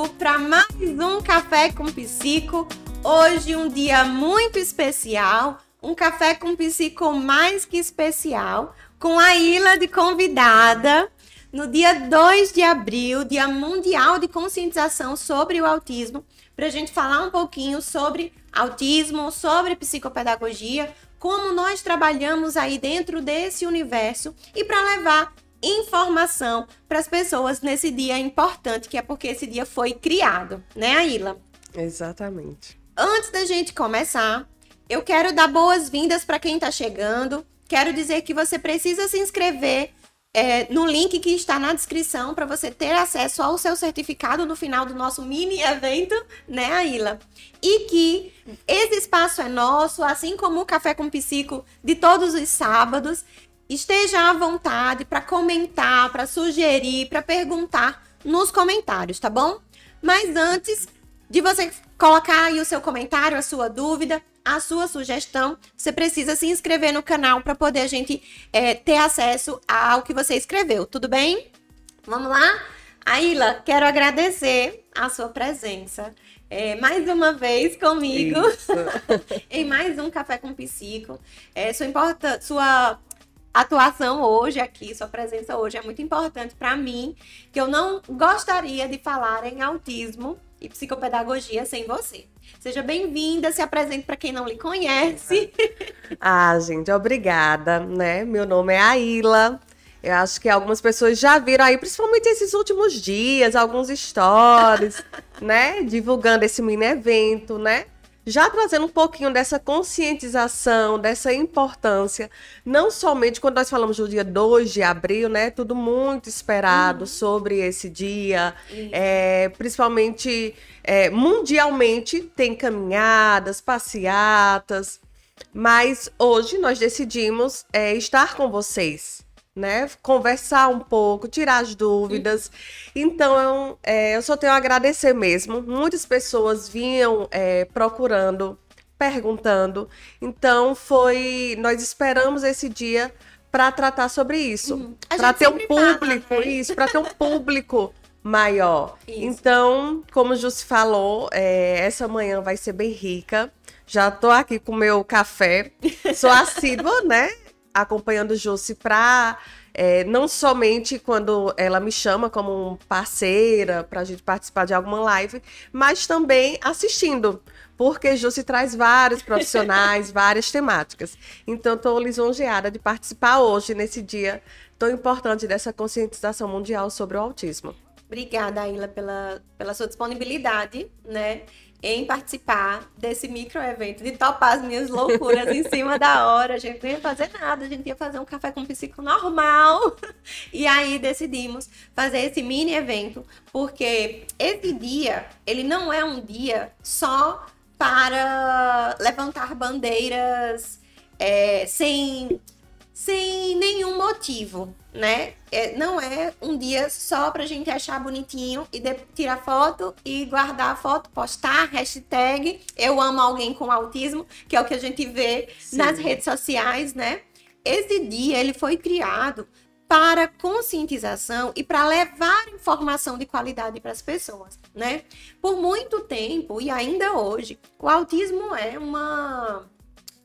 vivo para mais um Café com Psico. Hoje um dia muito especial, um Café com Psico mais que especial, com a Ilha de convidada. No dia 2 de abril, Dia Mundial de Conscientização sobre o Autismo, para a gente falar um pouquinho sobre autismo, sobre psicopedagogia, como nós trabalhamos aí dentro desse universo e para levar informação para as pessoas nesse dia importante, que é porque esse dia foi criado, né, Aila? Exatamente. Antes da gente começar, eu quero dar boas-vindas para quem está chegando. Quero dizer que você precisa se inscrever é, no link que está na descrição para você ter acesso ao seu certificado no final do nosso mini evento, né, Aila? E que esse espaço é nosso, assim como o Café com Psico de todos os sábados. Esteja à vontade para comentar, para sugerir, para perguntar nos comentários, tá bom? Mas antes de você colocar aí o seu comentário, a sua dúvida, a sua sugestão, você precisa se inscrever no canal para poder a gente é, ter acesso ao que você escreveu, tudo bem? Vamos lá? Aila, quero agradecer a sua presença. É, mais uma vez comigo em mais um Café com Psico. É, sua, importa, sua atuação hoje aqui, sua presença hoje é muito importante para mim, que eu não gostaria de falar em autismo e psicopedagogia sem você. Seja bem-vinda, se apresente para quem não lhe conhece. Ah, gente, obrigada, né? Meu nome é Aila. Eu acho que algumas pessoas já viram aí, principalmente esses últimos dias, alguns stories, né? Divulgando esse mini evento, né? Já trazendo um pouquinho dessa conscientização, dessa importância, não somente quando nós falamos do dia 2 de abril, né? Tudo muito esperado uhum. sobre esse dia, é, principalmente é, mundialmente, tem caminhadas, passeatas, mas hoje nós decidimos é, estar com vocês né? Conversar um pouco, tirar as dúvidas. Então, é, eu só tenho a agradecer mesmo. Muitas pessoas vinham é, procurando, perguntando. Então, foi. Nós esperamos esse dia para tratar sobre isso. Uhum. Para ter um público, fala, né? isso, para ter um público maior. Isso. Então, como o Jussi falou, é, essa manhã vai ser bem rica. Já tô aqui com meu café. Sou assídua, né? Acompanhando Josi para é, não somente quando ela me chama como parceira para a gente participar de alguma live, mas também assistindo, porque Josi traz vários profissionais, várias temáticas. Então, estou lisonjeada de participar hoje, nesse dia tão importante dessa conscientização mundial sobre o autismo. Obrigada, Aila, pela, pela sua disponibilidade, né? Em participar desse micro evento, de topar as minhas loucuras em cima da hora. A gente não ia fazer nada, a gente ia fazer um café com psico normal. E aí decidimos fazer esse mini evento, porque esse dia, ele não é um dia só para levantar bandeiras é, sem, sem nenhum motivo né? É, não é um dia só pra gente achar bonitinho e de, tirar foto e guardar a foto, postar, hashtag eu amo alguém com autismo, que é o que a gente vê Sim. nas redes sociais, né? Esse dia ele foi criado para conscientização e para levar informação de qualidade para as pessoas, né? Por muito tempo e ainda hoje, o autismo é uma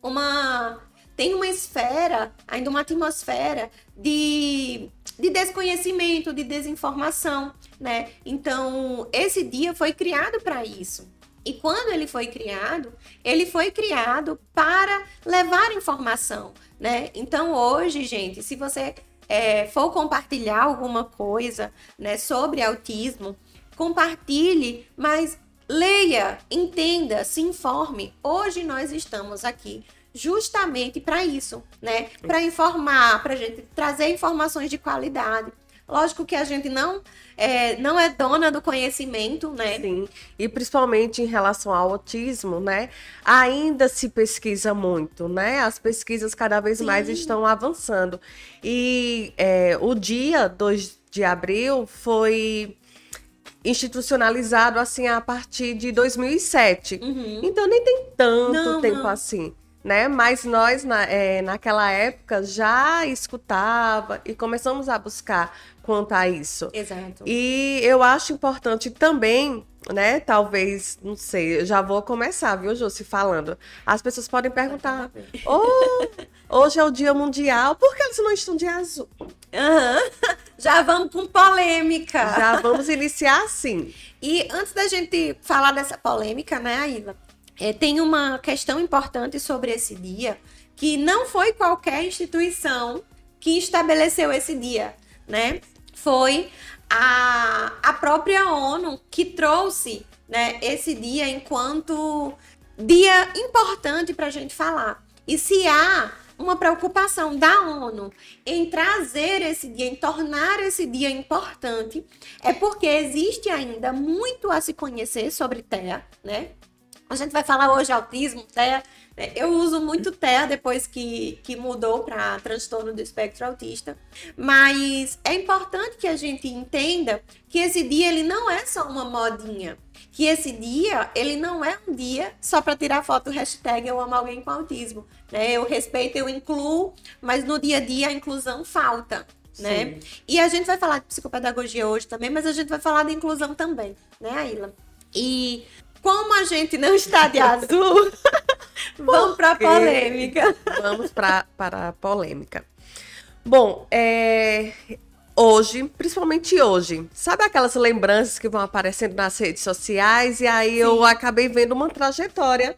uma tem uma esfera, ainda uma atmosfera de, de desconhecimento, de desinformação, né? Então, esse dia foi criado para isso. E quando ele foi criado, ele foi criado para levar informação, né? Então, hoje, gente, se você é, for compartilhar alguma coisa né, sobre autismo, compartilhe, mas leia, entenda, se informe. Hoje nós estamos aqui justamente para isso, né? Para informar, para a gente trazer informações de qualidade. Lógico que a gente não é, não é dona do conhecimento, né? Sim. E principalmente em relação ao autismo, né? Ainda se pesquisa muito, né? As pesquisas cada vez Sim. mais estão avançando. E é, o dia 2 de abril foi institucionalizado assim a partir de 2007. Uhum. Então nem tem tanto não, tempo não. assim né? Mas nós, na, é, naquela época, já escutava e começamos a buscar quanto a isso. Exato. E eu acho importante também, né? Talvez, não sei, eu já vou começar, viu, Josi, falando. As pessoas podem perguntar: oh, hoje é o Dia Mundial, por que eles não estão de azul? Aham. Já vamos com polêmica. Já vamos iniciar assim. E antes da gente falar dessa polêmica, né, Aila? É, tem uma questão importante sobre esse dia, que não foi qualquer instituição que estabeleceu esse dia, né? Foi a, a própria ONU que trouxe né, esse dia enquanto dia importante para a gente falar. E se há uma preocupação da ONU em trazer esse dia, em tornar esse dia importante, é porque existe ainda muito a se conhecer sobre TEA, né? A gente vai falar hoje autismo, TEA. né? Eu uso muito TEA depois que, que mudou para transtorno do espectro autista. Mas é importante que a gente entenda que esse dia ele não é só uma modinha. Que esse dia, ele não é um dia só para tirar foto hashtag eu amo alguém com autismo. Né? Eu respeito, eu incluo, mas no dia a dia a inclusão falta. Né? E a gente vai falar de psicopedagogia hoje também, mas a gente vai falar de inclusão também, né, Aila? E como a gente não está de azul, vamos para a polêmica. Vamos pra, para a polêmica. Bom, é, hoje, principalmente hoje, sabe aquelas lembranças que vão aparecendo nas redes sociais? E aí eu acabei vendo uma trajetória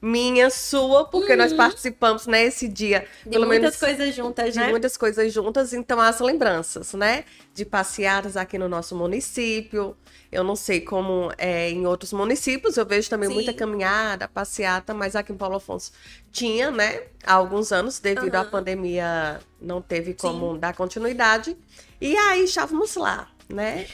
minha, sua, porque nós participamos nesse dia, Uhum. De pelo muitas menos coisas juntas, de né? muitas coisas juntas, então as lembranças, né? De passeadas aqui no nosso município. Eu não sei como é em outros municípios, eu vejo também Sim. muita caminhada, passeata, mas aqui em Paulo Afonso tinha, né? Há alguns anos, devido à Aham. pandemia, não teve como dar continuidade. E aí estávamos lá, né?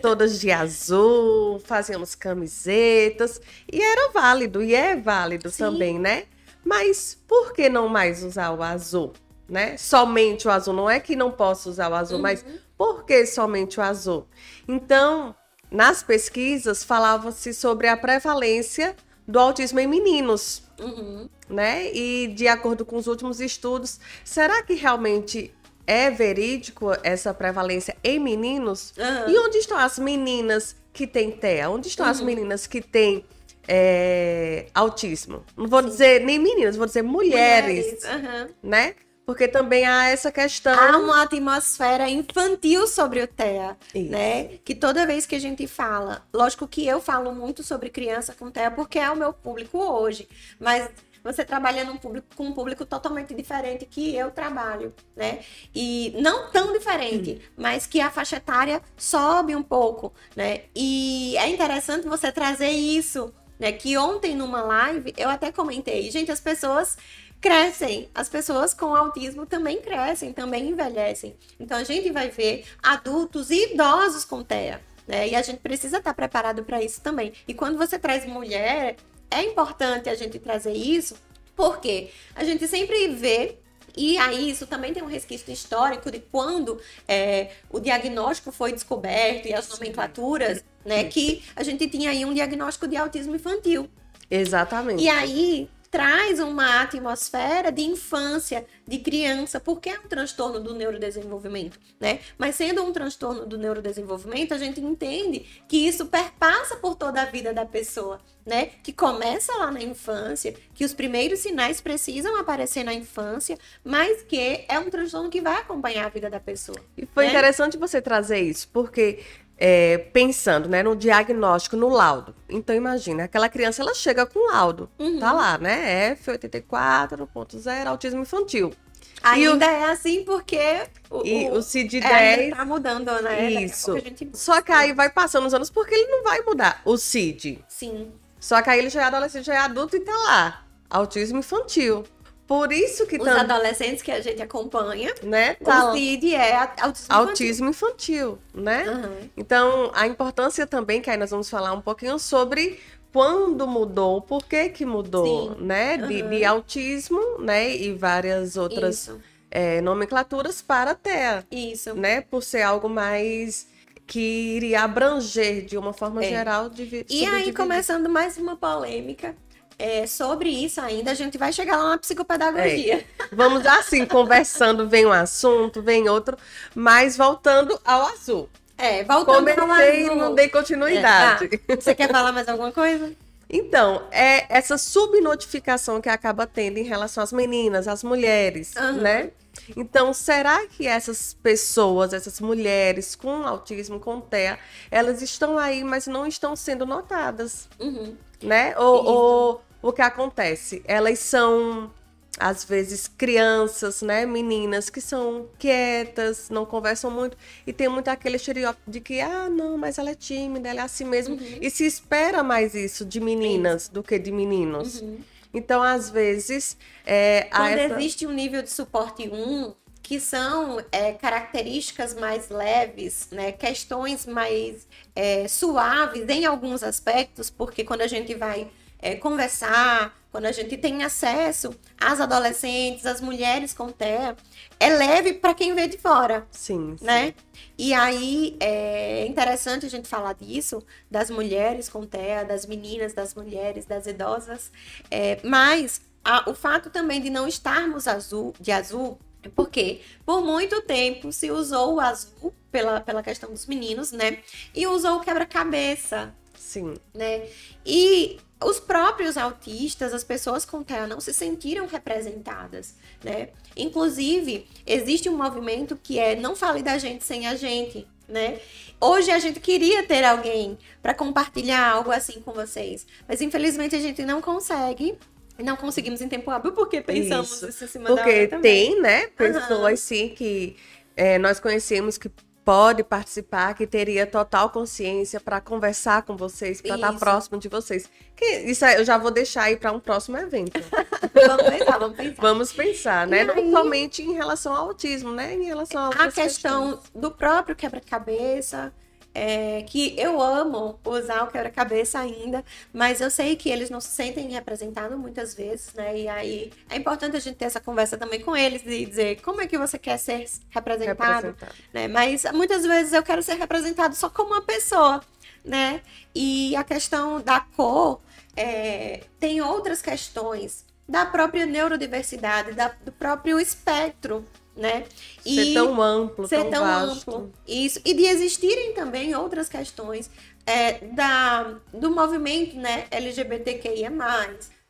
Todas de azul, fazíamos camisetas, e era válido, e é válido Sim. também, né? Mas por que não mais usar o azul? Né? Somente o azul. Não é que não posso usar o azul, mas por que somente o azul? Então, nas pesquisas falava-se sobre a prevalência do autismo em meninos, Uhum. né? E de acordo com os últimos estudos, será que realmente é verídico essa prevalência em meninos? Aham. E onde estão as meninas que têm TEA? Onde estão as Uhum. meninas que têm é, autismo? Não vou dizer nem meninas, vou dizer mulheres, aham. né? Porque também há essa questão. Há uma atmosfera infantil sobre o TEA, Isso. né? Que toda vez que a gente fala, lógico que eu falo muito sobre criança com TEA porque é o meu público hoje, mas você trabalha num público com um público totalmente diferente que eu trabalho, né? E não tão diferente, mas que a faixa etária sobe um pouco, né? E é interessante você trazer isso, né? Que ontem numa live eu até comentei, gente, as pessoas crescem. As pessoas com autismo também crescem, também envelhecem. Então a gente vai ver adultos e idosos com TEA. Né? E a gente precisa estar preparado para isso também. E quando você traz mulher, é importante a gente trazer isso, porque a gente sempre vê. E aí, isso também tem um resquício histórico de quando é, o diagnóstico foi descoberto e as nomenclaturas, né? Que a gente tinha aí um diagnóstico de autismo infantil. Exatamente. E aí traz uma atmosfera de infância, de criança, porque é um transtorno do neurodesenvolvimento, né? Mas sendo um transtorno do neurodesenvolvimento, a gente entende que isso perpassa por toda a vida da pessoa, né? Que começa lá na infância, que os primeiros sinais precisam aparecer na infância, mas que é um transtorno que vai acompanhar a vida da pessoa. E foi né? interessante você trazer isso, porque é, pensando né, no diagnóstico, no laudo. Então, imagina, aquela criança ela chega com laudo. Uhum. Tá lá, né? F84.0, autismo infantil. E o- Ainda é assim porque o, E o, o CID-10. é, ainda tá mudando, né? Isso. gente. Só que aí vai passando os anos, porque ele não vai mudar o CID. Sim. Só que aí ele já é adolescente, já é adulto e tá lá. Autismo infantil. Por isso que Os tam- adolescentes que a gente acompanha, né, tá o CID é autismo, autismo infantil, né? infantil. Aham. Então, a importância também, que aí nós vamos falar um pouquinho sobre quando mudou, por que que mudou, Sim. né? De, Aham. de autismo, né? E várias outras é, nomenclaturas para TEA, isso. né? Por ser algo mais que iria abranger de uma forma É. geral de E aí, começando mais uma polêmica, é, sobre isso ainda, a gente vai chegar lá na psicopedagogia. É. Vamos assim, conversando, vem um assunto, vem outro, mas voltando ao azul. É, voltando ao Comecei e azul. não dei continuidade. É, ah, você quer falar mais alguma coisa? Então, é essa subnotificação que acaba tendo em relação às meninas, às mulheres, Aham. né? Então, será que essas pessoas, essas mulheres com autismo, com TEA, elas estão aí, mas não estão sendo notadas, Uhum. Né? Ou, ou o que acontece? Elas são, às vezes, crianças, né? Meninas que são quietas, não conversam muito, e tem muito aquele estereótipo de que, ah, não, mas ela é tímida, ela é assim mesmo. Uhum. E se espera mais isso de meninas do que de meninos. Uhum. Então, às vezes, é, Quando essa- existe um nível de suporte 1, que são é, características mais leves, né, questões mais é, suaves em alguns aspectos, porque quando a gente vai é, conversar, quando a gente tem acesso às adolescentes, às mulheres com TEA, é leve para quem vê de fora Sim, sim. né? E aí é interessante a gente falar disso, das mulheres com TEA, das meninas, das mulheres, das idosas. É, mas a- o fato também de não estarmos azul, de azul, é porque por muito tempo se usou o azul pela, pela questão dos meninos, né? E usou o quebra-cabeça, Sim. né? E os próprios autistas, as pessoas com TEA não se sentiram representadas, né? Inclusive, existe um movimento que é não fale da gente sem a gente, né? Hoje a gente queria ter alguém para compartilhar algo assim com vocês, mas infelizmente a gente não consegue. Não conseguimos em tempo hábil porque pensamos Isso. isso, em cima da Porque também. tem, né, pessoas sim que é, nós conhecemos que pode participar, que teria total consciência para conversar com vocês, para estar Isso. próximo de vocês. Que isso eu já vou deixar aí para um próximo evento. Vamos pensar, vamos pensar. Vamos pensar, né? E Não aí- somente em relação ao autismo, né? Em relação a a questão questões. do próprio quebra-cabeça, é, que eu amo usar o quebra-cabeça ainda, mas eu sei que eles não se sentem representados muitas vezes, né? E aí é importante a gente ter essa conversa também com eles e dizer como é que você quer ser representado, Representado. né? Mas muitas vezes eu quero ser representado só como uma pessoa, né? E a questão da cor é, tem outras questões da própria neurodiversidade, da- do próprio espectro, né? Ser tão amplo, ser tão, tão vasto. amplo. Isso. E de existirem também outras questões é, da, do movimento né, LGBTQIA,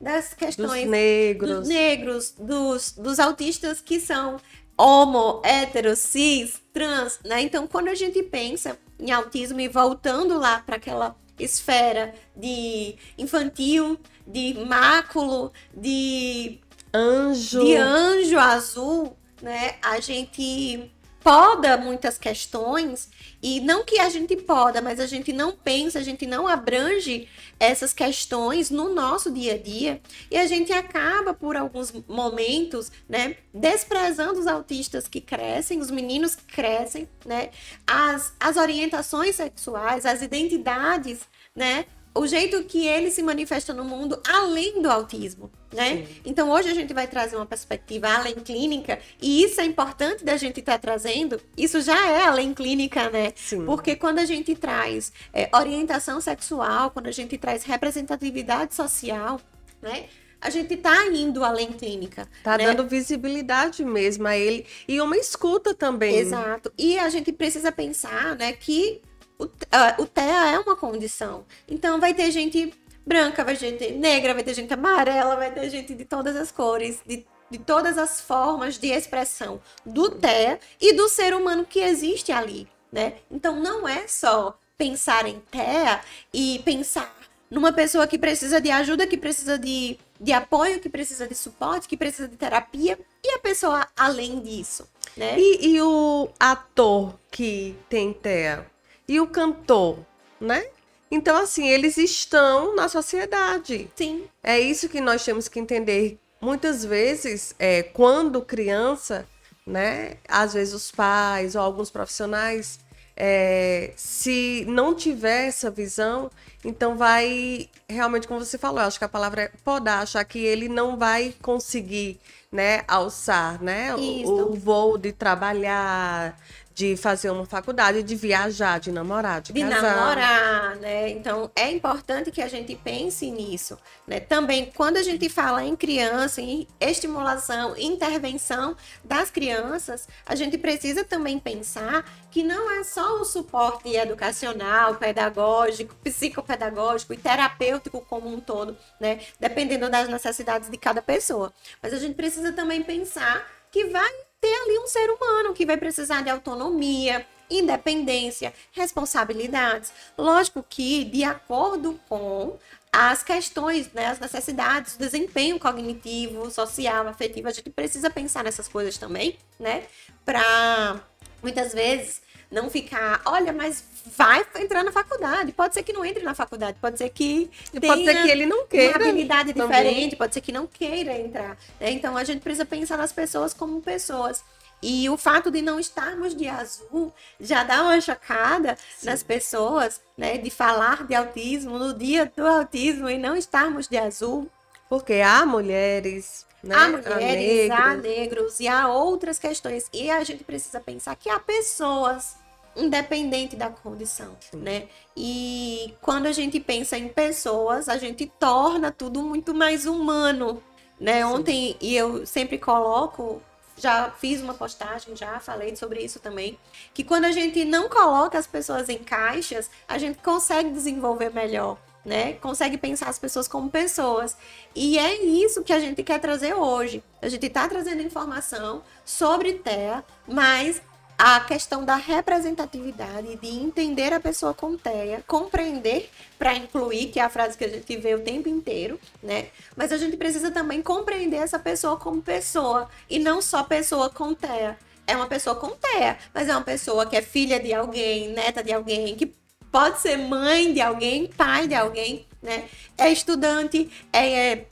das Dos questões negros. dos negros, dos, dos autistas que são homo, hétero, cis, trans, né? Então, quando a gente pensa em autismo e voltando lá para aquela esfera de infantil, de máculo, de Anjo. de anjo azul, né? A gente poda muitas questões e não que a gente poda, mas a gente não pensa, a gente não abrange essas questões no nosso dia a dia e a gente acaba por alguns momentos, né, desprezando os autistas que crescem, os meninos que crescem, né? As, as orientações sexuais, as identidades, né? O jeito que ele se manifesta no mundo além do autismo, né? Sim. Então hoje a gente vai trazer uma perspectiva além clínica e isso é importante da gente estar trazendo. Isso já é além clínica, né? Sim. Porque quando a gente traz é, orientação sexual, quando a gente traz representatividade social, né? A gente tá indo além clínica. Tá né? dando visibilidade mesmo a ele. E uma escuta também. Exato. E a gente precisa pensar, né, que o, ah, o TEA é uma condição. Então vai ter gente branca, vai ter gente negra, vai ter gente amarela, vai ter gente de todas as cores, de, de todas as formas de expressão do TEA e do ser humano que existe ali, né? Então não é só pensar em TEA e pensar numa pessoa que precisa de ajuda, que precisa de, de apoio, que precisa de suporte, que precisa de terapia, e a pessoa além disso, né? E, e o ator que tem TEA? E o cantor, né? Então, assim, eles estão na sociedade. Sim, É isso que nós temos que entender. Muitas vezes, é, quando criança, né? Às vezes os pais ou alguns profissionais, é, se não tiver essa visão, então vai realmente, como você falou, eu acho que a palavra é podar, achar que ele não vai conseguir, né, alçar, né, o- o, voo de trabalhar, de fazer uma faculdade, de viajar, de namorar, de, de casar. namorar, né? Então é importante que a gente pense nisso, né? Também quando a gente fala em criança, em estimulação, intervenção das crianças, a gente precisa também pensar que não é só o suporte educacional, pedagógico, psicopedagógico e terapêutico como um todo, né? Dependendo das necessidades de cada pessoa. Mas a gente precisa também pensar que vai ter ali um ser humano que vai precisar de autonomia, independência, responsabilidades. Lógico que de acordo com as questões, né, as necessidades, o desempenho cognitivo, social, afetivo, a gente precisa pensar nessas coisas também, né? Para muitas vezes não ficar, olha, mas vai entrar na faculdade. Pode ser que não entre na faculdade, pode ser que pode ser que ele não queira uma habilidade também. diferente, pode ser que não queira entrar. Né? Então a gente precisa pensar nas pessoas como pessoas. E o fato de não estarmos de azul já dá uma chocada Sim. nas pessoas, né? De falar de autismo no dia do autismo e não estarmos de azul. Porque há mulheres, né? Há mulheres, há negros. há negros e há outras questões. E a gente precisa pensar que há pessoas independente da condição, Sim. né? E quando a gente pensa em pessoas, a gente torna tudo muito mais humano, né? Sim. Ontem, e eu sempre coloco, já fiz uma postagem, já falei sobre isso também, que quando a gente não coloca as pessoas em caixas, a gente consegue desenvolver melhor. Né? Consegue pensar as pessoas como pessoas. E é isso que a gente quer trazer hoje. A gente está trazendo informação sobre TEA, mas a questão da representatividade, de entender a pessoa com TEA, compreender para incluir, que é a frase que a gente vê o tempo inteiro, né? Mas a gente precisa também compreender essa pessoa como pessoa e não só pessoa com TEA. É uma pessoa com TEA, mas é uma pessoa que é filha de alguém, neta de alguém, que pode ser mãe de alguém, pai de alguém, né? É estudante, é, é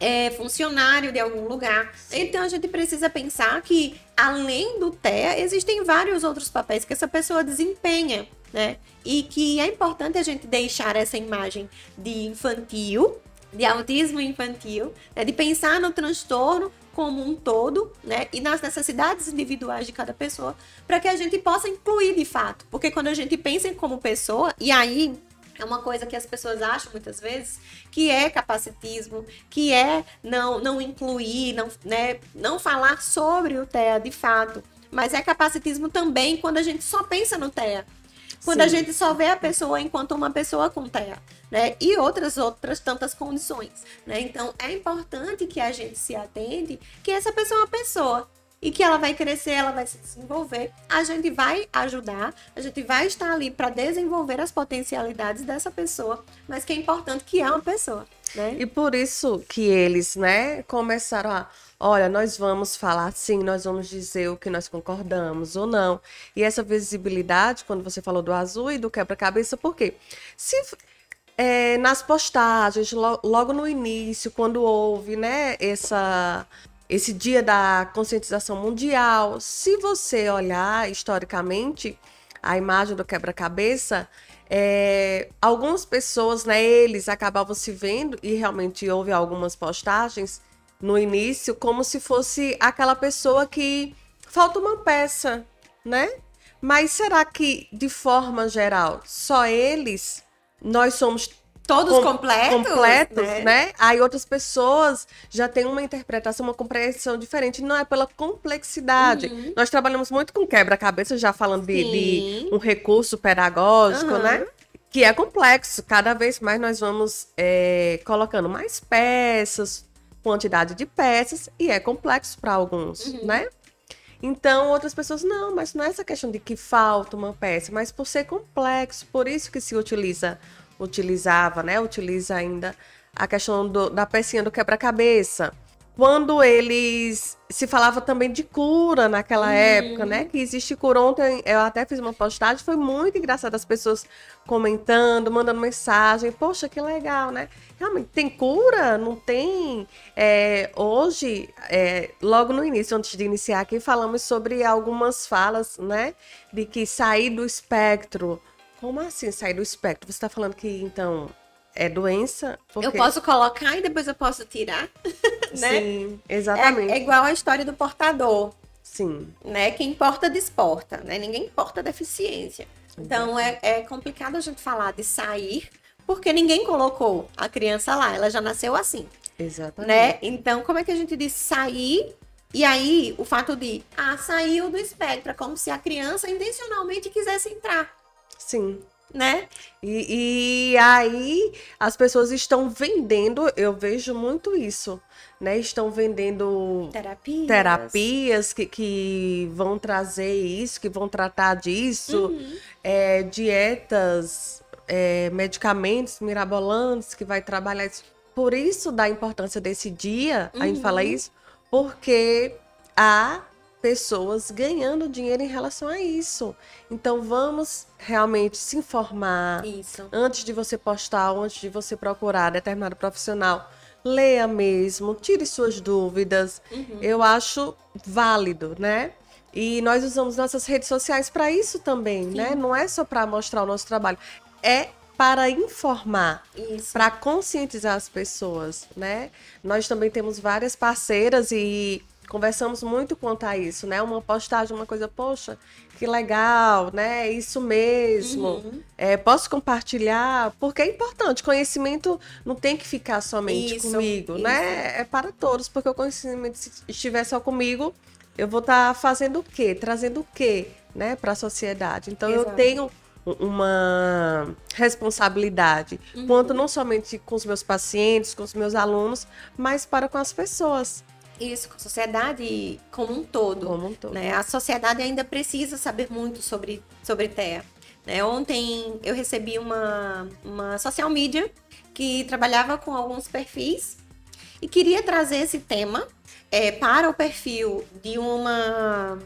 é, funcionário de algum lugar. Então a gente precisa pensar que, além do TEA, existem vários outros papéis que essa pessoa desempenha, né? E que é importante a gente deixar essa imagem de infantil, de autismo infantil, né? de pensar no transtorno como um todo, né? E nas necessidades individuais de cada pessoa, para que a gente possa incluir de fato. Porque quando a gente pensa como pessoa, e aí é uma coisa que as pessoas acham muitas vezes que é capacitismo, que é não, não incluir, não, né, não falar sobre o TEA de fato. Mas é capacitismo também quando a gente só pensa no TEA. Quando Sim. a gente só vê a pessoa enquanto uma pessoa com TEA, né? E outras outras tantas condições, né? Então é importante que a gente se atente que essa pessoa é uma pessoa e que ela vai crescer, ela vai se desenvolver. A gente vai ajudar, a gente vai estar ali para desenvolver as potencialidades dessa pessoa, mas que é importante que é uma pessoa. Né? E por isso que eles, né, começaram a, olha, nós vamos falar sim, nós vamos dizer o que nós concordamos ou não. E essa visibilidade, quando você falou do azul e do quebra-cabeça, por quê? Se é, nas postagens, logo no início, quando houve, né, essa esse dia da conscientização mundial. Se você olhar historicamente a imagem do quebra-cabeça, é, algumas pessoas, né, eles acabavam se vendo, e realmente houve algumas postagens no início, como se fosse aquela pessoa que falta uma peça, né? Mas será que, de forma geral, só eles, nós somos todos com, completos, completos né? né? Aí outras pessoas já têm uma interpretação, uma compreensão diferente. Não é pela complexidade. Uhum. Nós trabalhamos muito com quebra-cabeça, já falando de, de, um recurso pedagógico, uhum. né? Que é complexo. Cada vez mais nós vamos é, colocando mais peças, quantidade de peças, e é complexo para alguns, uhum. né? Então, outras pessoas, não, mas não é essa questão de que falta uma peça, mas por ser complexo, por isso que se utiliza utilizava, né? Utiliza ainda a questão do, da pecinha do quebra-cabeça. Quando eles se falava também de cura naquela uhum. época, né? Que existe cura. Ontem eu até fiz uma postagem, foi muito engraçado as pessoas comentando, mandando mensagem. Poxa, que legal, né? Realmente, tem cura? Não tem? É, hoje, é, logo no início, antes de iniciar aqui, falamos sobre algumas falas, né? De que sair do espectro como assim sair do espectro? Você está falando que então é doença? Porque... Eu posso colocar e depois eu posso tirar, né? Sim, exatamente. É, é, igual a história do portador. Sim. Né? Quem importa, desporta, né? Ninguém importa deficiência. Então é, é complicado a gente falar de sair, porque ninguém colocou a criança lá, ela já nasceu assim. Exatamente. Né? Então, como é que a gente diz sair? E aí, o fato de, ah, saiu do espectro, é como se a criança intencionalmente quisesse entrar, Sim. né? E, e aí as pessoas estão vendendo, eu vejo muito isso, né? Estão vendendo Terapia. terapias que, que vão trazer isso, que vão tratar disso, Uhum. é, dietas, é, medicamentos mirabolantes que vai trabalhar isso. Por isso da importância desse dia, a gente fala Uhum. isso, porque há pessoas ganhando dinheiro em relação a isso. Então vamos realmente se informar Isso. antes de você postar, ou antes de você procurar determinado profissional. Leia mesmo, tire suas dúvidas. Uhum. Eu acho válido, né? E nós usamos nossas redes sociais para isso também, né? Não é só para mostrar o nosso trabalho, é para informar, para conscientizar as pessoas, né? Nós também temos várias parceiras e conversamos muito quanto a isso, né? Uma postagem, uma coisa, poxa, que legal, né? Isso mesmo. Uhum. É, posso compartilhar? Porque é importante. Conhecimento não tem que ficar somente Isso, comigo, isso. né? É para todos, porque o conhecimento, se estiver só comigo, eu vou estar fazendo o quê? Trazendo o quê, né, para a sociedade? Então eu Exato. tenho u- uma responsabilidade, Uhum. quanto não somente com os meus pacientes, com os meus alunos, mas para com as pessoas Isso, com a sociedade como um todo. como um todo. né? A sociedade ainda precisa saber muito sobre, sobre TEA. né? Ontem eu recebi uma, uma social media que trabalhava com alguns perfis e queria trazer esse tema é, para o perfil de uma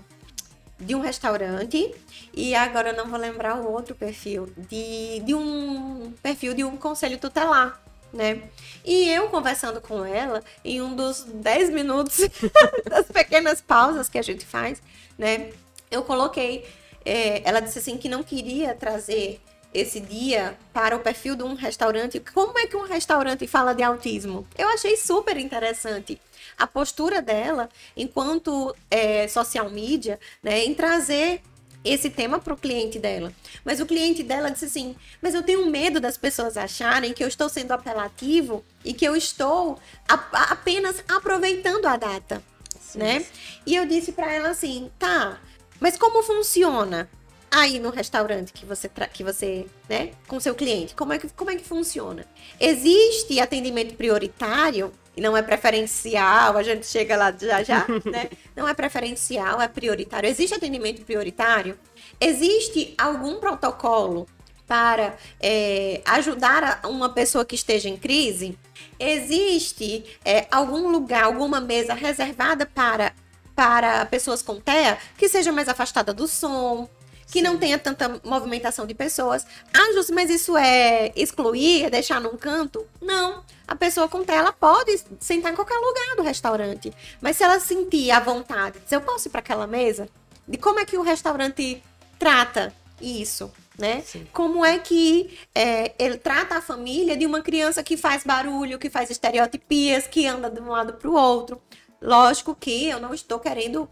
de um restaurante e agora eu não vou lembrar o outro perfil de, de um perfil de um conselho tutelar, né? E eu conversando com ela em um dos 10 minutos das pequenas pausas que a gente faz, né? Eu coloquei, é, ela disse assim que não queria trazer esse dia para o perfil de um restaurante. Como é que um restaurante fala de autismo? Eu achei super interessante a postura dela, enquanto é, social media, né, em trazer esse tema para o cliente dela. Mas o cliente dela disse assim: Mas eu tenho medo das pessoas acharem que eu estou sendo apelativo e que eu estou a- apenas aproveitando a data, Sim. né? E eu disse para ela assim: Tá, mas como funciona? Aí no restaurante que você, que você, né, com seu cliente, como é que, como é que funciona? Existe atendimento prioritário e não é preferencial, a gente chega lá já já, né? Não é preferencial, é prioritário. Existe atendimento prioritário? Existe algum protocolo para é, ajudar uma pessoa que esteja em crise? Existe é, algum lugar, alguma mesa reservada para, para pessoas com TEA que seja mais afastada do som, que não tenha tanta movimentação de pessoas. Ah, Júcio, mas isso é excluir, é deixar num canto? Não. A pessoa com TEA, ela pode sentar em qualquer lugar do restaurante. Mas se ela sentir a vontade, dizer, eu posso ir para aquela mesa? De como é que o restaurante trata isso, né? Sim. Como é que é, ele trata a família de uma criança que faz barulho, que faz estereotipias, que anda de um lado para o outro. Lógico que eu não estou querendo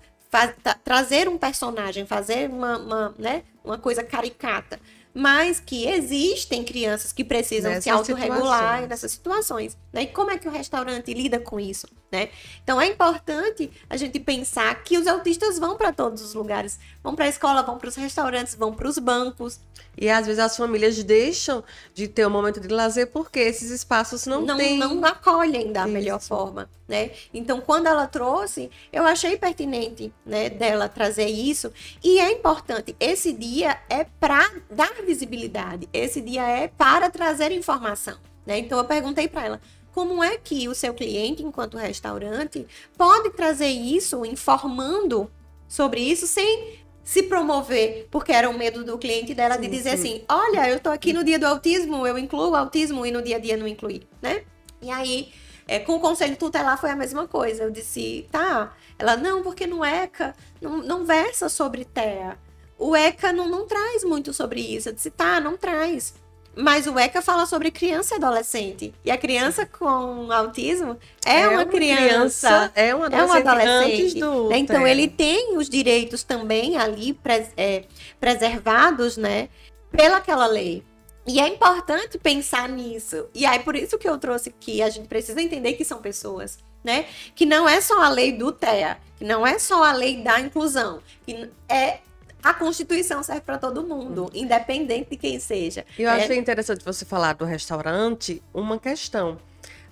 trazer um personagem, fazer uma, uma, né, uma coisa caricata. Mas que existem crianças que precisam se autorregular situações. nessas situações. Né? E como é que o restaurante lida com isso? Né? Então é importante a gente pensar que os autistas vão para todos os lugares. Vão para a escola, vão para os restaurantes, vão para os bancos. E às vezes as famílias deixam de ter um momento de lazer porque esses espaços não, não, têm. não acolhem da Isso. melhor forma, né? Então, quando ela trouxe, eu achei pertinente, né, dela trazer isso. E é importante, esse dia é para dar visibilidade, esse dia é para trazer informação, né? Então, eu perguntei para ela, como é que o seu cliente, enquanto restaurante, pode trazer isso informando sobre isso sem se promover, porque era o medo do cliente dela de Sim, dizer sim. assim: olha, eu tô aqui no dia do autismo, eu incluo o autismo e no dia a dia não incluí, né? E aí, é, com o conselho tutelar foi a mesma coisa. Eu disse, tá. Ela, não, porque no ECA não, não versa sobre TEA. O ECA não, não traz muito sobre isso. Eu disse, tá, não traz. Mas o ECA fala sobre criança e adolescente. E a criança com autismo é, é uma, criança, criança, É uma adolescente, é uma adolescente. do. Né? Então, ele tem os direitos também ali pres, é, preservados, né? Pelaquela lei. E é importante pensar nisso. E aí, por isso que eu trouxe que a gente precisa entender que são pessoas, né? Que não é só a lei do TEA, que não é só a lei da inclusão, que é a Constituição serve para todo mundo, independente de quem seja. Eu é... achei interessante você falar do restaurante, uma questão.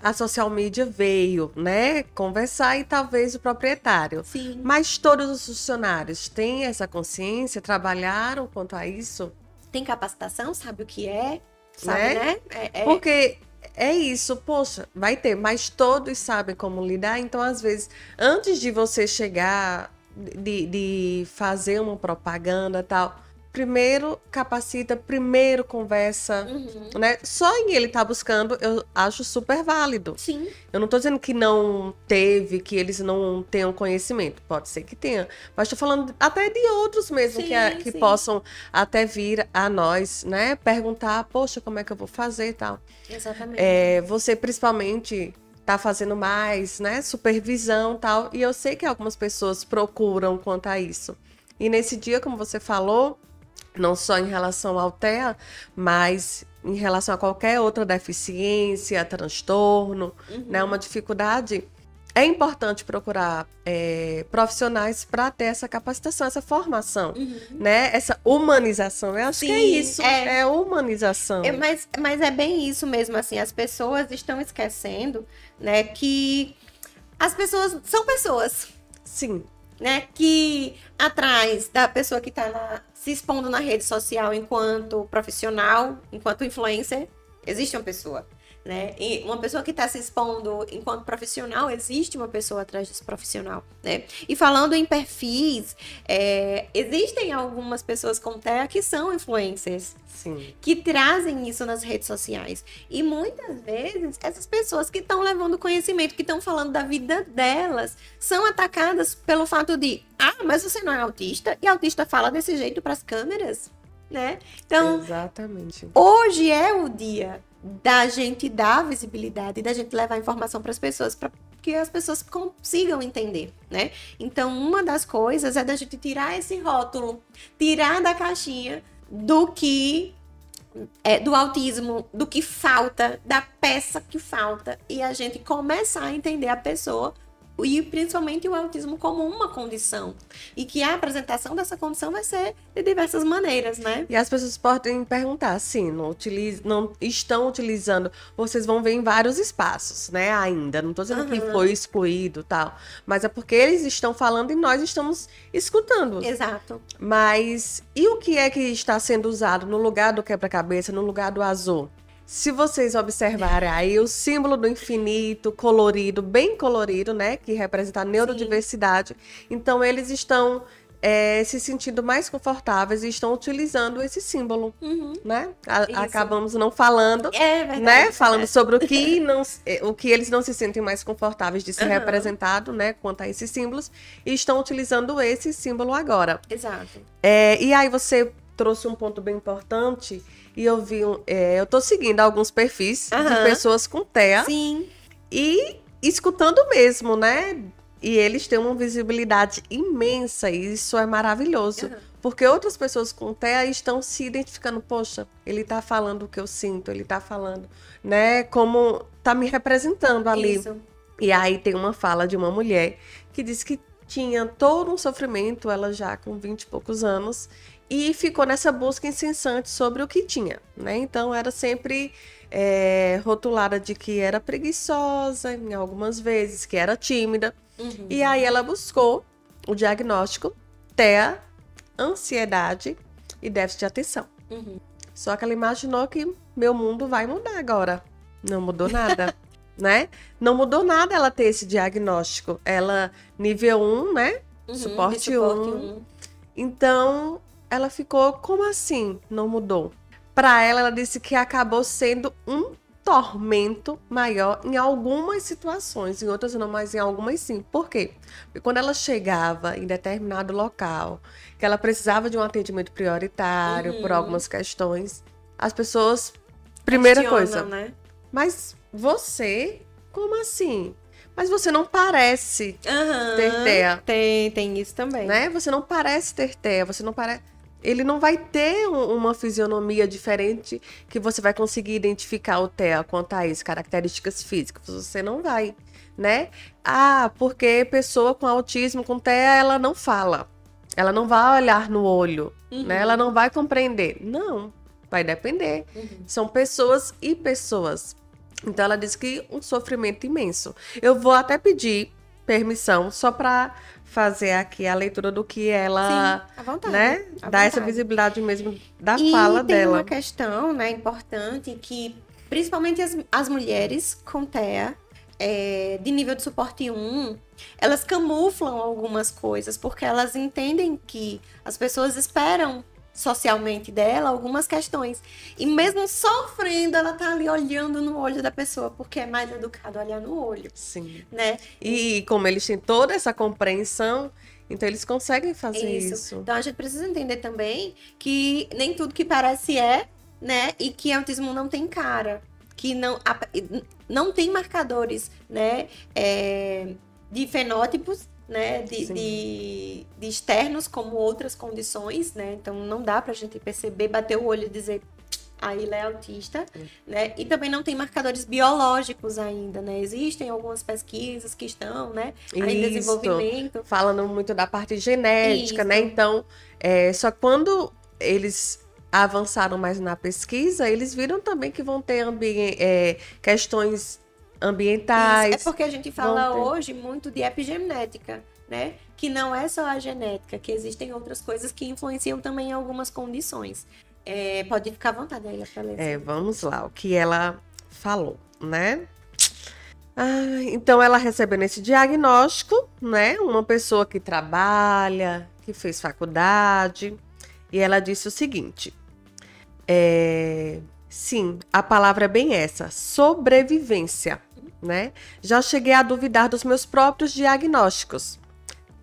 A social media veio, né, conversar e talvez o proprietário. Sim. Mas todos os funcionários têm essa consciência, trabalharam quanto a isso? Tem capacitação, sabe o que é, sabe, né? né? É, é... Porque é isso, poxa, vai ter, mas todos sabem como lidar, então às vezes, antes de você chegar de, de fazer uma propaganda tal, primeiro capacita, primeiro conversa, uhum. né? Só em ele estar tá buscando, eu acho super válido. Sim. Eu não estou dizendo que não teve, que eles não tenham conhecimento. Pode ser que tenha. Mas estou falando até de outros mesmo, sim, que, que possam até vir a nós, né? Perguntar, poxa, como é que eu vou fazer e tal. Exatamente. É, você, principalmente, tá fazendo mais, né? Supervisão tal. E eu sei que algumas pessoas procuram quanto a isso. E nesse dia, como você falou, não só em relação ao TEA, mas em relação a qualquer outra deficiência, transtorno, uhum. né? Uma dificuldade é importante procurar é, profissionais para ter essa capacitação, essa formação, uhum. né? Essa humanização. Eu acho Sim, que é isso, é, é humanização. É, mas, mas é bem isso mesmo, assim, as pessoas estão esquecendo, né, que as pessoas são pessoas. Sim. Né, que atrás da pessoa que está se expondo na rede social enquanto profissional, enquanto influencer, existe uma pessoa. Né? E uma pessoa que está se expondo enquanto profissional, existe uma pessoa atrás desse profissional, né? E falando em perfis, é, existem algumas pessoas com TEA que são influencers. Sim. Que trazem isso nas redes sociais. E muitas vezes, essas pessoas que estão levando conhecimento, que estão falando da vida delas, são atacadas pelo fato de, ah, mas você não é autista, e autista fala desse jeito para as câmeras, né? Então, Exatamente. hoje é o dia da gente dar visibilidade, da gente levar informação para as pessoas, para que as pessoas consigam entender, né? Então, uma das coisas é da gente tirar esse rótulo, tirar da caixinha do que é, do autismo, do que falta, da peça que falta, e a gente começar a entender a pessoa e principalmente o autismo como uma condição. E que a apresentação dessa condição vai ser de diversas maneiras, né? E as pessoas podem perguntar, sim, não, utiliz, não estão utilizando, vocês vão ver em vários espaços, né, ainda. Não estou dizendo uhum. que foi excluído tal, mas é porque eles estão falando e nós estamos escutando. Exato. Mas e o que é que está sendo usado no lugar do quebra-cabeça, no lugar do azul? Se vocês observarem aí o símbolo do infinito, colorido, bem colorido, né? Que representa a neurodiversidade. Sim. Então, eles estão é, se sentindo mais confortáveis e estão utilizando esse símbolo, uhum. né? A, acabamos não falando, é verdade, né? Falando é. sobre o que não, é, o que eles não se sentem mais confortáveis de ser uhum. representado, né? Quanto a esses símbolos e estão utilizando esse símbolo agora. Exato. É, e aí você trouxe um ponto bem importante e eu vi, é, eu tô seguindo alguns perfis uhum. de pessoas com TEA. Sim. E escutando mesmo, né? E eles têm uma visibilidade imensa e isso é maravilhoso. Uhum. Porque outras pessoas com TEA estão se identificando, poxa, ele tá falando o que eu sinto, ele tá falando, né? Como tá me representando ali. Isso. E aí tem uma fala de uma mulher que diz que tinha todo um sofrimento, ela já com 20 e poucos anos, e ficou nessa busca incessante sobre o que tinha, né? Então era sempre é, rotulada de que era preguiçosa, em algumas vezes, que era tímida. Uhum. E aí ela buscou o diagnóstico TEA, ansiedade e déficit de atenção. Uhum. Só que ela imaginou que meu mundo vai mudar agora. Não mudou nada. né? Não mudou nada ela ter esse diagnóstico. Ela, nível 1, né? Uhum, suporte, suporte 1. 1. Então, ela ficou, como assim não mudou? Para ela, ela disse que acabou sendo um tormento maior em algumas situações, em outras não, mas em algumas sim. Por quê? Porque quando ela chegava em determinado local, que ela precisava de um atendimento prioritário uhum. por algumas questões, as pessoas Primeira Questionam, coisa. né? Mas você, como assim? Mas você não parece Aham. ter TEA, Tem, tem isso também. né? Você não parece ter TEA, você não parece. Ele não vai ter um- uma fisionomia diferente que você vai conseguir identificar o TEA quanto a isso, características físicas. Você não vai, né? Ah, porque pessoa com autismo, com TEA, ela não fala. Ela não vai olhar no olho, Uhum. né? Ela não vai compreender. Não, vai depender. Uhum. São pessoas e pessoas. Então ela diz que um sofrimento imenso. Eu vou até pedir permissão só para fazer aqui a leitura do que ela, Sim, à vontade. né, à dá essa visibilidade mesmo da e fala tem dela. uma questão, né, importante que principalmente as, as mulheres com TEA é, de nível de suporte 1, elas camuflam algumas coisas porque elas entendem que as pessoas esperam socialmente dela algumas questões. E mesmo sofrendo, ela tá ali olhando no olho da pessoa, porque é mais educado olhar no olho, Sim. né? E como eles têm toda essa compreensão, então eles conseguem fazer Isso. isso. Então a gente precisa entender também que nem tudo que parece é, né? E que autismo não tem cara. Que não, não tem marcadores, né? é, de fenótipos, né? De, de, de externos, como outras condições, né? Então não dá pra gente perceber, bater o olho e dizer. A Ilha é autista, Sim. né? E também não tem marcadores biológicos ainda, né? Existem algumas pesquisas que estão, né? Ainda em desenvolvimento. falando muito da parte genética, Isso. né? Então, é, só quando eles avançaram mais na pesquisa, eles viram também que vão ter é, questões ambientais. Isso, É porque a gente fala hoje muito de epigenética, né? Que não é só a genética, que existem outras coisas que influenciam também em algumas condições. É, pode ficar à vontade aí ler. É, vamos lá, o que ela falou, né? Ah, então ela recebendo esse diagnóstico, né? Uma pessoa que trabalha, que fez faculdade, e ela disse o seguinte: é, sim, a palavra é bem essa, sobrevivência, né? Já cheguei a duvidar dos meus próprios diagnósticos.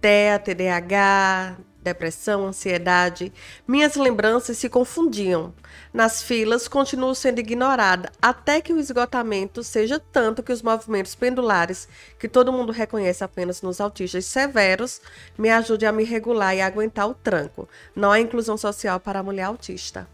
TEA, TDAH, depressão, ansiedade. Minhas lembranças se confundiam. Nas filas, continuo sendo ignorada, até que o esgotamento seja tanto que os movimentos pendulares, que todo mundo reconhece apenas nos autistas severos, me ajude a me regular e aguentar o tranco. Não há inclusão social para a mulher autista.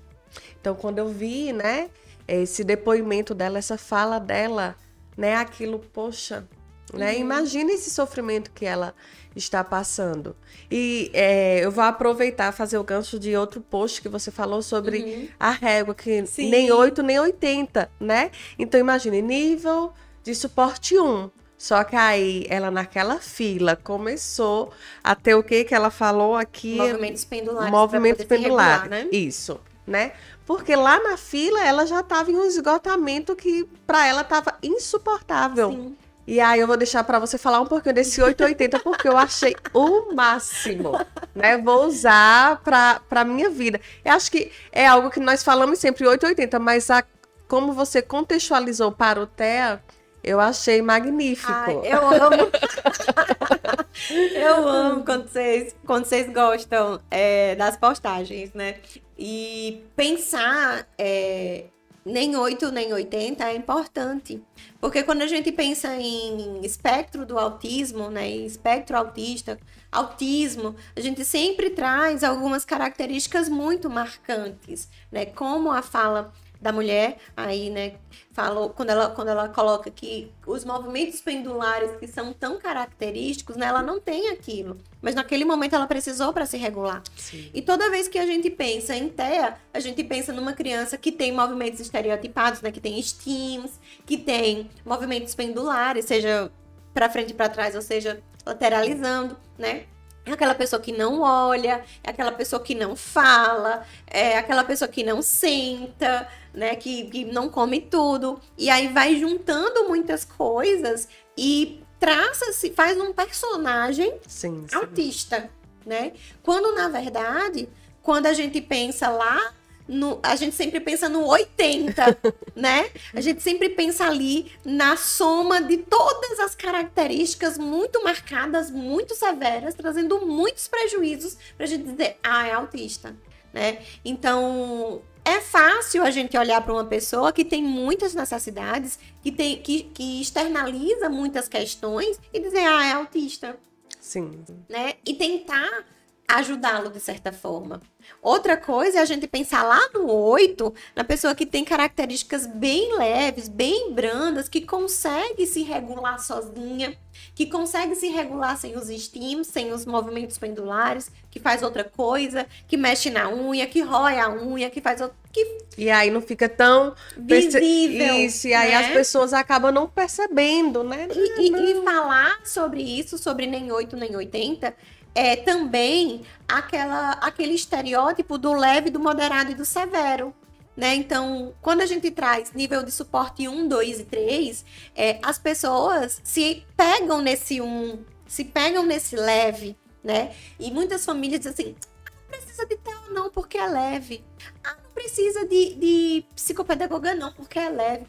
Então, quando eu vi, né, esse depoimento dela, essa fala dela, né, aquilo, poxa, né, Uhum. imagina esse sofrimento que ela está passando. E é, eu vou aproveitar fazer o gancho de outro post que você falou sobre Uhum. a régua, que Sim. nem 8 nem 80, né? Então imagine, nível de suporte 1. Só que aí ela naquela fila começou a ter o que que ela falou aqui? Movimentos pendulares. Movimentos regular, pendulares. né? Isso, né? Porque lá na fila ela já estava em um esgotamento que para ela estava insuportável. Sim. E aí eu vou deixar para você falar um pouquinho desse 880 porque eu achei o máximo, né? Vou usar para para minha vida. Eu acho que é algo que nós falamos sempre 880, mas a, como você contextualizou para o TEA, eu achei magnífico. Ai, eu amo. eu amo quando vocês, quando vocês gostam é, das postagens, né? E pensar é, nem 8 nem 80 é importante. Porque quando a gente pensa em espectro do autismo, né? Em espectro autista, autismo, a gente sempre traz algumas características muito marcantes, né? Como a fala da mulher, aí, né, falou, quando ela, quando ela coloca que os movimentos pendulares que são tão característicos, né, ela não tem aquilo. Mas naquele momento ela precisou para se regular. Sim. E toda vez que a gente pensa em TEA, a gente pensa numa criança que tem movimentos estereotipados, né, que tem estímulos, que tem movimentos pendulares, seja para frente e para trás, ou seja, lateralizando, né? É aquela pessoa que não olha, é aquela pessoa que não fala, é aquela pessoa que não senta, né? Que, que não come tudo. E aí vai juntando muitas coisas e traça-se, faz um personagem Sim, sim. autista, né? Quando na verdade, quando a gente pensa lá no, a gente sempre pensa no 80, né? A gente sempre pensa ali na soma de todas as características muito marcadas, muito severas, trazendo muitos prejuízos pra gente dizer, ah, é autista, né? Então, é fácil a gente olhar para uma pessoa que tem muitas necessidades, que, tem, que, que externaliza muitas questões e dizer, ah, é autista. Sim. Né? E tentar ajudá-lo de certa forma. Outra coisa é a gente pensar lá no 8, na pessoa que tem características bem leves, bem brandas, que consegue se regular sozinha, que consegue se regular sem os estímulos, sem os movimentos pendulares, que faz outra coisa, que mexe na unha, que rói a unha, que faz outra. Que... E aí não fica tão visível. Isso, e aí né? as pessoas acabam não percebendo, né? E, e, e falar sobre isso, sobre nem 8 nem 80, é também aquela, aquele estereótipo do leve, do moderado e do severo. Né? Então, quando a gente traz nível de suporte 1, 2 e 3, é, as pessoas se pegam nesse 1, se pegam nesse leve, né? E muitas famílias dizem assim: ah, não precisa de TEA não, porque é leve. Ah, não precisa de, de psicopedagoga não, porque é leve.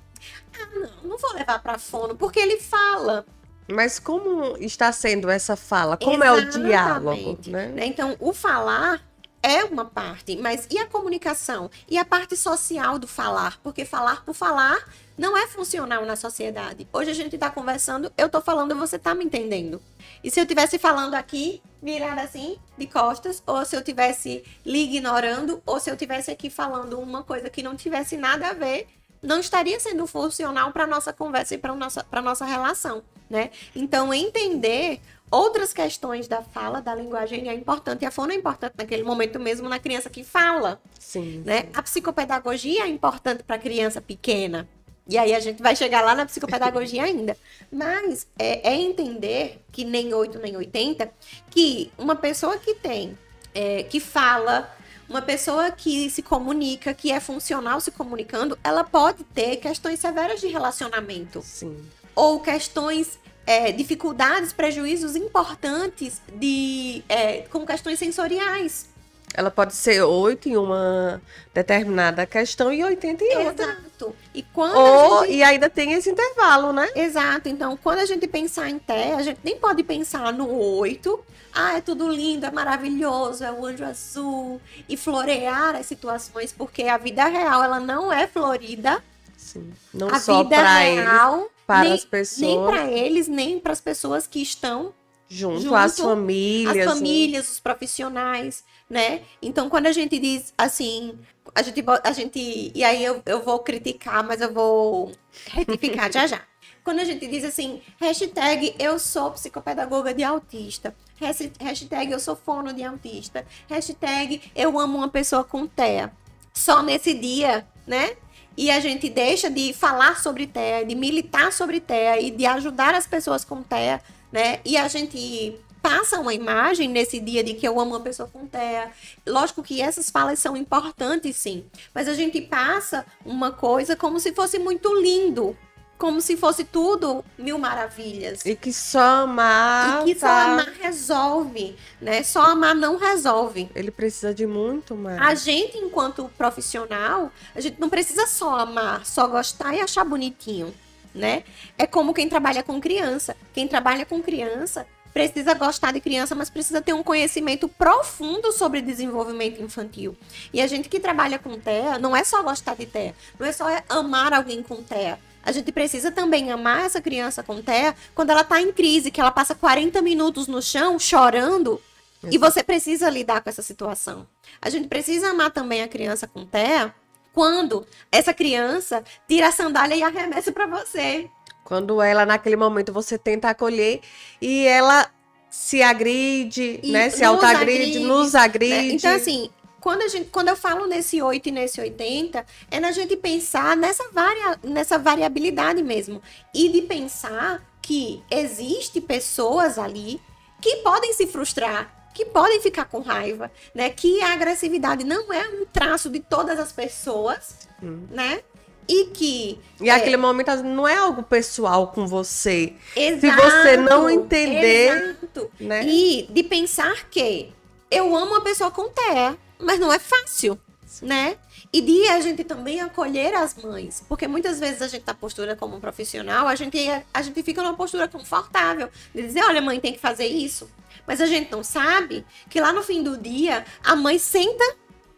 Ah, não, não vou levar para fono, porque ele fala. Mas como está sendo essa fala? Como Exatamente. é o diálogo? Né? Então, o falar é uma parte, mas e a comunicação? E a parte social do falar? Porque falar por falar não é funcional na sociedade. Hoje a gente está conversando, eu estou falando e você está me entendendo. E se eu estivesse falando aqui, virada assim, de costas, ou se eu estivesse lhe ignorando, ou se eu estivesse aqui falando uma coisa que não tivesse nada a ver, não estaria sendo funcional para nossa conversa e para nossa, nossa relação né? Então, entender outras questões da fala, da linguagem é importante. E a fono é importante naquele momento mesmo na criança que fala. Sim. Né? Sim. A psicopedagogia é importante para a criança pequena. E aí a gente vai chegar lá na psicopedagogia ainda. Mas é, é, entender que nem 8 nem 80, que uma pessoa que tem, é, que fala, uma pessoa que se comunica, que é funcional se comunicando, ela pode ter questões severas de relacionamento. Sim ou questões, é, dificuldades, prejuízos importantes de, é, com questões sensoriais. Ela pode ser 8 em uma determinada questão e 80 em outra. Exato. E, quando Ou, gente... e ainda tem esse intervalo, né? Exato. Então, quando a gente pensar em TE, a gente nem pode pensar no 8. Ah, é tudo lindo, é maravilhoso, é o anjo azul. E florear as situações, porque a vida real, ela não é florida. Sim. Não a só vida para real ele para nem, as pessoas. Nem para eles, nem para as pessoas que estão junto, junto às famílias. As famílias, os profissionais, né? Então, quando a gente diz assim, a gente, a gente e aí eu, eu vou criticar, mas eu vou retificar já já. Quando a gente diz assim, hashtag eu sou psicopedagoga de autista, hashtag eu sou fono de autista, hashtag eu amo uma pessoa com TEA. Só nesse dia, né? e a gente deixa de falar sobre TEA, de militar sobre TEA e de ajudar as pessoas com TEA, né? E a gente passa uma imagem nesse dia de que eu amo uma pessoa com TEA. Lógico que essas falas são importantes, sim. Mas a gente passa uma coisa como se fosse muito lindo, como se fosse tudo mil maravilhas. E que só amar. E que tá... só amar resolve, né? Só amar não resolve. Ele precisa de muito mais. A gente, enquanto profissional, a gente não precisa só amar, só gostar e achar bonitinho, né? É como quem trabalha com criança. Quem trabalha com criança precisa gostar de criança, mas precisa ter um conhecimento profundo sobre desenvolvimento infantil. E a gente que trabalha com TEA, não é só gostar de TEA, não é só amar alguém com TEA a gente precisa também amar essa criança com TEA quando ela está em crise, que ela passa 40 minutos no chão chorando Exato. e você precisa lidar com essa situação. A gente precisa amar também a criança com TEA quando essa criança tira a sandália e arremessa para você. Quando ela, naquele momento, você tenta acolher e ela se agride, e né? Se autoagride, nos agride. Né? Então, assim, quando, a gente, quando eu falo nesse 8 e nesse 80, é na gente pensar nessa, varia, nessa variabilidade mesmo. E de pensar que existe pessoas ali que podem se frustrar, que podem ficar com raiva, né? Que a agressividade não é um traço de todas as pessoas, hum. né? E que. E é, aquele momento não é algo pessoal com você. Exato, Se você não entender. Exato. Né? E de pensar que eu amo uma pessoa com TEA mas não é fácil, né? E de a gente também acolher as mães, porque muitas vezes a gente tá postura como um profissional, a gente, a gente fica numa postura confortável de dizer, olha, mãe, tem que fazer isso. Mas a gente não sabe que lá no fim do dia, a mãe senta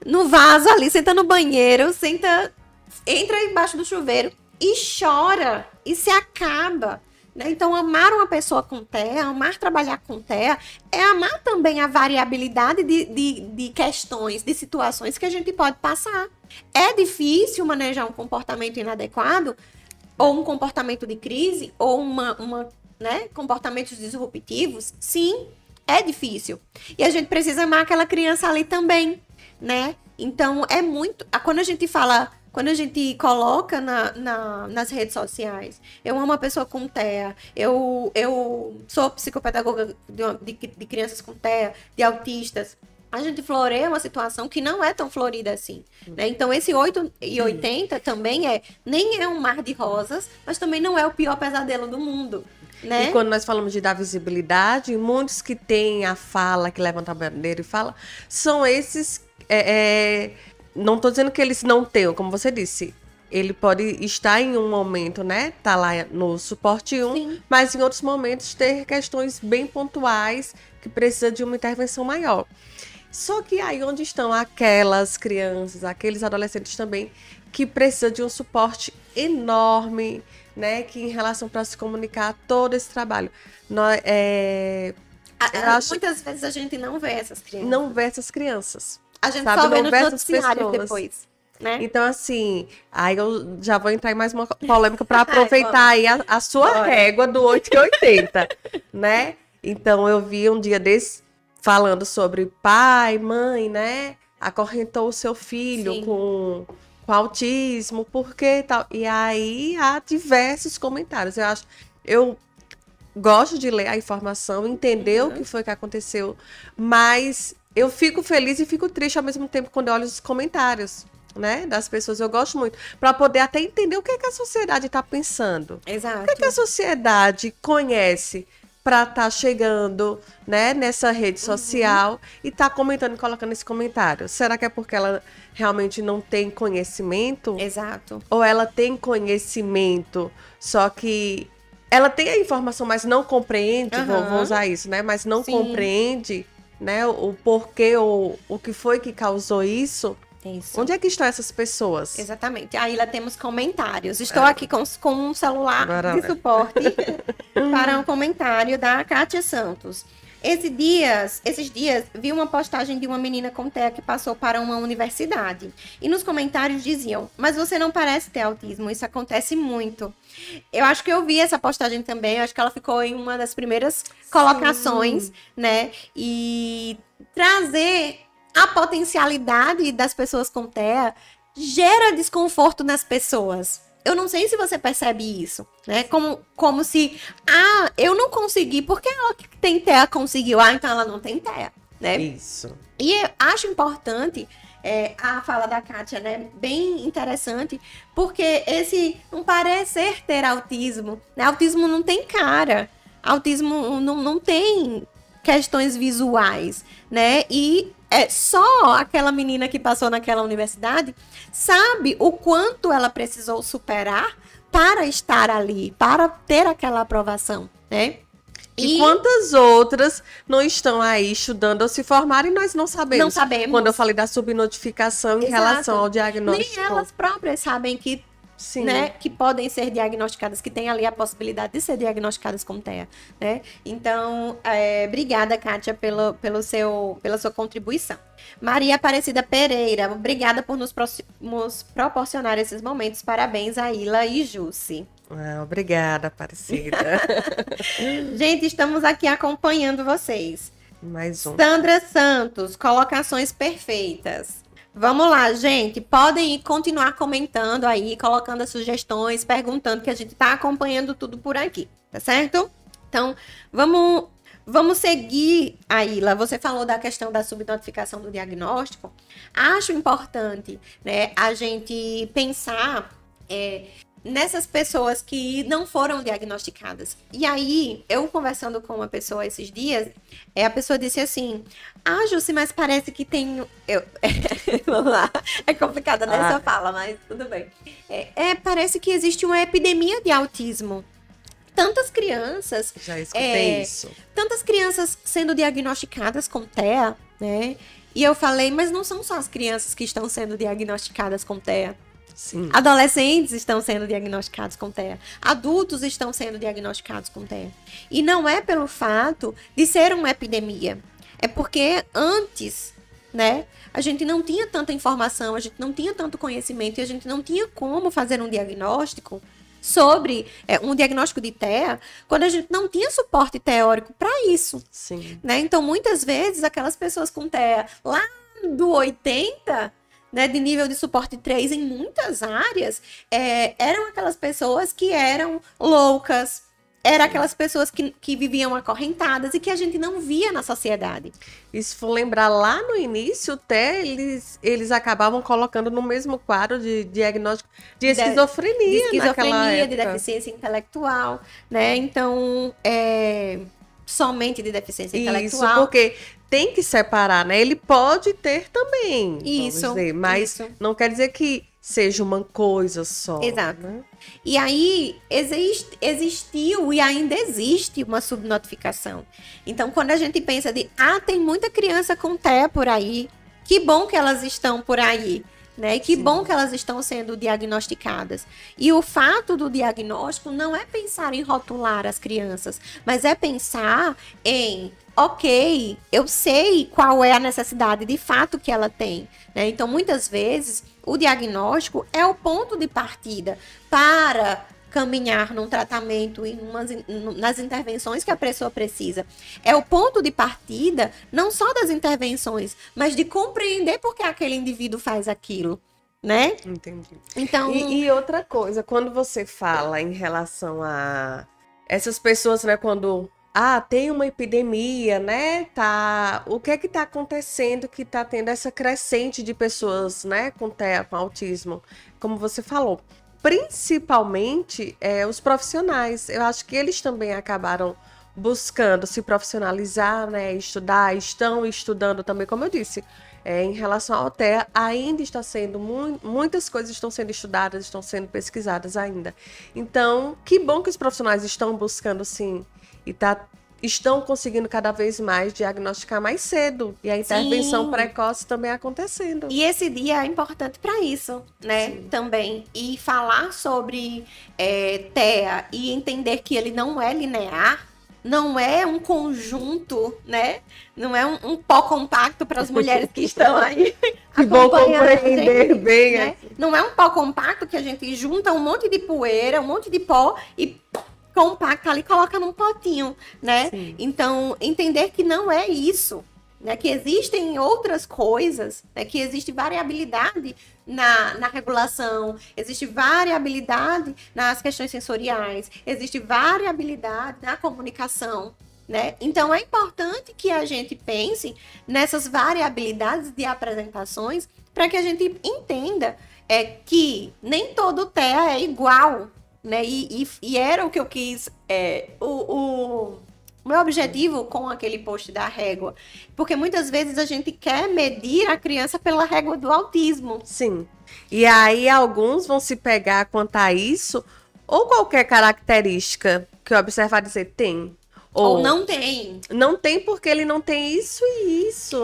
no vaso ali, senta no banheiro, senta, entra embaixo do chuveiro e chora e se acaba. Né? Então, amar uma pessoa com TEA, amar trabalhar com TEA, é amar também a variabilidade de, de, de, questões, de situações que a gente pode passar. É difícil manejar um comportamento inadequado, ou um comportamento de crise, ou uma, uma né, comportamentos disruptivos. Sim, é difícil. E a gente precisa amar aquela criança ali também, né? Então, é muito. Quando a gente fala quando a gente coloca na, na, nas redes sociais, eu amo uma pessoa com TEA, eu, eu sou psicopedagoga de, de, de crianças com TEA, de autistas, a gente floreia uma situação que não é tão florida assim. Né? Então, esse 8 e 80 também é, nem é um mar de rosas, mas também não é o pior pesadelo do mundo. Né? E quando nós falamos de dar visibilidade, muitos que têm a fala, que levantam a bandeira e fala, são esses é, é, não estou dizendo que eles não tenham, como você disse. Ele pode estar em um momento, né? Tá lá no suporte 1, Sim. mas em outros momentos ter questões bem pontuais que precisa de uma intervenção maior. Só que aí onde estão aquelas crianças, aqueles adolescentes também que precisam de um suporte enorme, né? Que em relação para se comunicar todo esse trabalho. Nós, é, acho, muitas vezes a gente não vê essas crianças. Não vê essas crianças. A gente sabe, só vê nos noticiários depois. Né? Então, assim, aí eu já vou entrar em mais uma polêmica para aproveitar aí a, a sua Bora. régua do 880, né? Então, eu vi um dia desse falando sobre pai, mãe, né? Acorrentou o seu filho com, com autismo, por quê tal? E aí há diversos comentários. Eu acho, eu gosto de ler a informação, entender uhum. o que foi que aconteceu, mas eu fico feliz e fico triste ao mesmo tempo quando eu olho os comentários. Né, das pessoas, eu gosto muito, para poder até entender o que, é que a sociedade está pensando. Exato. O que, é que a sociedade conhece para estar tá chegando, né, nessa rede uhum. social uhum. e tá comentando e colocando esse comentário. Será que é porque ela realmente não tem conhecimento? Exato. Ou ela tem conhecimento, só que ela tem a informação, mas não compreende, uhum. vou, vou, usar isso, né? Mas não Sim. compreende né, o porquê ou o que foi que causou isso. Isso. Onde é que estão essas pessoas? Exatamente. Aí lá temos comentários. Estou é. aqui com, com um celular Agora de suporte para um comentário da Kátia Santos. Esse dias, esses dias, vi uma postagem de uma menina com TEA que passou para uma universidade. E nos comentários diziam: Mas você não parece ter autismo, isso acontece muito. Eu acho que eu vi essa postagem também, eu acho que ela ficou em uma das primeiras colocações, Sim. né? E trazer a potencialidade das pessoas com TEA gera desconforto nas pessoas. Eu não sei se você percebe isso, né? Como, como se, ah, eu não consegui, porque ela que tem TEA conseguiu, ah, então ela não tem TEA, né? Isso. E eu acho importante é, a fala da Kátia, né? Bem interessante, porque esse não parecer ter autismo, né? Autismo não tem cara, autismo não, não tem questões visuais, né? E é só aquela menina que passou naquela universidade sabe o quanto ela precisou superar para estar ali, para ter aquela aprovação, né? E, e, quantas outras não estão aí estudando ou se formarem e nós não sabemos? Não sabemos. Quando eu falei da subnotificação em Exato. relação ao diagnóstico. Nem elas próprias sabem que Sim. Né, que podem ser diagnosticadas, que tem ali a possibilidade de ser diagnosticadas com TEA, né? Então, é, obrigada, Kátia, pelo, pelo seu, pela sua contribuição. Maria Aparecida Pereira, obrigada por nos, nos proporcionar esses momentos. Parabéns a Ila e Jussi. Ah, obrigada, Aparecida. Gente, estamos aqui acompanhando vocês. Mais um. Sandra Santos, colocações perfeitas. Vamos lá, gente. Podem continuar comentando aí, colocando as sugestões, perguntando, que a gente está acompanhando tudo por aqui, tá certo? Então, vamos, vamos seguir, Aila. Você falou da questão da subnotificação do diagnóstico. Acho importante né, a gente pensar é, nessas pessoas que não foram diagnosticadas. E aí, eu conversando com uma pessoa esses dias, é, a pessoa disse assim: Ah, Jussi, mas parece que tem. Eu... Vamos lá, é complicada nessa ah. fala, mas tudo bem. É, é, parece que existe uma epidemia de autismo. Tantas crianças. Já escutei é, isso. Tantas crianças sendo diagnosticadas com TEA, né? E eu falei, mas não são só as crianças que estão sendo diagnosticadas com TEA. Sim. Adolescentes estão sendo diagnosticados com TEA. Adultos estão sendo diagnosticados com TEA. E não é pelo fato de ser uma epidemia. É porque antes, né, a gente não tinha tanta informação, a gente não tinha tanto conhecimento e a gente não tinha como fazer um diagnóstico sobre é, um diagnóstico de TEA quando a gente não tinha suporte teórico para isso. Sim. Né? Então, muitas vezes, aquelas pessoas com TEA lá do 80, né, de nível de suporte 3 em muitas áreas, é, eram aquelas pessoas que eram loucas, eram aquelas pessoas que, que viviam acorrentadas e que a gente não via na sociedade. E se for lembrar lá no início, até eles, eles acabavam colocando no mesmo quadro de diagnóstico de esquizofrenia. De esquizofrenia, de deficiência intelectual, né? Então, é, somente de deficiência Isso, intelectual. porque tem que separar, né? Ele pode ter também. Isso, Dizer, mas isso. não quer dizer que seja uma coisa só. Exato. né? E aí existe, existiu e ainda existe uma subnotificação. Então, quando a gente pensa de, ah, tem muita criança com TEA por aí, que bom que elas estão por aí. Né? E que Sim. bom que elas estão sendo diagnosticadas. E o fato do diagnóstico não é pensar em rotular as crianças, mas é pensar em, ok, eu sei qual é a necessidade de fato que ela tem. né? Então, muitas vezes, o diagnóstico é o ponto de partida para caminhar num tratamento e nas intervenções que a pessoa precisa. É o ponto de partida não só das intervenções, mas de compreender por que aquele indivíduo faz aquilo, né? Entendi. Então, E, e outra coisa, quando você fala em relação a essas pessoas, né, quando ah, tem uma epidemia, né? Tá, o que é que tá acontecendo que tá tendo essa crescente de pessoas, né, com com autismo, como você falou, principalmente é, os profissionais. Eu acho que eles também acabaram buscando se profissionalizar, né, estudar, estão estudando também, como eu disse, é, em relação ao TEA, ainda está sendo, mu- muitas coisas estão sendo estudadas, estão sendo pesquisadas ainda. Então, que bom que os profissionais estão buscando sim, e tá, estão conseguindo cada vez mais diagnosticar mais cedo, e a intervenção Sim. precoce também acontecendo. E esse dia é importante para isso, né? Sim. Também. E falar sobre é, TEA e entender que ele não é linear, não é um conjunto, né? Não é um, um pó compacto para as mulheres que estão aí. Que bom compreender gente, bem, né? Não é um pó compacto que a gente junta um monte de poeira, um monte de pó e compacta ali, e coloca num potinho, né? Sim. Então, entender que não é isso, né? Que existem outras coisas, né? Que existe variabilidade na, na regulação, existe variabilidade nas questões sensoriais, existe variabilidade na comunicação, né? Então, é importante que a gente pense nessas variabilidades de apresentações para que a gente entenda é, que nem todo TEA é igual, né? E, e, e era o que eu quis, é, o, o, o meu objetivo com aquele post da régua, porque muitas vezes a gente quer medir a criança pela régua do autismo. Sim. E aí alguns vão se pegar quanto a isso, ou qualquer característica que eu observar dizer tem. Ou, não tem. Não tem porque ele não tem isso e isso.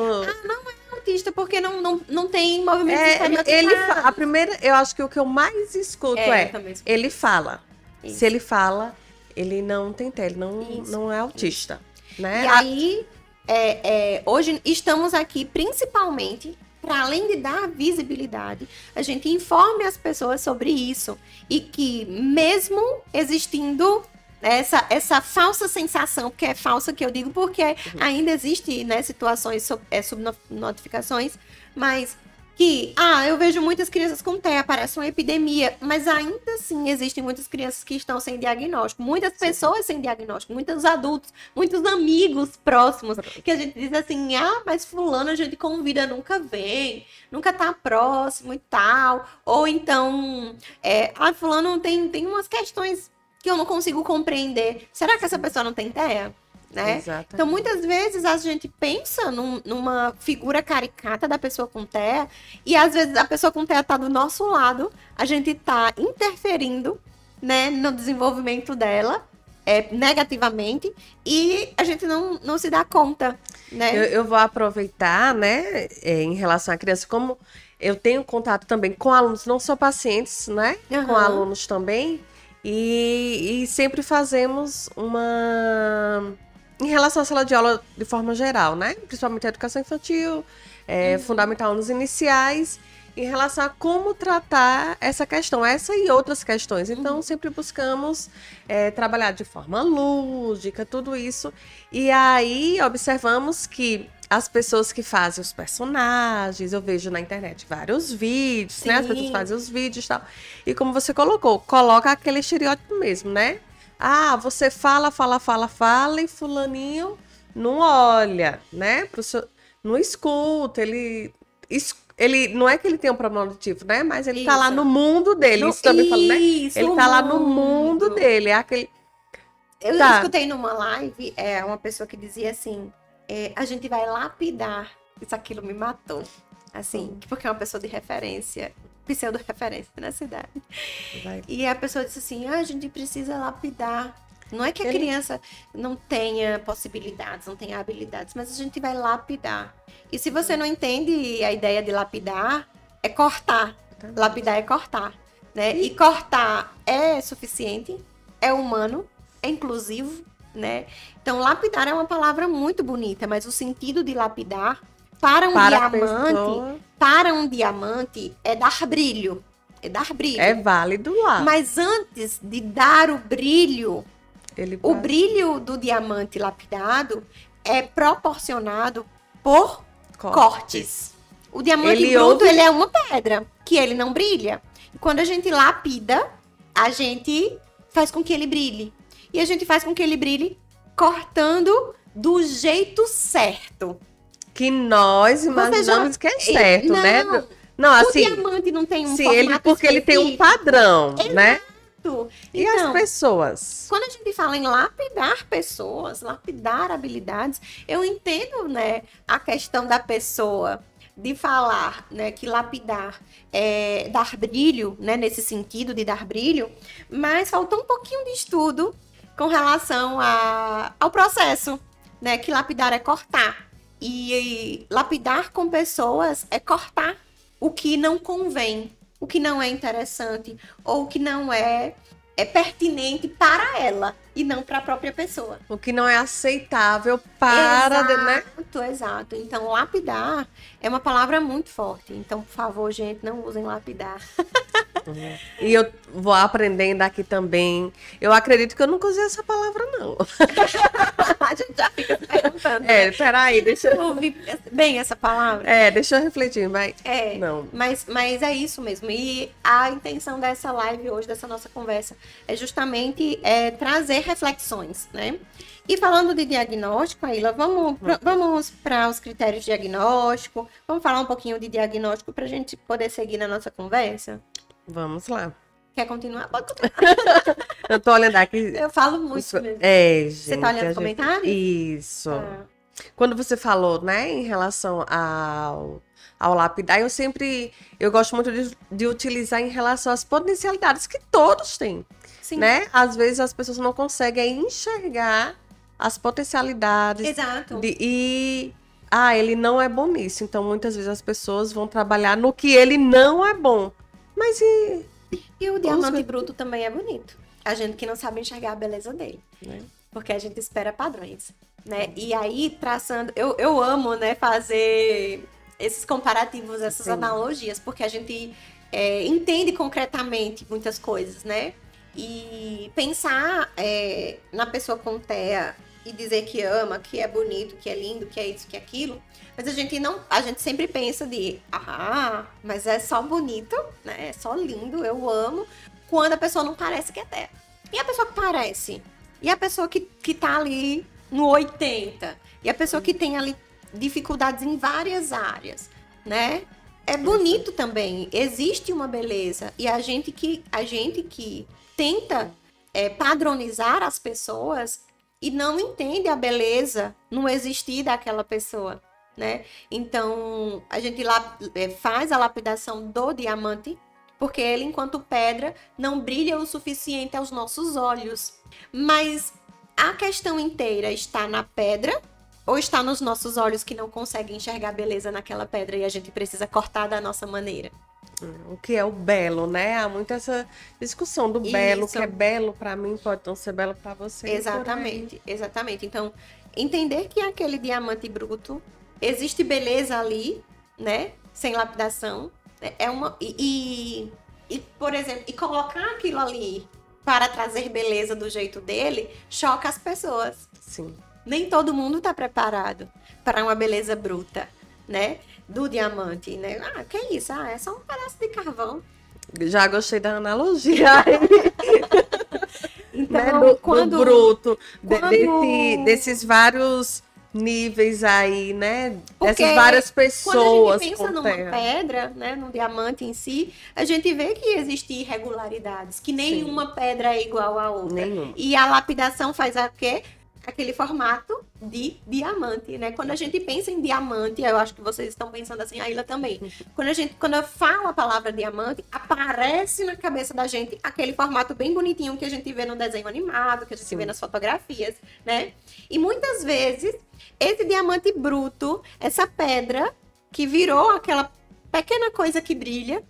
Autista porque não, não, não tem movimento É, ele a primeira, eu acho que o que eu mais escuto É, é, ele fala. Isso. Se ele fala, ele não tem TEA, ele não, Isso, não é autista, né? E aí, é, é, hoje estamos aqui principalmente para além de dar visibilidade, a gente informe as pessoas sobre isso e que mesmo existindo essa, essa falsa sensação, porque é falsa que eu digo, porque ainda existe né, situações, sob- é, subnotificações, mas que, ah, eu vejo muitas crianças com TEA, parece uma epidemia, mas ainda assim existem muitas crianças que estão sem diagnóstico, muitas pessoas sem diagnóstico, muitos adultos, muitos amigos próximos, que a gente diz assim, ah, mas fulano a gente convida, nunca vem, nunca tá próximo e tal, ou então, é, ah, fulano tem, tem umas questões que eu não consigo compreender, será que essa pessoa não tem TEA? Né? Então, muitas vezes a gente pensa num- numa figura caricata da pessoa com TEA, e às vezes a pessoa com TEA tá do nosso lado, a gente tá interferindo, né, no desenvolvimento dela, é, negativamente, e a gente não, não se dá conta, né? Eu, eu vou aproveitar, né, é, em relação à criança, como eu tenho contato também com alunos, não só pacientes, né, com Aham. alunos também, e, e sempre fazemos uma. Em relação à sala de aula de forma geral, né? Principalmente a educação infantil, é, fundamental nos iniciais, em relação a como tratar essa questão, essa e outras questões. Então, sempre buscamos é, trabalhar de forma lúdica, tudo isso. E aí observamos que as pessoas que fazem os personagens, eu vejo na internet vários vídeos, né? As Sim. pessoas fazem os vídeos e tal. E como você colocou, coloca aquele estereótipo mesmo, né? Ah, você fala, fala, fala, fala e fulaninho não olha, né? Pro seu, não escuta, ele, ele não é que ele tem um problema auditivo, né? Mas ele tá lá Isso. no mundo dele, No- isso também fala, né? Isso, Ele tá lá no mundo dele, é aquele Eu Tá. escutei numa live é, uma pessoa que dizia assim: é, a gente vai lapidar. Isso aquilo me matou. Assim, porque é uma pessoa de referência, pseudo-referência na cidade. vai, E a pessoa disse assim: ah, a gente precisa lapidar. Não é que a Ele- criança não tenha possibilidades, não tenha habilidades, mas a gente vai lapidar. E se você não entende a ideia de lapidar, é cortar. Lapidar é cortar, né? E cortar é suficiente, é humano, é inclusivo, né? Então, lapidar é uma palavra muito bonita, mas o sentido de lapidar para um para diamante, pessoa para um diamante é dar brilho, é dar brilho. é válido lá. Mas antes de dar o brilho, ele o brilho do diamante lapidado é proporcionado por corta. cortes. O diamante Ele bruto, ouve- ele é uma pedra, que ele não brilha. E quando a gente lapida, a gente faz com que ele brilhe. E a gente faz com que ele brilhe cortando do jeito certo. que nós imaginamos que é certo, não, né? Não, o assim, diamante não tem um se ele porque ele tem um específico. padrão, né? E as Então, pessoas? Quando a gente fala em lapidar pessoas, lapidar habilidades, eu entendo, né, a questão da pessoa de falar, né, que lapidar é dar brilho, né, nesse sentido de dar brilho, mas faltou um pouquinho de estudo com relação a, ao processo, né, que lapidar é cortar. E, e lapidar com pessoas é cortar o que não convém, o que não é interessante, ou o que não é é pertinente para ela e não para a própria pessoa. O que não é aceitável para, né? Exato, exato. Então, lapidar é uma palavra muito forte. Então, por favor, gente, não usem lapidar. E eu vou aprendendo aqui também. Eu acredito que eu nunca usei essa palavra, não. a gente já fica se perguntando. É, peraí, deixa eu. Eu ouvi bem essa palavra. É, deixa eu refletir, mas. É. Não. Mas, mas é isso mesmo. E a intenção dessa live hoje, dessa nossa conversa, é justamente é, trazer reflexões, né? E falando de diagnóstico, Aila, vamos, pra- vamos para os critérios de diagnóstico. Vamos falar um pouquinho de diagnóstico para a gente poder seguir na nossa conversa? Vamos lá. Quer continuar? Pode continuar. Eu tô olhando aqui. Eu falo muito Isso- mesmo. É, gente. Você tá olhando gente- comentários? Isso. Tá. Quando você falou, né, em relação ao, ao lapidar, eu sempre, eu gosto muito de, de utilizar em relação às potencialidades que todos têm, Sim. né? Às vezes as pessoas não conseguem enxergar as potencialidades Exato. de- e, ah, ele não é bom nisso. Então, muitas vezes as pessoas vão trabalhar no que ele não é bom. Mas e... E o diamante ver. bruto também é bonito. A gente que não sabe enxergar a beleza dele. Né? Porque a gente espera padrões, né? E aí, traçando... Eu, eu amo, né, fazer esses comparativos, essas Sim. analogias, porque a gente é, entende concretamente muitas coisas, né? E pensar é, na pessoa com TEA e dizer que ama, que é bonito, que é lindo, que é isso, que é aquilo. Mas a gente não, a gente sempre pensa de, ah, mas é só bonito, né? É só lindo, eu amo, quando a pessoa não parece que é TEA. E a pessoa que parece? E a pessoa que, que tá ali no 80? E a pessoa que tem ali dificuldades em várias áreas, né? É bonito também, existe uma beleza. E a gente que, a gente que tenta é, padronizar as pessoas e não entende a beleza no existir daquela pessoa, né? Então, a gente é, faz a lapidação do diamante, porque ele, enquanto pedra, não brilha o suficiente aos nossos olhos. Mas a questão inteira está na pedra Ou está nos nossos olhos que não conseguem enxergar beleza naquela pedra e a gente precisa cortar da nossa maneira? O que é o belo, né? Há muita essa discussão do belo, o Isso. que é belo para mim pode não ser belo para você. Exatamente, exatamente. Então, entender que aquele diamante bruto existe beleza ali, né? Sem lapidação. né? É uma. E, e, e, por exemplo, e colocar aquilo ali para trazer beleza do jeito dele choca as pessoas. Sim. Nem todo mundo está preparado para uma beleza bruta, né? Do diamante, né? Ah, que isso? Ah, é só um pedaço de carvão. Já gostei da analogia. Então, né, do, do quando bruto, de- quando- desse- desses vários níveis aí, né? Porque Dessas várias Quando a pessoas gente pensa numa terra. pedra, né, num diamante em si, a gente vê que existem irregularidades, que nenhuma pedra é igual à outra. Nenhum. E a lapidação faz o quê? Aquele formato de diamante, né? Quando a gente pensa em diamante, eu acho que vocês estão pensando assim, a Ilha também. Quando a gente, quando eu falo a palavra diamante, aparece na cabeça da gente aquele formato bem bonitinho que a gente vê no desenho animado, que a gente Sim. vê nas fotografias, né? E muitas vezes esse diamante bruto, essa pedra que virou aquela pequena coisa que brilha,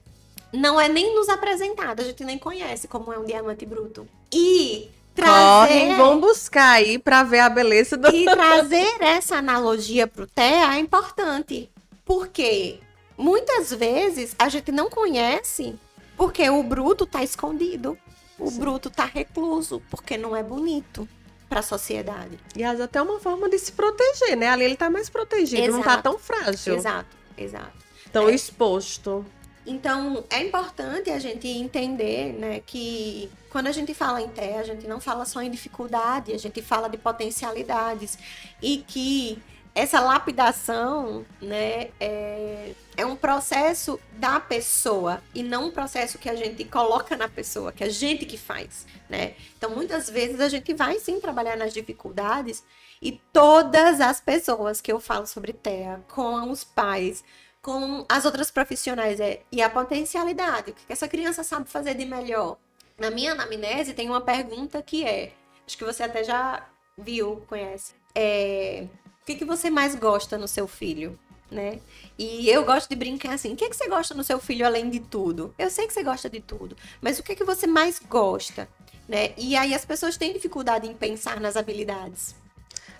não é nem nos apresentado, a gente nem conhece como é um diamante bruto. E trazer Correm, vão buscar aí pra ver a beleza do. e trazer essa analogia pro TEA é importante. Porque muitas vezes a gente não conhece porque o bruto tá escondido. O Sim. bruto tá recluso, porque não é bonito para a sociedade. E às até uma forma de se proteger, né? Ali ele tá mais protegido, não tá Exato. tão frágil, Exato, exato. tão É. exposto. Então, é importante a gente entender, né, que quando a gente fala em terra, a gente não fala só em dificuldade, a gente fala de potencialidades e que essa lapidação, né, é, é um processo da pessoa e não um processo que a gente coloca na pessoa, que é a gente que faz, né? Então, muitas vezes a gente vai sim trabalhar nas dificuldades e todas as pessoas que eu falo sobre terra, com os pais, com as outras profissionais é e a potencialidade, o que essa criança sabe fazer de melhor. Na minha anamnese tem uma pergunta que é, acho que você até já viu, conhece. É, o que, que você mais gosta no seu filho, né? E eu gosto de brincar assim, o que, que você gosta no seu filho além de tudo? Eu sei que você gosta de tudo, mas o que, que você mais gosta, né? E aí as pessoas têm dificuldade em pensar nas habilidades.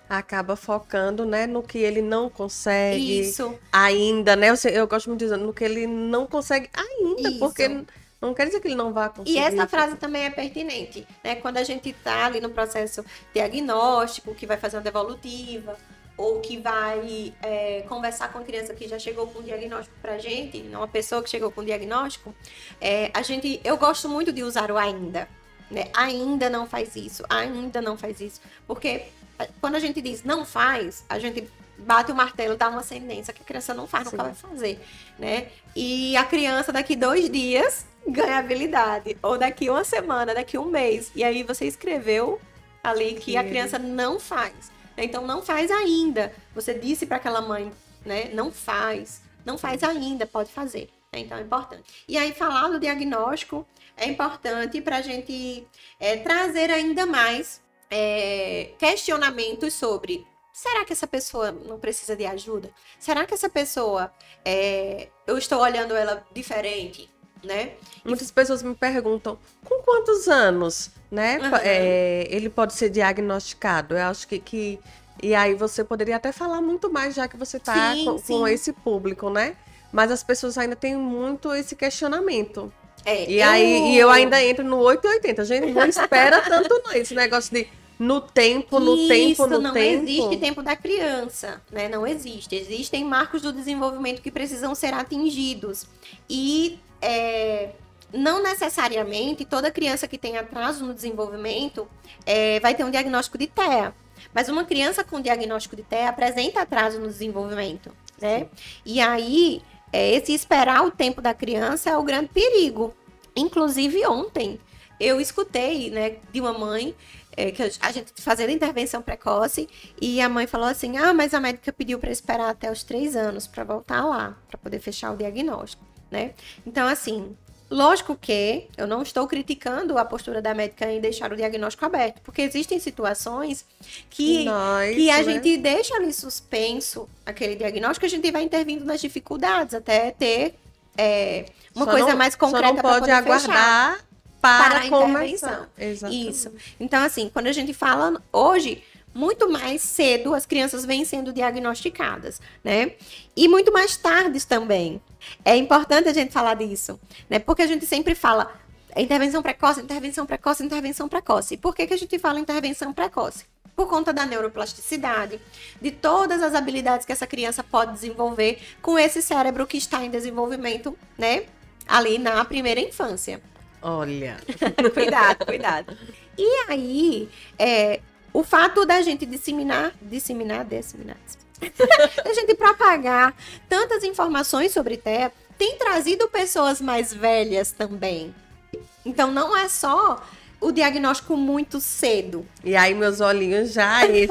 Acaba focando, né, no que ele não consegue Isso. ainda, né? Eu, eu gosto muito de dizer no que ele não consegue ainda, Isso. porque não quer dizer que ele não vá conseguir. E essa frase também é pertinente, né? Quando a gente está ali no processo diagnóstico, que vai fazer uma devolutiva, ou que vai é, conversar com a criança que já chegou com um diagnóstico pra gente, né, uma pessoa que chegou com um diagnóstico, é, a gente, eu gosto muito de usar o ainda, né? Ainda não faz isso, ainda não faz isso, porque quando a gente diz não faz, a gente bate o martelo, dá uma ascendência que a criança não faz, nunca Sim. vai fazer, né? E a criança daqui dois dias ganha habilidade, ou daqui uma semana, daqui um mês, e aí você escreveu ali que a Que- criança não faz. Então não faz ainda. Você disse para aquela mãe, né? Não faz, não faz ainda, pode fazer. né? Então é importante. E aí falar do diagnóstico é importante para a gente é, trazer ainda mais é, questionamentos sobre será que essa pessoa não precisa de ajuda? Será que essa pessoa é, eu estou olhando ela diferente, né? Muitas pessoas me perguntam com quantos anos, né? Aham. é, ele pode ser diagnosticado. Eu acho que, que- E aí você poderia até falar muito mais, já que você está com, com esse público, né? Mas as pessoas ainda têm muito esse questionamento. É, E aí e eu ainda entro no 880. A gente não espera tanto não. Esse negócio de no tempo, no Isso, tempo, no não tempo. existe tempo da criança, né? Não existe. Existem marcos do desenvolvimento que precisam ser atingidos. E é, não necessariamente toda criança que tem atraso no desenvolvimento é, vai ter um diagnóstico de TEA. Mas uma criança com diagnóstico de TEA apresenta atraso no desenvolvimento, né? E aí, é, esse esperar o tempo da criança é o grande perigo. Inclusive, ontem, eu escutei, né, de uma mãe é, que a gente fazendo intervenção precoce e a mãe falou assim: ah, mas a médica pediu para esperar até os três anos para voltar lá, para poder fechar o diagnóstico, né? Então, assim, Lógico que eu não estou criticando a postura da médica em deixar o diagnóstico aberto, porque existem situações que, Nós, que a né? gente deixa ali suspenso aquele diagnóstico, a gente vai intervindo nas dificuldades até ter é, uma Só coisa não- mais Só concreta não para pode aguardar Para para, a intervenção. Exatamente. Isso. Então, assim, quando a gente fala hoje, muito mais cedo as crianças vêm sendo diagnosticadas, né? E muito mais tarde também. É importante a gente falar disso, né? Porque a gente sempre fala intervenção precoce, intervenção precoce, intervenção precoce. Por que, que a gente fala intervenção precoce? Por conta da neuroplasticidade, de todas as habilidades que essa criança pode desenvolver com esse cérebro que está em desenvolvimento, né? Ali na primeira infância. Olha, cuidado, cuidado. E aí, é, o fato da gente disseminar, disseminar, disseminar, da gente propagar tantas informações sobre TEA, tem trazido pessoas mais velhas também. Então, não é só o diagnóstico muito cedo. e aí meus olhinhos já enchem,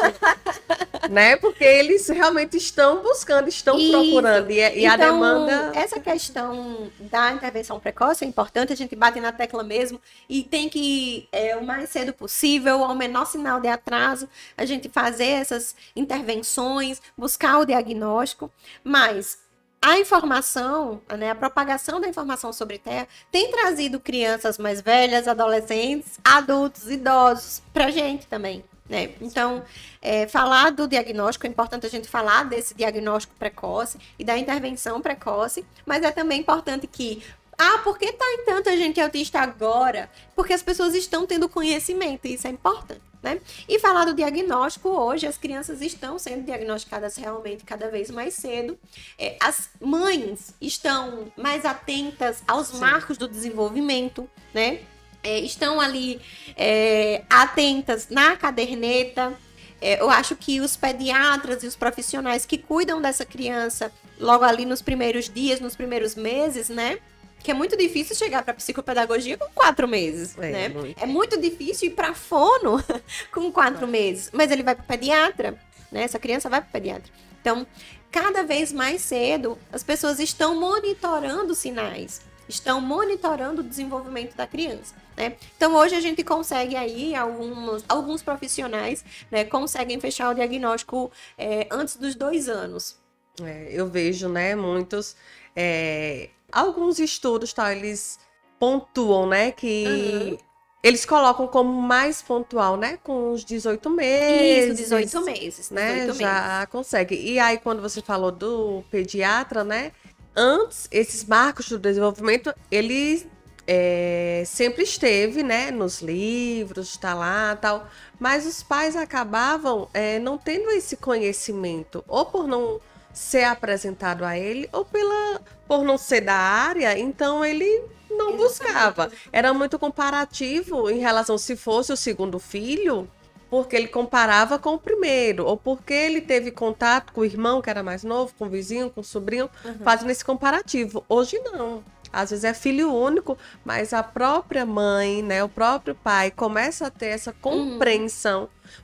né? Porque eles realmente estão buscando, estão Isso. procurando e, e a Então, demanda Essa questão da intervenção precoce é importante, a gente bate na tecla mesmo e tem que, é, o mais cedo possível, ao menor sinal de atraso, a gente fazer essas intervenções, buscar o diagnóstico, mas a informação, né, a propagação da informação sobre TEA tem trazido crianças mais velhas, adolescentes, adultos, idosos, pra gente também. Né? Então, é, falar do diagnóstico, é importante a gente falar desse diagnóstico precoce e da intervenção precoce, mas é também importante que, ah, por que tá em tanta gente autista agora? Porque as pessoas estão tendo conhecimento, e isso é importante, né? E falar do diagnóstico, hoje as crianças estão sendo diagnosticadas realmente cada vez mais cedo. É, as mães estão mais atentas aos Sim. marcos do desenvolvimento, né? É, estão ali é, atentas na caderneta. É, eu acho que os pediatras e os profissionais que cuidam dessa criança logo ali nos primeiros dias, nos primeiros meses, né? Que é muito difícil chegar para psicopedagogia com quatro meses, É, né? muito. É muito difícil ir para fono com quatro meses, mas ele vai para pediatra, né? Essa criança vai para pediatra. Então, cada vez mais cedo, as pessoas estão monitorando sinais, estão monitorando o desenvolvimento da criança. Né? Então hoje a gente consegue aí alguns, alguns profissionais né, conseguem fechar o diagnóstico é, antes dos dois anos. É, eu vejo, né, muitos. é, alguns estudos, tá, eles pontuam, né, que Uhum. eles colocam como mais pontual, né, com os 18 meses. Isso, 18 meses. 18 né, meses. já consegue. E aí, quando você falou do pediatra, né, antes, esses marcos do desenvolvimento, ele é, sempre esteve, né, nos livros, tá lá, tal, mas os pais acabavam é, não tendo esse conhecimento, ou por não ser apresentado a ele, ou pela, por não ser da área, então ele não buscava. Era muito comparativo em relação se fosse o segundo filho, porque ele comparava com o primeiro, ou porque ele teve contato com o irmão que era mais novo, com o vizinho, com o sobrinho, Uhum. fazendo esse comparativo. Hoje não. Às vezes é filho único, mas a própria mãe, né, o próprio pai começa a ter essa Uhum.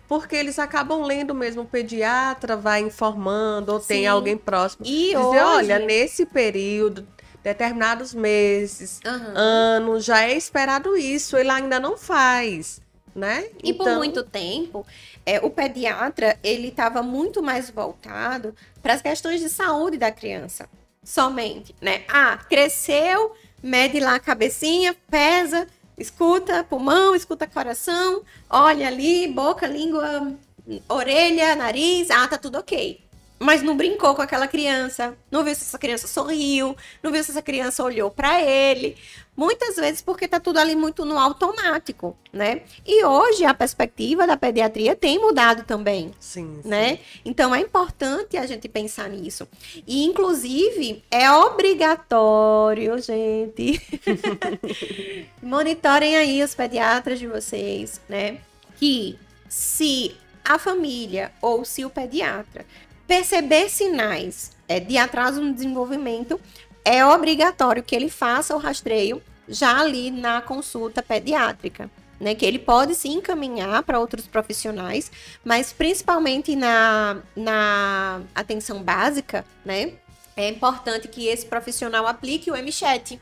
Porque eles acabam lendo mesmo o pediatra, vai informando, ou Sim. tem alguém próximo. E Dizer, hoje... olha, nesse período, determinados meses, Aham. anos, já é esperado isso, ele ainda não faz, né? E por muito tempo, é, o pediatra ele estava muito mais voltado para as questões de saúde da criança, somente, né? Ah, cresceu, mede lá a cabecinha, pesa, escuta pulmão, escuta coração, olha ali, boca, língua, orelha, nariz, ah, tá tudo ok. Mas não brincou com aquela criança, não viu se essa criança sorriu, não viu se essa criança olhou para ele. Muitas vezes porque tá tudo ali muito no automático, né? E hoje a perspectiva da pediatria tem mudado também, Sim, sim. né? Então é importante a gente pensar nisso. E inclusive é obrigatório, gente. Monitorem aí os pediatras de vocês, né? Que se a família ou se o pediatra perceber sinais é, de atraso no desenvolvimento, é obrigatório que ele faça o rastreio já ali na consulta pediátrica. Né, que ele pode se encaminhar para outros profissionais, mas principalmente na, na atenção básica, né? É importante que esse profissional aplique o MChat,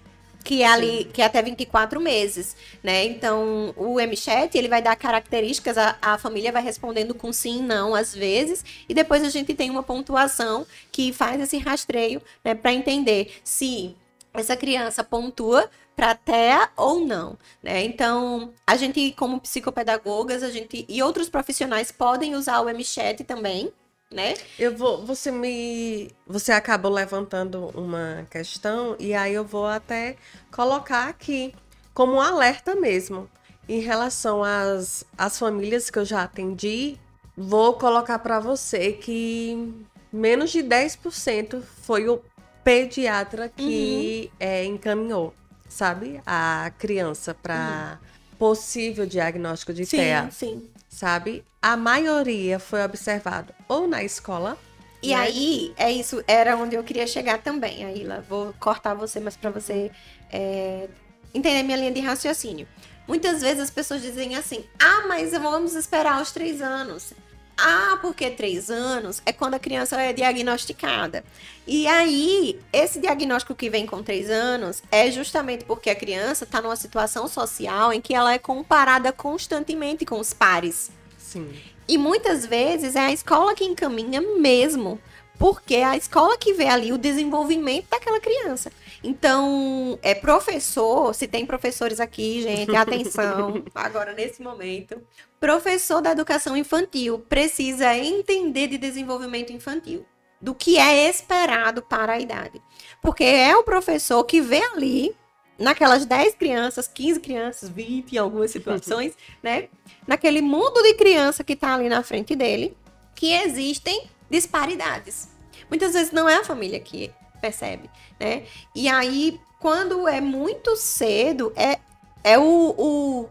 que é ali, que é até 24 meses, né? Então, o MChat, ele vai dar características, a, a família vai respondendo com sim, não, às vezes, e depois a gente tem uma pontuação que faz esse rastreio, né, para entender se essa criança pontua para TEA ou não, né? Então, a gente como psicopedagogas, a gente e outros profissionais podem usar o MChat também, né? Eu vou, você me, você acabou levantando uma questão e aí eu vou até colocar aqui como um alerta mesmo em relação às, às famílias que eu já atendi. Vou colocar para você que menos de 10% foi o pediatra que uhum. é, encaminhou, sabe, a criança para uhum. Possível diagnóstico de sim, TEA. Sim sabe? A maioria foi observado ou na escola. E né? aí, é isso, era onde eu queria chegar também, Aila. Vou cortar você, mas para você é, entender minha linha de raciocínio. Muitas vezes as pessoas dizem assim: ah, mas vamos esperar os três anos. Ah, porque três anos é quando a criança é diagnosticada. E aí, esse diagnóstico que vem com três anos é justamente porque a criança está numa situação social em que ela é comparada constantemente com os pares. Sim. E muitas vezes é a escola que encaminha mesmo, porque é a escola que vê ali o desenvolvimento daquela criança. Então, é professor, se tem professores aqui, gente, atenção, agora nesse momento. Professor da educação infantil precisa entender de desenvolvimento infantil, do que é esperado para a idade. Porque é o professor que vê ali, naquelas 10 crianças, 15 crianças, 20 em algumas situações, né? Naquele mundo de criança que está ali na frente dele, que existem disparidades. Muitas vezes não é a família que percebe, né? E aí, quando é muito cedo, é, é o, o,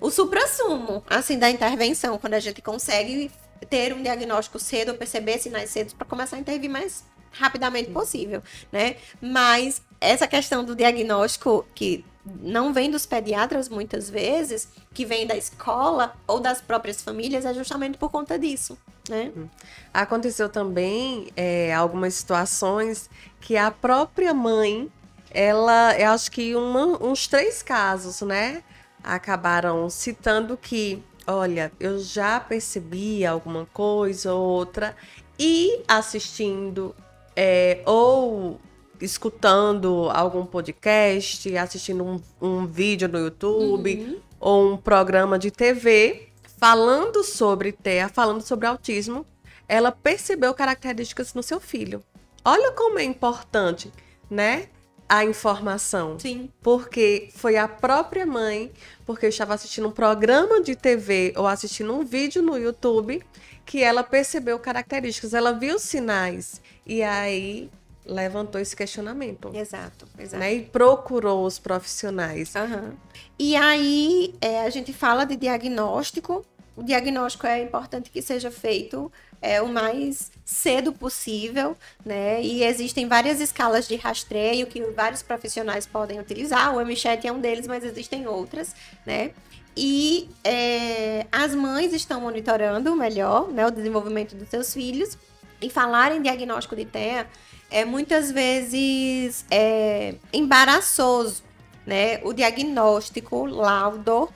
o supra-sumo, assim, da intervenção, quando a gente consegue ter um diagnóstico cedo, perceber sinais cedos para começar a intervir mais rapidamente possível, né? Mas essa questão do diagnóstico que não vem dos pediatras muitas vezes, que vem da escola ou das próprias famílias, é justamente por conta disso, né? Hum. Aconteceu também é, algumas situações que a própria mãe, ela, eu acho que uma, uns três casos, né? Acabaram citando que, olha, eu já percebi alguma coisa ou outra, e assistindo é, ou escutando algum podcast, assistindo um, um vídeo no YouTube uhum. ou um programa de TV falando sobre TEA, falando sobre autismo, ela percebeu características no seu filho. Olha como é importante, né? A informação. Sim. Porque foi a própria mãe, porque estava assistindo um programa de TV ou assistindo um vídeo no YouTube, que ela percebeu características, ela viu sinais. E aí levantou esse questionamento. Exato, exato. Né? E procurou os profissionais. Uhum. E aí é, a gente fala de diagnóstico. O diagnóstico é importante que seja feito é, o mais cedo possível, né? E existem várias escalas de rastreio que vários profissionais podem utilizar. O MChat é um deles, mas existem outras, né? E é, as mães estão monitorando melhor né, o desenvolvimento dos seus filhos. E falar em diagnóstico de TEA é muitas vezes é, embaraçoso, né? O diagnóstico, laudo,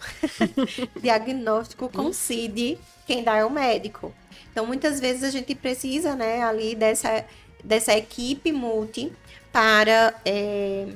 diagnóstico concede quem dá é o médico. Então, muitas vezes a gente precisa, né, ali dessa, dessa equipe multi para é,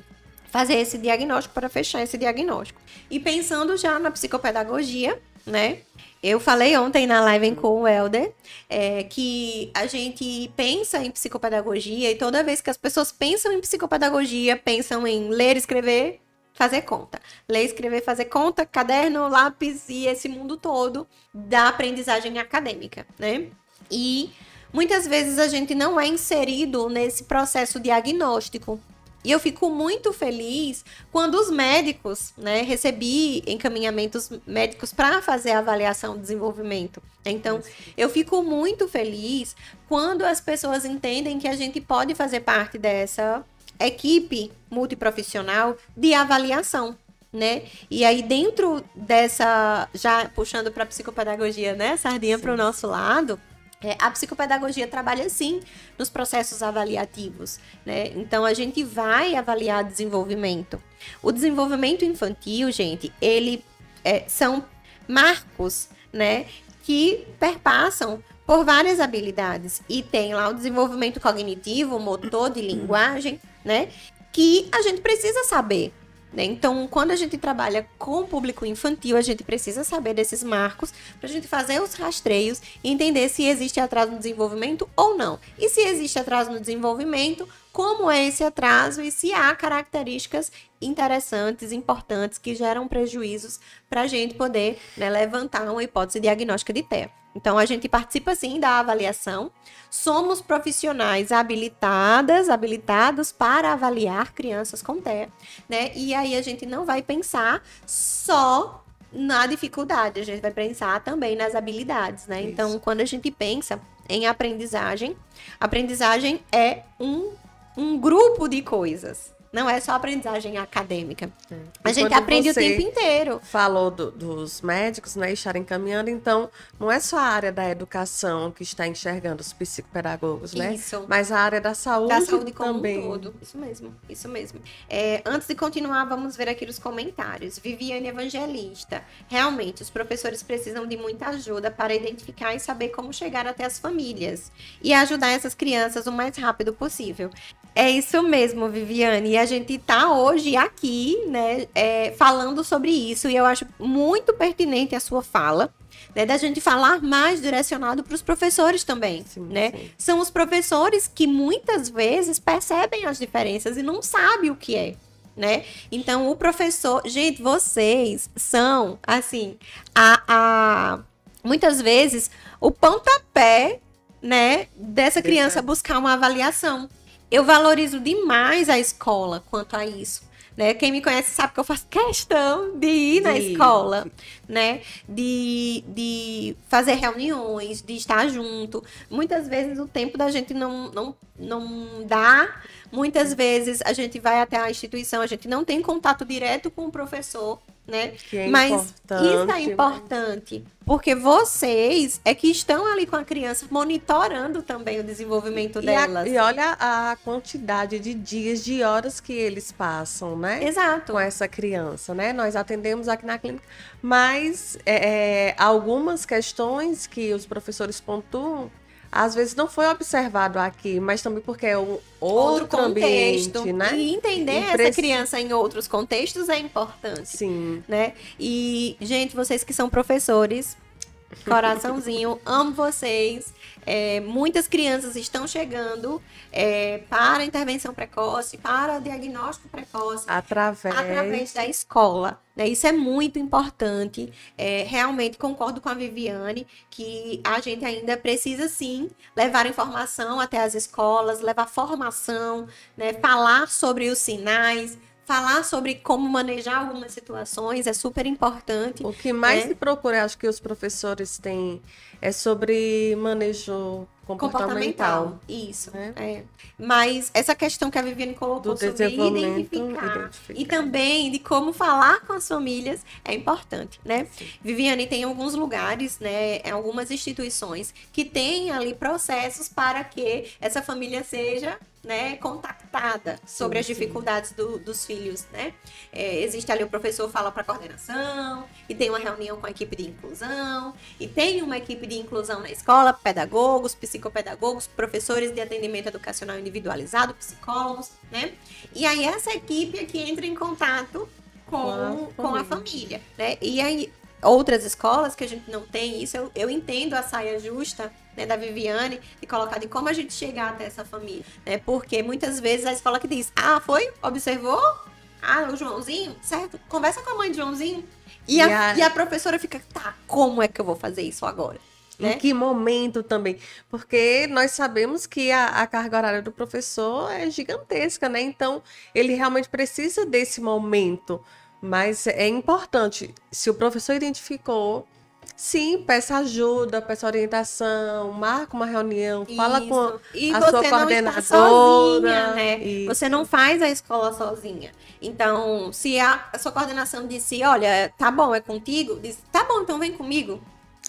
fazer esse diagnóstico, para fechar esse diagnóstico. E pensando já na psicopedagogia, né? Eu falei ontem na live com o Helder é, que a gente pensa em psicopedagogia e toda vez que as pessoas pensam em psicopedagogia, pensam em ler, escrever, fazer conta. Ler, escrever, fazer conta, caderno, lápis e esse mundo todo da aprendizagem acadêmica, né? E muitas vezes a gente não é inserido nesse processo diagnóstico e eu fico muito feliz quando os médicos, né, recebi encaminhamentos médicos para fazer a avaliação do desenvolvimento. Então, eu fico muito feliz quando as pessoas entendem que a gente pode fazer parte dessa equipe multiprofissional de avaliação, né? E aí dentro dessa, já puxando para psicopedagogia, né, sardinha para o nosso lado, É, a psicopedagogia trabalha sim nos processos avaliativos, né? Então a gente vai avaliar desenvolvimento. O desenvolvimento infantil, gente, ele é, são marcos, né? Que perpassam por várias habilidades e tem lá o desenvolvimento cognitivo, motor de linguagem, né? Que a gente precisa saber. Né? Então, quando a gente trabalha com o público infantil, a gente precisa saber desses marcos para a gente fazer os rastreios e entender se existe atraso no desenvolvimento ou não. E se existe atraso no desenvolvimento, como é esse atraso e se há características interessantes, importantes, que geram prejuízos para a gente poder né, levantar uma hipótese diagnóstica de TEA. Então, a gente participa sim da avaliação. Somos profissionais habilitadas, habilitados para avaliar crianças com TEA, né? E aí a gente não vai pensar só na dificuldade, a gente vai pensar também nas habilidades, né? Isso. Então, quando a gente pensa em aprendizagem, aprendizagem é um, um grupo de coisas, não é só aprendizagem acadêmica. É. A gente aprende o tempo inteiro. Falou do, dos médicos, né, estarem caminhando, então não é só a área da educação que está enxergando os psicopedagogos, né? Isso. Mas a área da saúde, da saúde como também. Um todo. Isso mesmo, isso mesmo. É, antes de continuar, vamos ver aqui os comentários. Viviane Evangelista. Realmente, os professores precisam de muita ajuda para identificar e saber como chegar até as famílias e ajudar essas crianças o mais rápido possível. É isso mesmo, Viviane. A gente está hoje aqui, né, é, falando sobre isso. E eu acho muito pertinente a sua fala, né, da gente falar mais direcionado para os professores também, sim, né? Sim. São os professores que muitas vezes percebem as diferenças e não sabem o que é. Né? Então, o professor, gente, vocês são assim, a, a muitas vezes o pontapé, né, dessa criança buscar uma avaliação eu valorizo demais a escola quanto a isso. Né? Quem me conhece sabe que eu faço questão de ir na escola, né? De, de fazer reuniões, de estar junto. Muitas vezes o tempo da gente não, não, não dá. Muitas vezes a gente vai até a instituição, a gente não tem contato direto com o professor né? É mas isso é importante, porque vocês é que estão ali com a criança monitorando também o desenvolvimento e delas. A, e olha a quantidade de dias, de horas que eles passam, né? Exato. Com essa criança, né? Nós atendemos aqui na clínica, mas é, é algumas questões que os professores pontuam às vezes não foi observado aqui, mas também porque é um outro, outro contexto, ambiente, né? E entender essa criança em outros contextos é importante. Sim. Né? E, gente, vocês que são professores, coraçãozinho, amo vocês. É, muitas crianças estão chegando é, para intervenção precoce, para diagnóstico precoce, através, através da escola. Né? Isso é muito importante. É, realmente concordo com a Viviane que a gente ainda precisa sim levar informação até as escolas, levar formação, né? falar sobre os sinais falar sobre como manejar algumas situações é super importante. O que mais né? se procura, acho que os professores têm, é sobre manejo comportamental. comportamental. Isso. Né? É. Mas essa questão que a Viviane colocou Do sobre identificar, identificar, e também de como falar com as famílias é importante, né? Sim. Viviane tem alguns lugares, né, algumas instituições que têm ali processos para que essa família seja né, contactada sobre sim, as dificuldades do, dos filhos, né? É, existe ali o professor fala para a coordenação, e tem uma reunião com a equipe de inclusão, e tem uma equipe de inclusão na escola, pedagogos, psicopedagogos, professores de atendimento educacional individualizado, psicólogos, né? E aí essa equipe aqui entra em contato com, com, a, família. com a família, né? E aí outras escolas que a gente não tem isso, eu, eu entendo a saia justa né, da Viviane de colocar de como a gente chegar até essa família, né? Porque muitas vezes a escola que diz, ah, foi, observou, ah, o Joãozinho, certo? Conversa com a mãe de Joãozinho. E, e, a, a... e a professora fica, tá, como é que eu vou fazer isso agora? Né? Em que momento também? Porque nós sabemos que a, a, carga horária do professor é gigantesca, né? Então, ele realmente precisa desse momento mas é importante, se o professor identificou, sim, peça ajuda, peça orientação, marca uma reunião, Isso. fala com e a sua coordenadora. Sozinha, né? Você não faz a escola sozinha. Então, se a, a sua coordenação disse, olha, tá bom, é contigo, diz, tá bom, então vem comigo.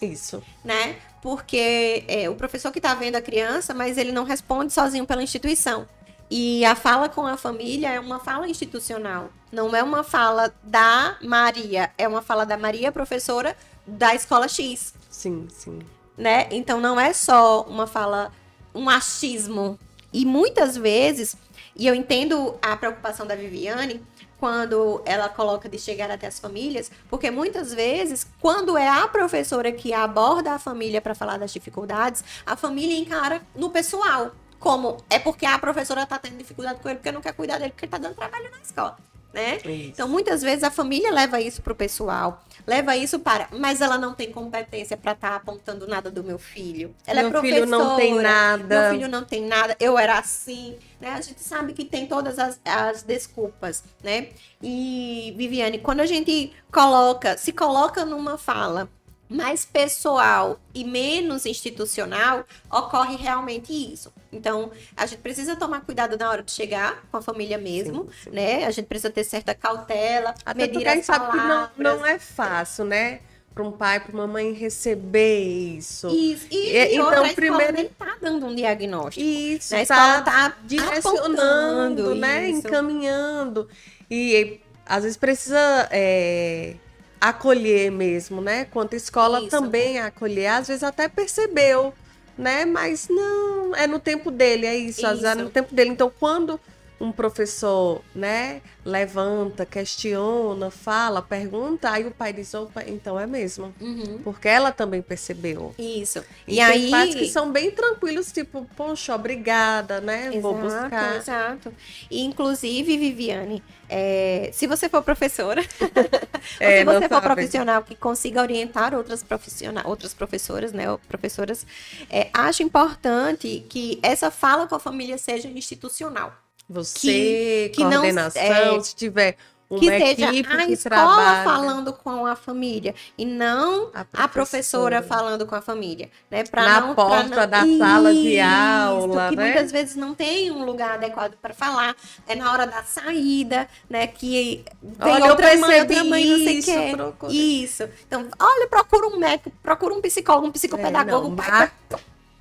Isso. né? Porque é, o professor que está vendo a criança, mas ele não responde sozinho pela instituição. E a fala com a família é uma fala institucional. Não é uma fala da Maria, é uma fala da Maria, professora da escola X, Sim, sim. né? Então não é só uma fala, um achismo. E muitas vezes, e eu entendo a preocupação da Viviane quando ela coloca de chegar até as famílias, porque muitas vezes, quando é a professora que aborda a família para falar das dificuldades, a família encara no pessoal. Como é porque a professora tá tendo dificuldade com ele porque não quer cuidar dele, porque ele tá dando trabalho na escola, né? Isso. Então, muitas vezes a família leva isso pro pessoal, leva isso para, mas ela não tem competência para estar apontando nada do meu filho. Ela é Meu professora. filho não tem nada. Meu filho não tem nada, eu era assim, né? A gente sabe que tem todas as, as desculpas, né? E, Viviane, quando a gente coloca, se coloca numa fala mais pessoal e menos institucional, ocorre realmente isso. Então, a gente precisa tomar cuidado na hora de chegar com a família mesmo, Sim, sim. né? A gente precisa ter certa cautela, Até medir porque a gente as sabe que não, palavras. não é fácil, né? Para um pai, para uma mãe receber isso. Isso. E, e outra, então, a escola primeiro- nem tá dando um diagnóstico. Isso, né? A escola tá tá direcionando, né? isso. Encaminhando. E, e, às vezes precisa é, acolher mesmo, né? Quanto a escola Isso. também acolher, às vezes até percebeu, né? Mas não, é no tempo dele, é isso, vezes é Isso. no tempo dele. Então, quando um professor, né, levanta, questiona, fala, pergunta, aí o pai diz, opa, então é mesmo. Uhum. Porque ela também percebeu. Isso. E, E, tem aí. pais que são bem tranquilos, tipo, poxa, obrigada, né? Vou Exato, buscar. exato. E, inclusive, Viviane, é, se você for professora, É, ou se você for sabe. profissional que consiga orientar outras, profissionais, outras professoras, né, professoras, é, acho importante que essa fala com a família seja institucional. Você, que não- coordenação, é, se tiver uma que seja equipe a que escola trabalha. falando com a família e não A a professora. professora falando com a família, né? Pra Na não, pra porta não- da sala de Isso, aula, que né? muitas vezes não tem um lugar adequado para falar, é na hora da saída, né? Que tem Olha, outra mãe, outra mãe, não sei o isso, procura. Isso. Então, olha, procura um médico, procura um psicólogo, um psicopedagogo, É, não, pai, mar-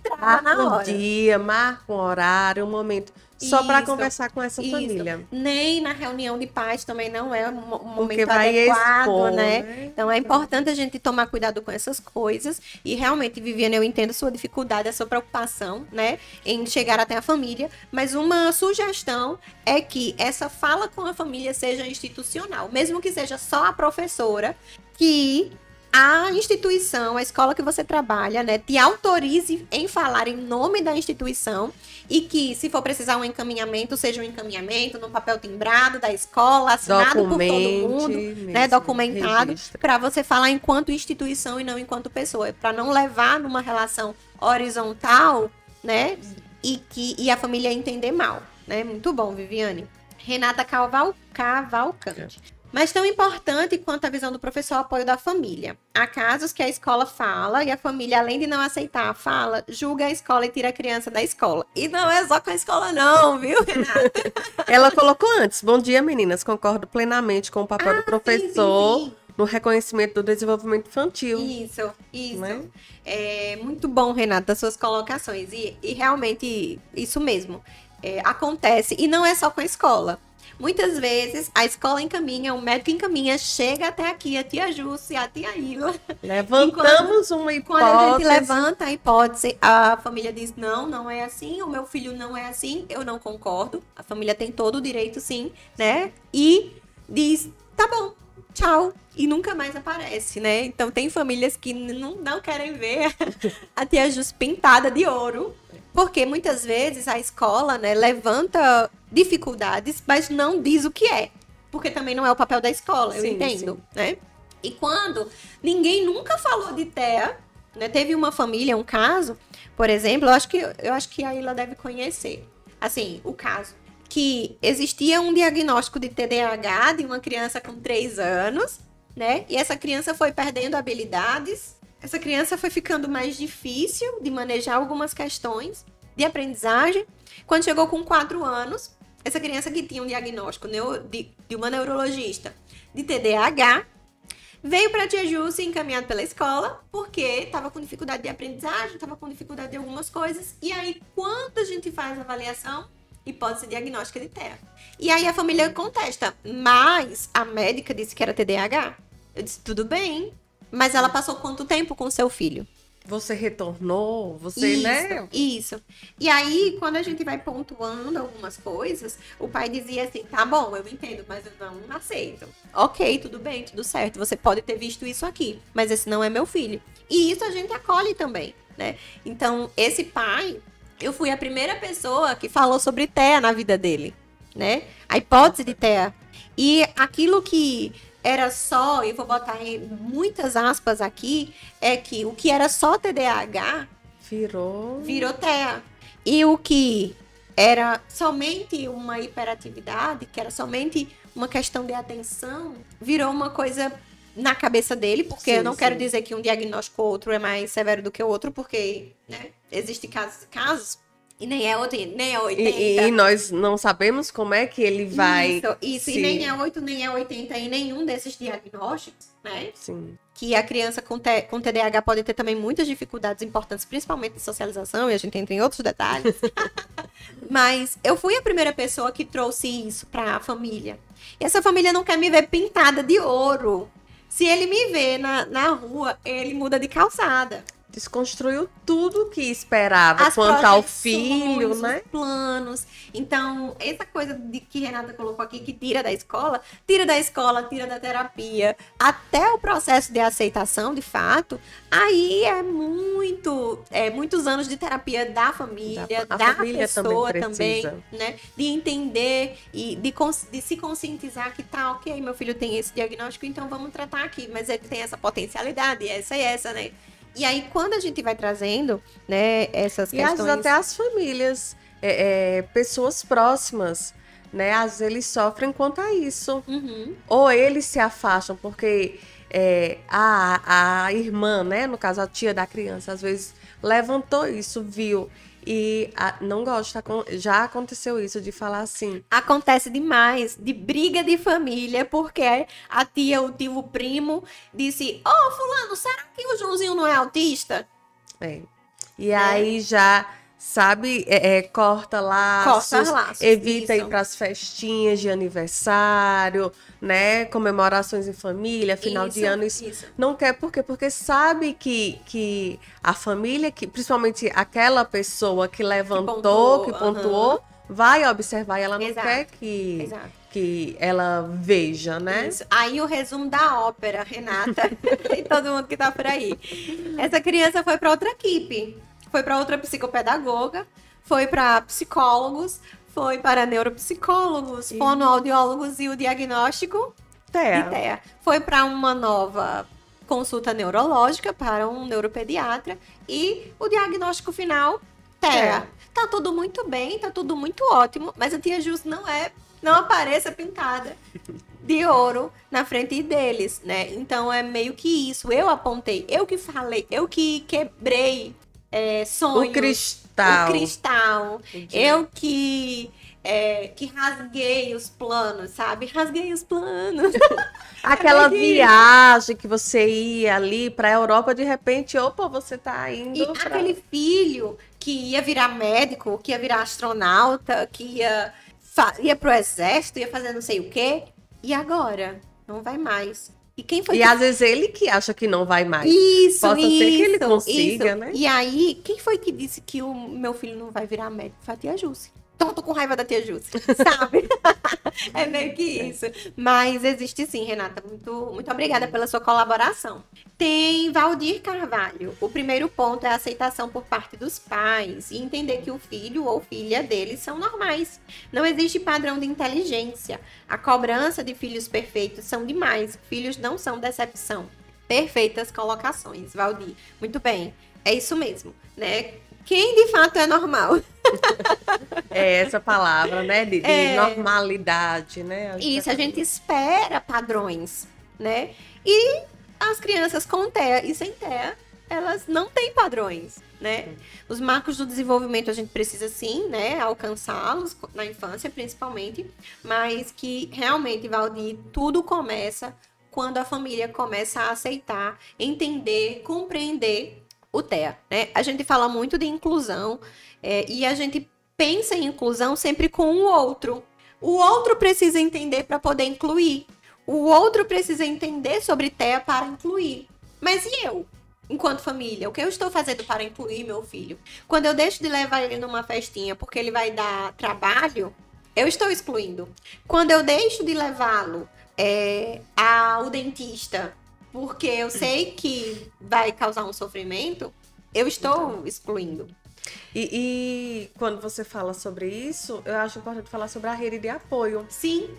trava na Marca um dia, marca um horário, um momento, só para conversar com essa Isso. família. Nem na reunião de pais também não é um, momento adequado, expor, né? né? Então é importante a gente tomar cuidado com essas coisas. E realmente, Viviane, eu entendo a sua dificuldade, a sua preocupação, né? Em chegar até a família. Mas uma sugestão é que essa fala com a família seja institucional. Mesmo que seja só a professora, que a instituição, a escola que você trabalha, né, te autorize em falar em nome da instituição e que, se for precisar um encaminhamento, seja um encaminhamento no papel timbrado da escola, assinado por todo Documente mundo, né, documentado, para você falar enquanto instituição e não enquanto pessoa, para não levar numa relação horizontal, né, e que e a família entender mal, né? Muito bom, Viviane. Renata Caval, Cavalcante. Mas tão importante quanto a visão do professor é o apoio da família. Há casos que a escola fala e a família, além de não aceitar a fala, julga a escola e tira a criança da escola. E não é só com a escola, não, viu, Renata? Ela colocou antes. Bom dia, meninas. Concordo plenamente com o papel do professor Sim, sim, no reconhecimento do desenvolvimento infantil. sim. Isso, isso. Né? É muito bom, Renata, as suas colocações. E, e realmente, isso mesmo. é, acontece. E não é só com a escola. Muitas vezes a escola encaminha, o médico encaminha, chega até aqui a tia Jússia, a tia Ilha. Levantamos uma Quando a gente hipótese. levanta a hipótese, a família diz: não, não é assim, o meu filho não é assim, eu não concordo. A família tem todo o direito, sim, né? E diz: tá bom, tchau. E nunca mais aparece, né? Então tem famílias que não, não querem ver a tia Jus pintada de ouro. Porque muitas vezes a escola, né, levanta dificuldades, mas não diz o que é. Porque também não é o papel da escola, eu Sim, entendo, né? E quando ninguém nunca falou de TEA, né? Teve uma família, um caso, por exemplo, eu acho que eu acho que a Ilha deve conhecer. Assim, o caso que existia um diagnóstico de TDAH de uma criança com 3 anos, né? E essa criança foi perdendo habilidades. Essa criança foi ficando mais difícil de manejar algumas questões de aprendizagem. Quando chegou com 4 anos, essa criança que tinha um diagnóstico de, uma neurologista de TDAH, Veio pra tia Jússia encaminhado pela escola, porque tava com dificuldade de aprendizagem, tava com dificuldade de algumas coisas. E aí, quando a gente faz a avaliação, hipótese diagnóstica de TEA. E aí a família contesta, mas a médica disse que era TDAH. Eu disse, tudo bem. Mas ela passou quanto tempo com seu filho? Você retornou, você, isso, né? Isso. E aí, quando a gente vai pontuando algumas coisas, o pai dizia assim: tá bom, eu entendo, mas eu não aceito. Ok, tudo bem, tudo certo. Você pode ter visto isso aqui, mas esse não é meu filho. E isso a gente acolhe também, né? Então, esse pai, eu fui a primeira pessoa que falou sobre TEA na vida dele, né? A hipótese de TEA. E aquilo que era só, e vou botar em muitas aspas aqui, é que o que era só TDAH virou virou TEA. E o que era somente uma hiperatividade, que era somente uma questão de atenção, virou uma coisa na cabeça dele, porque sim, eu não sim. quero dizer que um diagnóstico ou outro é mais severo do que o outro, porque né, existem casos, casos e nem é 80, nem é 80. E, e, nós não sabemos como é que ele vai. Isso, isso. Se... E nem é 8, nem é 80 em nenhum desses diagnósticos, né? Sim. Que a criança com, te, com TDAH pode ter também muitas dificuldades importantes, principalmente de socialização, e a gente entra em outros detalhes. Mas eu fui a primeira pessoa que trouxe isso para a família. E essa família não quer me ver pintada de ouro. Se ele me vê na, na rua, ele muda de calçada desconstruiu tudo que esperava As quanto ao filho, né? planos. Então, essa coisa de que Renata colocou aqui, que tira da escola, tira da escola, tira da terapia, até o processo de aceitação, de fato, aí é muito, é muitos anos de terapia da família, da, da família pessoa também, também, né? De entender e de, de se conscientizar que tá, ok, meu filho tem esse diagnóstico, então vamos tratar aqui, mas ele tem essa potencialidade, essa e essa, né? E aí, quando a gente vai trazendo, né, essas e questões... E até as famílias, é, é, pessoas próximas, né, às vezes eles sofrem quanto a isso. Uhum. Ou eles se afastam, porque é, a, a irmã, né, no caso a tia da criança, às vezes levantou isso, viu e a, não gosta, já aconteceu isso de falar assim. Acontece demais, de briga de família, porque a tia, o tio, o primo disse: Ô, oh, Fulano, será que o Joãozinho não é autista? É. E é. aí já sabe, é, é, corta laços, corta laços evita isso. ir para as festinhas de aniversário, né, comemorações em família, final isso, de ano, isso, isso, não quer por quê? Porque sabe que, que a família, que principalmente aquela pessoa que levantou, que pontuou, que pontuou vai observar e ela não Exato. quer que Exato que ela veja, né? Isso. Aí o resumo da ópera, Renata, e todo mundo que tá por aí. Essa criança foi para outra equipe foi para outra psicopedagoga, foi para psicólogos, foi para neuropsicólogos, e... fonoaudiólogos e o diagnóstico TEA. Foi para uma nova consulta neurológica para um neuropediatra e o diagnóstico final TEA. Tá tudo muito bem, tá tudo muito ótimo, mas a tia Jus não é, não apareça pintada de ouro na frente deles, né? Então é meio que isso. Eu apontei, eu que falei, eu que quebrei é, sonhos. O cristal. O cristal. Entendi. Eu que. É, que rasguei os planos, sabe? Rasguei os planos. Aquela viagem que você ia ali para a Europa, de repente, opa, você tá indo. E pra... aquele filho que ia virar médico, que ia virar astronauta, que ia, ia pro exército, ia fazer não sei o quê. E agora? Não vai mais. E quem foi? E que... às vezes ele que acha que não vai mais. Isso, Possa isso, ser que ele consiga, isso. né? E aí, quem foi que disse que o meu filho não vai virar médico? Foi a tia. Então eu tô com raiva da tia Jússia, sabe? é meio que isso. Mas existe sim, Renata. Muito, muito obrigada pela sua colaboração. Tem Valdir Carvalho. O primeiro ponto é a aceitação por parte dos pais e entender que o filho ou filha deles são normais. Não existe padrão de inteligência. A cobrança de filhos perfeitos são demais. Filhos não são decepção. Perfeitas colocações, Valdir. Muito bem. É isso mesmo, né? Quem de fato é normal? É essa palavra, né? De, de é... normalidade, né? Isso, a gente espera padrões, né? E as crianças com TEA e sem TEA, elas não têm padrões, né? Os marcos do desenvolvimento a gente precisa sim, né? Alcançá-los na infância, principalmente, mas que realmente, Valdir, tudo começa quando a família começa a aceitar, entender, compreender o TEA. Né? A gente fala muito de inclusão é, e a gente pensa em inclusão sempre com o outro. O outro precisa entender para poder incluir. O outro precisa entender sobre TEA para incluir. Mas e eu? Enquanto família, o que eu estou fazendo para incluir meu filho? Quando eu deixo de levar ele numa festinha porque ele vai dar trabalho, eu estou excluindo. Quando eu deixo de levá-lo é, ao dentista porque eu sei que vai causar um sofrimento, eu estou excluindo. E, e, quando você fala sobre isso, eu acho importante falar sobre a rede de apoio. Sim,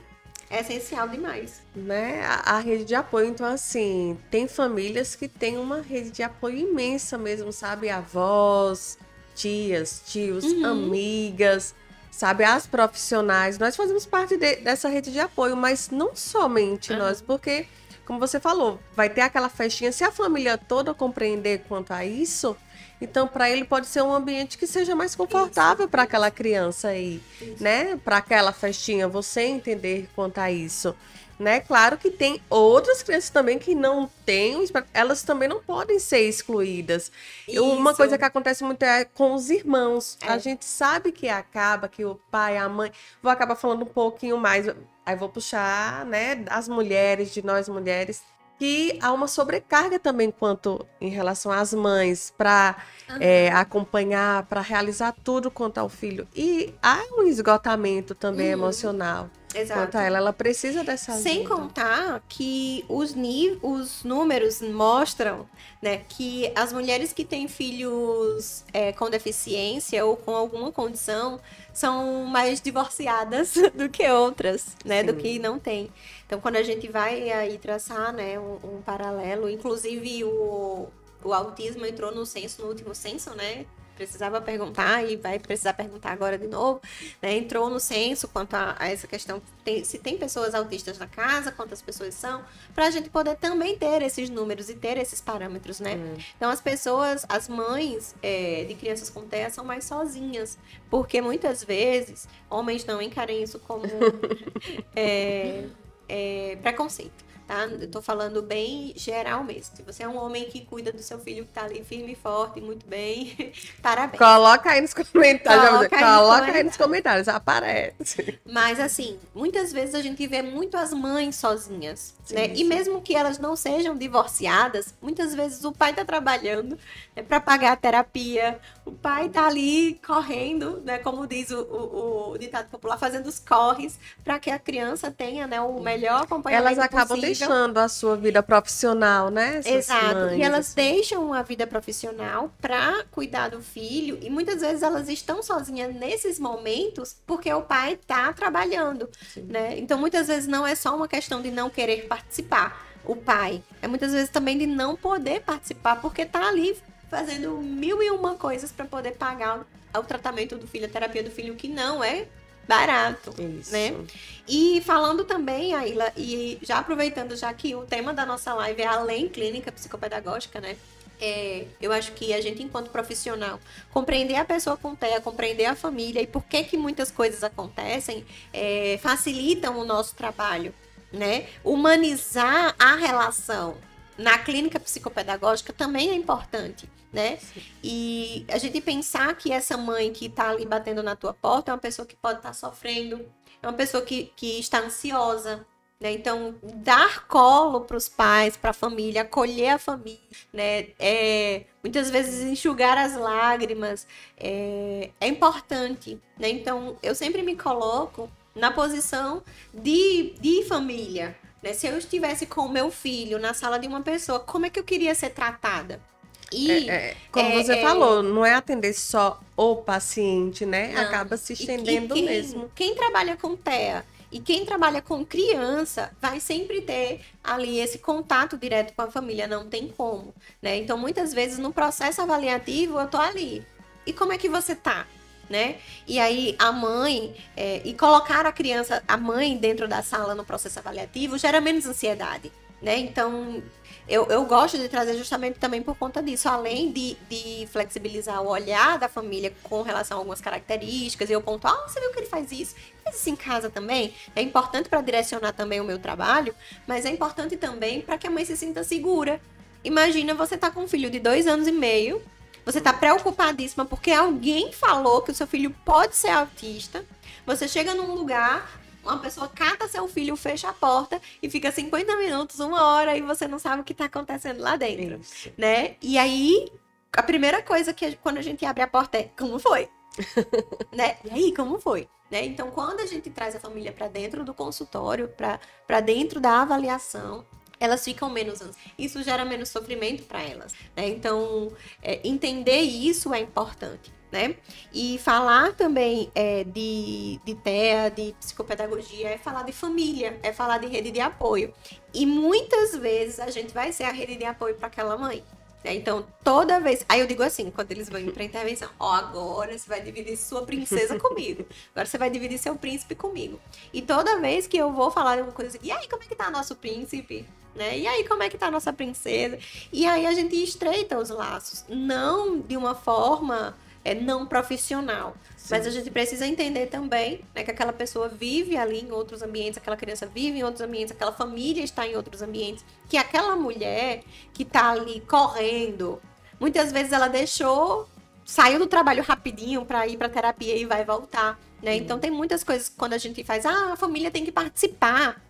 é essencial demais. Né? A, a, rede de apoio, então, assim, tem famílias que têm uma rede de apoio imensa mesmo, sabe? Avós, tias, tios, uhum. amigas, sabe? As profissionais. Nós fazemos parte de, dessa rede de apoio, mas não somente uhum. nós, porque como você falou, vai ter aquela festinha. Se a família toda compreender quanto a isso, então para ele pode ser um ambiente que seja mais confortável para aquela criança aí, isso. né? Para aquela festinha, você entender quanto a isso. Né? Claro que tem outras crianças também que não têm, elas também não podem ser excluídas. Isso. Uma coisa que acontece muito é com os irmãos. É. A gente sabe que acaba, que o pai, a mãe. Vou acabar falando um pouquinho mais. Aí vou puxar, né, as mulheres, de nós mulheres, que há uma sobrecarga também quanto em relação às mães para uhum. é, acompanhar, para realizar tudo quanto ao filho. E há um esgotamento também uhum. emocional. Exato. Quanto a ela, ela precisa dessa ajuda. Sem contar que os, os números mostram né, que as mulheres que têm filhos é, com deficiência ou com alguma condição são mais divorciadas do que outras, né? Sim. Do que não tem. Então, quando a gente vai aí traçar né, um, um paralelo, inclusive o, o autismo entrou no censo, no último censo, né? Precisava perguntar e vai precisar perguntar agora de novo, né? Entrou no censo quanto a, a essa questão, tem, se tem pessoas autistas na casa, quantas pessoas são, para a gente poder também ter esses números e ter esses parâmetros, né? Hum. Então as pessoas, as mães é, de crianças com TEA são mais sozinhas, porque muitas vezes homens não encarem isso como é, é, preconceito tá? Eu tô falando bem geral mesmo. Se você é um homem que cuida do seu filho que tá ali firme e forte, muito bem, parabéns. Coloca aí nos comentários. Coloca, aí, Coloca nos aí nos comentários, aparece. Mas assim, muitas vezes a gente vê muito as mães sozinhas, sim, né? Sim. E mesmo que elas não sejam divorciadas, muitas vezes o pai tá trabalhando né, para pagar a terapia, o pai tá ali correndo, né? Como diz o, o, o ditado popular, fazendo os corres para que a criança tenha, né, o melhor acompanhamento Elas acabam possível deixando a sua vida profissional, né? Essas Exato. Mães, e elas assim. deixam a vida profissional para cuidar do filho e muitas vezes elas estão sozinhas nesses momentos porque o pai está trabalhando, Sim. né? Então muitas vezes não é só uma questão de não querer participar, o pai, é muitas vezes também de não poder participar porque está ali fazendo mil e uma coisas para poder pagar o tratamento do filho, a terapia do filho que não é barato, Isso. né? E falando também, Aila, e já aproveitando já que o tema da nossa live é além clínica psicopedagógica, né? É, eu acho que a gente, enquanto profissional, compreender a pessoa com TEA, compreender a família e por que, que muitas coisas acontecem, é, facilitam o nosso trabalho, né? Humanizar a relação na clínica psicopedagógica também é importante né? Sim. E a gente pensar que essa mãe que está ali batendo na tua porta é uma pessoa que pode estar tá sofrendo, é uma pessoa que, que está ansiosa, né? Então, dar colo para os pais, para a família, acolher a família, né? É, muitas vezes enxugar as lágrimas é, é importante, né? Então, eu sempre me coloco na posição de, de família, né? Se eu estivesse com o meu filho na sala de uma pessoa, como é que eu queria ser tratada? E, é, é, como é, você é, falou, não é atender só o paciente, né? Não. Acaba se estendendo e, e quem, mesmo. Quem trabalha com TEA e quem trabalha com criança vai sempre ter ali esse contato direto com a família, não tem como, né? Então, muitas vezes no processo avaliativo eu tô ali. E como é que você tá? Né? E aí a mãe é, e colocar a criança, a mãe dentro da sala no processo avaliativo gera menos ansiedade né? Então, eu, eu gosto de trazer justamente também por conta disso, além de, de flexibilizar o olhar da família com relação a algumas características, eu ponto, ah, você viu que ele faz isso? Faz isso em casa também? É importante para direcionar também o meu trabalho, mas é importante também para que a mãe se sinta segura. Imagina você tá com um filho de dois anos e meio, você tá preocupadíssima porque alguém falou que o seu filho pode ser autista. Você chega num lugar, uma pessoa cata seu filho, fecha a porta e fica 50 minutos, uma hora e você não sabe o que tá acontecendo lá dentro, Isso. né? E aí, a primeira coisa que quando a gente abre a porta é como foi? né? E aí, como foi? Né? Então, quando a gente traz a família para dentro do consultório, para dentro da avaliação, elas ficam menos ansiosas. Isso gera menos sofrimento para elas. Né? Então, é, entender isso é importante. Né? E falar também é, de, de TEA, de psicopedagogia, é falar de família, é falar de rede de apoio. E muitas vezes a gente vai ser a rede de apoio para aquela mãe. Né? Então, toda vez. Aí eu digo assim, quando eles vão para intervenção: Ó, oh, agora você vai dividir sua princesa comigo. Agora você vai dividir seu príncipe comigo. E toda vez que eu vou falar alguma coisa assim, e aí, como é que tá nosso príncipe? Né? E aí, como é que tá a nossa princesa? E aí a gente estreita os laços. Não de uma forma é, não profissional. Sim. Mas a gente precisa entender também né, que aquela pessoa vive ali em outros ambientes, aquela criança vive em outros ambientes, aquela família está em outros ambientes, que aquela mulher que está ali correndo, muitas vezes ela deixou, saiu do trabalho rapidinho para ir para terapia e vai voltar. Né? Então tem muitas coisas quando a gente faz, ah, a família tem que participar.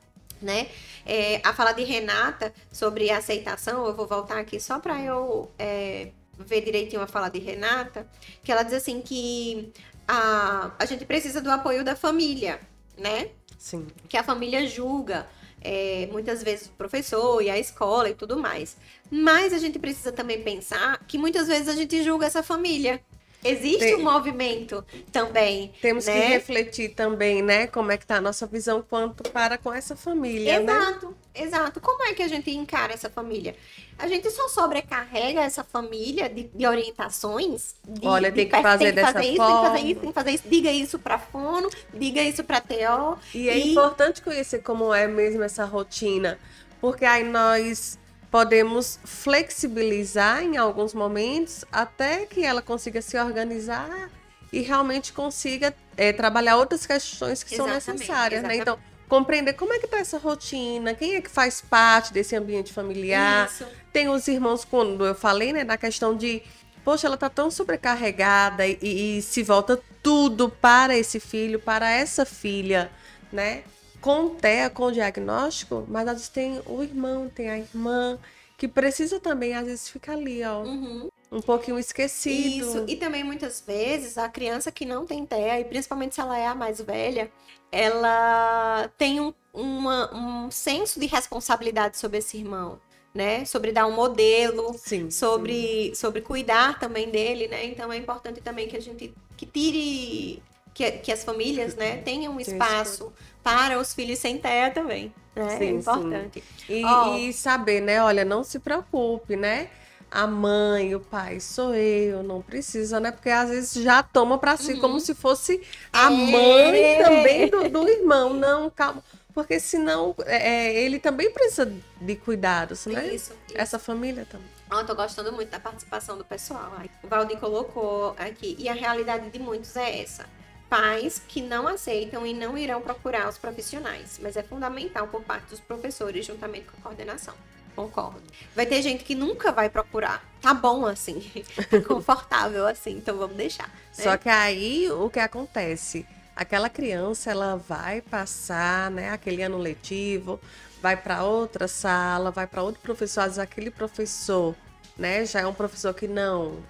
Né? É, a fala de Renata sobre aceitação, eu vou voltar aqui só para eu é, ver direitinho a fala de Renata, que ela diz assim que a, a gente precisa do apoio da família, né? Sim. Que a família julga. É, muitas vezes o professor e a escola e tudo mais. Mas a gente precisa também pensar que muitas vezes a gente julga essa família. Existe Tem, um movimento também. Temos né? que refletir também, né? Como é que tá a nossa visão quanto para com essa família, exato, né? Exato. Como é que a gente encara essa família? A gente só sobrecarrega essa família de, de orientações. De, Olha, tem de, que fazer tem que dessa fazer forma. Isso, tem que fazer isso, tem que fazer isso. Diga isso para fono, diga isso para TO. E, e é importante conhecer como é mesmo essa rotina, porque aí nós podemos flexibilizar em alguns momentos até que ela consiga se organizar e realmente consiga é, trabalhar outras questões que exatamente, são necessárias, né? Então, compreender como é que tá essa rotina, quem é que faz parte desse ambiente familiar. Isso. Tem os irmãos, quando eu falei, né, da questão de, poxa, ela tá tão sobrecarregada e, e se volta tudo para esse filho, para essa filha, né? Com TEA, com diagnóstico, mas às vezes tem o irmão, tem a irmã, que precisa também, às vezes, ficar ali, ó. Uhum. Um pouquinho esquecido. Isso, e também muitas vezes a criança que não tem TEA, e principalmente se ela é a mais velha, ela tem um, uma, um senso de responsabilidade sobre esse irmão. Né? Sobre dar um modelo, sim, sobre, sim. sobre cuidar também dele, né? Então é importante também que a gente que tire que, que as famílias, né, tenham um espaço para os filhos sem TEA também. Né? Sim, é importante. E, oh. e, saber, né? Olha, não se preocupe, né? A mãe, o pai, sou eu, não precisa, né? Porque às vezes já toma para si uhum. como se fosse a é. mãe também do, do, irmão. Não, calma. Porque senão é, ele também precisa de cuidados, né? Isso, isso. Essa família também. Oh, tô gostando muito da participação do pessoal. O Valdir colocou aqui. E a realidade de muitos é essa pais que não aceitam e não irão procurar os profissionais, mas é fundamental por parte dos professores, juntamente com a coordenação. Concordo. Vai ter gente que nunca vai procurar. Tá bom assim, tá confortável assim, então vamos deixar. Né? Só que aí o que acontece? Aquela criança ela vai passar, né, aquele ano letivo, vai para outra sala, vai para outro professor, às vezes aquele professor, né, já é um professor que não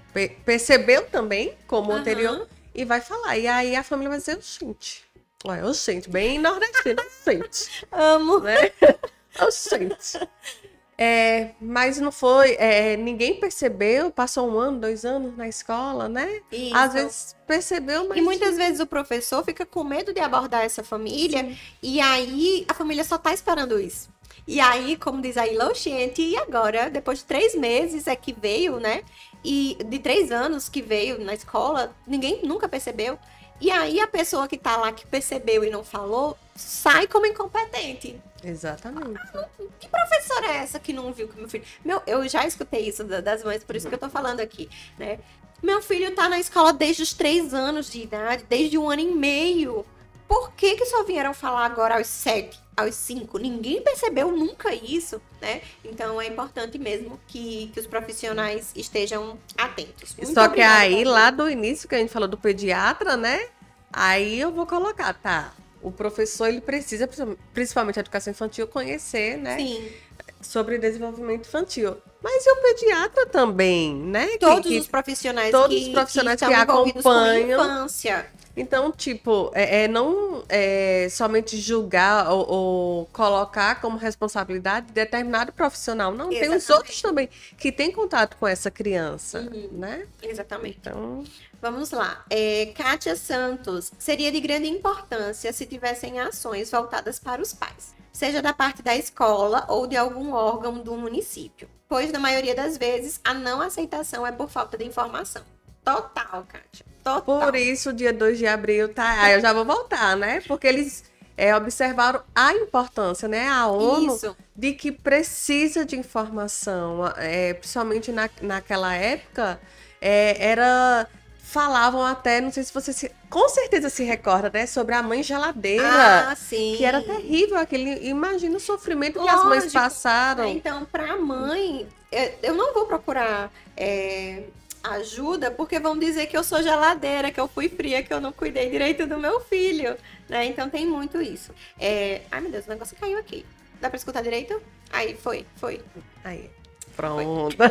percebeu também como uhum. anterior e vai falar. E aí a família vai dizer, gente. Olha, oxente, bem nordestino, oxente. Amo. Né? Oxente. É, mas não foi, é, ninguém percebeu, passou um ano, dois anos na escola, né? Isso. Às vezes percebeu, mas. E muitas vezes o professor fica com medo de abordar essa família, Sim. e aí a família só tá esperando isso. E aí, como diz a Ilô, e agora, depois de três meses é que veio, né? E de três anos que veio na escola, ninguém nunca percebeu. E aí a pessoa que tá lá que percebeu e não falou, sai como incompetente. Exatamente. Que professora é essa que não viu que meu filho. Meu, eu já escutei isso da- das mães, por isso que eu tô falando aqui, né? Meu filho tá na escola desde os três anos de idade, desde um ano e meio. Por que, que só vieram falar agora aos sete, aos cinco? Ninguém percebeu nunca isso, né? Então é importante mesmo que, que os profissionais estejam atentos. Muito Só que aí, lá do início que a gente falou do pediatra, né? Aí eu vou colocar, tá? O professor, ele precisa, principalmente a educação infantil, conhecer, né? Sim, Sobre desenvolvimento infantil. Mas e o pediatra também, né? Todos que- os profissionais todos que, os profissionais que, que envolvidos com acompanham. infância. Então, tipo, é, é não é, somente julgar ou, ou colocar como responsabilidade determinado profissional. Não, tem os Exatamente. outros também que têm contato com essa criança, Uhum. né? Exatamente. Então, Vamos lá. É, Kátia Santos. Seria de grande importância se tivessem ações voltadas para os pais, seja da parte da escola ou de algum órgão do município, pois na maioria das vezes a não aceitação é por falta de informação. Total, Kátia. Total. por isso, dia 2 de abril, tá? Aí eu já vou voltar, né? Porque eles é, observaram a importância, né? A ONU Isso. de que precisa de informação, é, principalmente na, naquela época, é, era falavam até, não sei se você se, com certeza se recorda, né, sobre a mãe geladeira, Ah, sim. que era terrível aquele, imagina o sofrimento que as mães Lógico. passaram. Então, para a mãe, é, eu não vou procurar é, ajuda porque vão dizer que eu sou geladeira, que eu fui fria, que eu não cuidei direito do meu filho, né? Então tem muito isso. É, Ai, meu Deus, o negócio caiu aqui. Dá para escutar direito? Aí, foi, foi. Aí, pronto.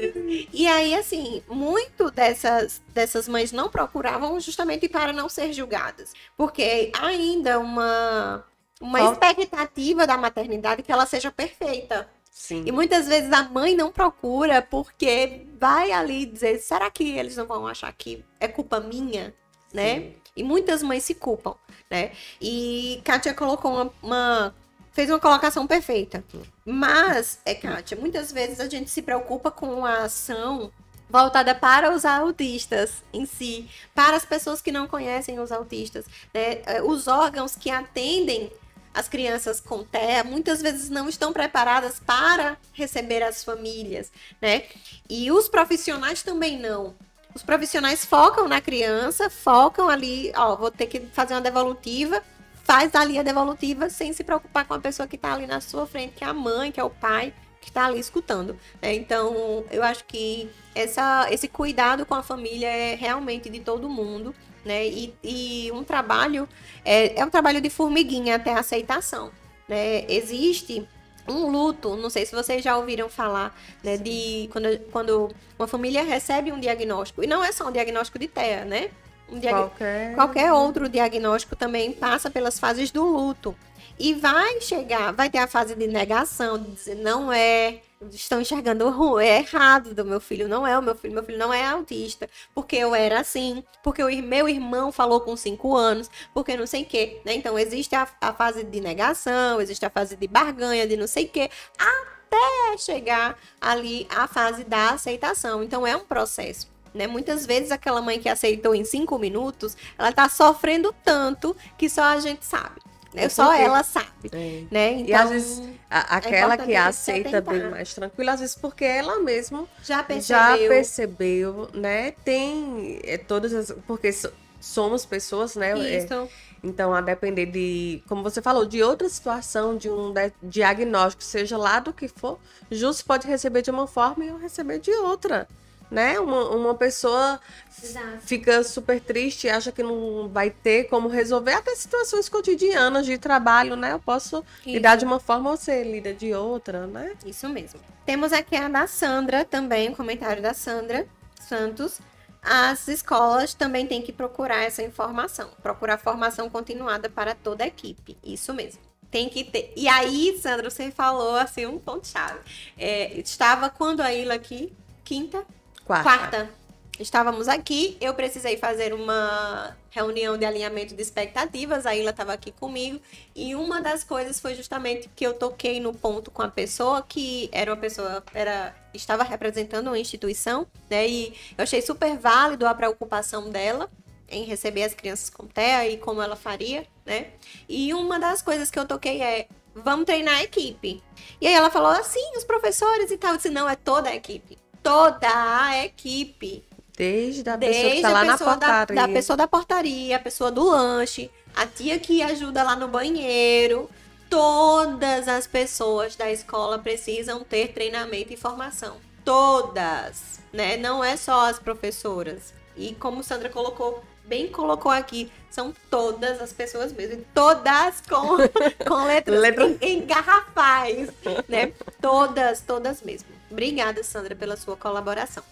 E aí, assim, muito dessas, dessas mães não procuravam justamente para não ser julgadas. Porque ainda uma, uma expectativa da maternidade que ela seja perfeita. Sim. E muitas vezes a mãe não procura porque vai ali dizer, será que eles não vão achar que é culpa minha, né? E muitas mães se culpam, né? E Kátia colocou uma, uma- fez uma colocação perfeita. Mas, é Kátia, muitas vezes a gente se preocupa com a ação voltada para os autistas em si, para as pessoas que não conhecem os autistas, né? Eh, Os órgãos que atendem as crianças com TEA muitas vezes não estão preparadas para receber as famílias, né? E os profissionais também não. Os profissionais focam na criança, focam ali, ó, vou ter que fazer uma devolutiva, faz ali a devolutiva sem se preocupar com a pessoa que está ali na sua frente, que é a mãe, que é o pai, que está ali escutando. né? Então, eu acho que essa, esse cuidado com a família é realmente de todo mundo, né? E, e um trabalho é, é um trabalho de formiguinha até a aceitação, né? Existe um luto, não sei se vocês já ouviram falar, né, de quando, quando uma família recebe um diagnóstico, e não é só um diagnóstico de TEA, né? Um diag- Qualquer... Qualquer outro diagnóstico também passa pelas fases do luto. E vai chegar, vai ter a fase de negação, de dizer, não é, estão enxergando é errado do meu filho, não é o meu filho, meu filho não é autista, porque eu era assim, porque o meu irmão falou com cinco anos, porque não sei o quê, né? Então existe a, a fase de negação, existe a fase de barganha, de não sei o quê, até chegar ali a fase da aceitação. Então é um processo. Né? Muitas vezes aquela mãe que aceitou em cinco minutos, ela tá sofrendo tanto que só a gente sabe. Né? Só certeza. ela sabe. É. Né? Então, E às vezes a- aquela importante que aceita bem mais tranquilo, às vezes porque ela mesma já já percebeu. percebeu, né? Tem é, todas as. Porque so- somos pessoas, né? É, Isso. então, a depender de, como você falou, de outra situação, de um de- diagnóstico, seja lá do que for, justo pode receber de uma forma e eu receber de outra. Né? Uma, uma pessoa Exato. fica super triste, acha que não vai ter como resolver até situações cotidianas de trabalho, né? Eu posso lidar de uma forma, você lida de outra, né? Isso mesmo. Temos aqui a da Sandra também, o comentário da Sandra Santos. As escolas também têm que procurar essa informação, procurar formação continuada para toda a equipe. Isso mesmo. Tem que ter. E aí, Sandra, você falou assim um ponto-chave. É, estava quando a Ilha aqui? Quinta? Quarta. Quarta. Estávamos aqui, eu precisei fazer uma reunião de alinhamento de expectativas, a Ilha estava aqui comigo, e uma das coisas foi justamente que eu toquei no ponto com a pessoa que era uma pessoa, era estava representando uma instituição, né? E eu achei super válido a preocupação dela, em receber as crianças com TEA e como ela faria, né? E uma das coisas que eu toquei é vamos treinar a equipe. E aí ela falou assim, os professores e tal. Eu disse, não, é toda a equipe. Toda a equipe. Desde a pessoa Desde que tá lá na portaria. Da, da pessoa da portaria, a pessoa do lanche, a tia que ajuda lá no banheiro. Todas as pessoas da escola precisam ter treinamento e formação. Todas, né? Não é só as professoras. E como Sandra colocou, bem colocou aqui, são todas as pessoas mesmo, todas com, com letras Letra... em, em garrafais, né? Todas, todas mesmo. Obrigada, Sandra, pela sua colaboração.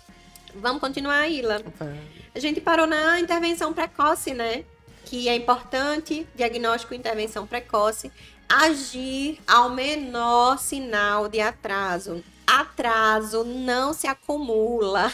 Vamos continuar, Ila. A gente parou na intervenção precoce, né? Que é importante, diagnóstico e intervenção precoce, agir ao menor sinal de atraso atraso não se acumula.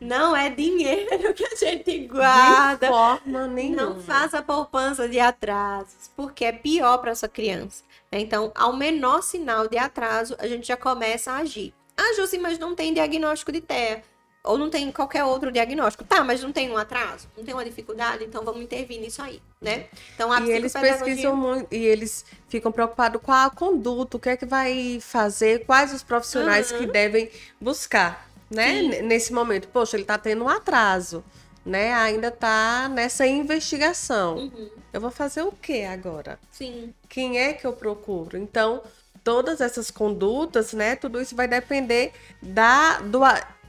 Não é dinheiro que a gente guarda. De forma nenhuma. Não faça poupança de atrasos, porque é pior para sua criança. Então, ao menor sinal de atraso, a gente já começa a agir. Ah, Jussi, mas não tem diagnóstico de TEA ou não tem qualquer outro diagnóstico. Tá, mas não tem um atraso, não tem uma dificuldade, então vamos intervir nisso aí, né? Então a E eles pesquisam muito e eles ficam preocupados com a conduta, o que é que vai fazer, quais os profissionais uhum. que devem buscar, né? Sim. Nesse momento, poxa, ele tá tendo um atraso, né? Ainda tá nessa investigação. Uhum. Eu vou fazer o que agora? Sim. Quem é que eu procuro? Então, todas essas condutas, né? Tudo isso vai depender da do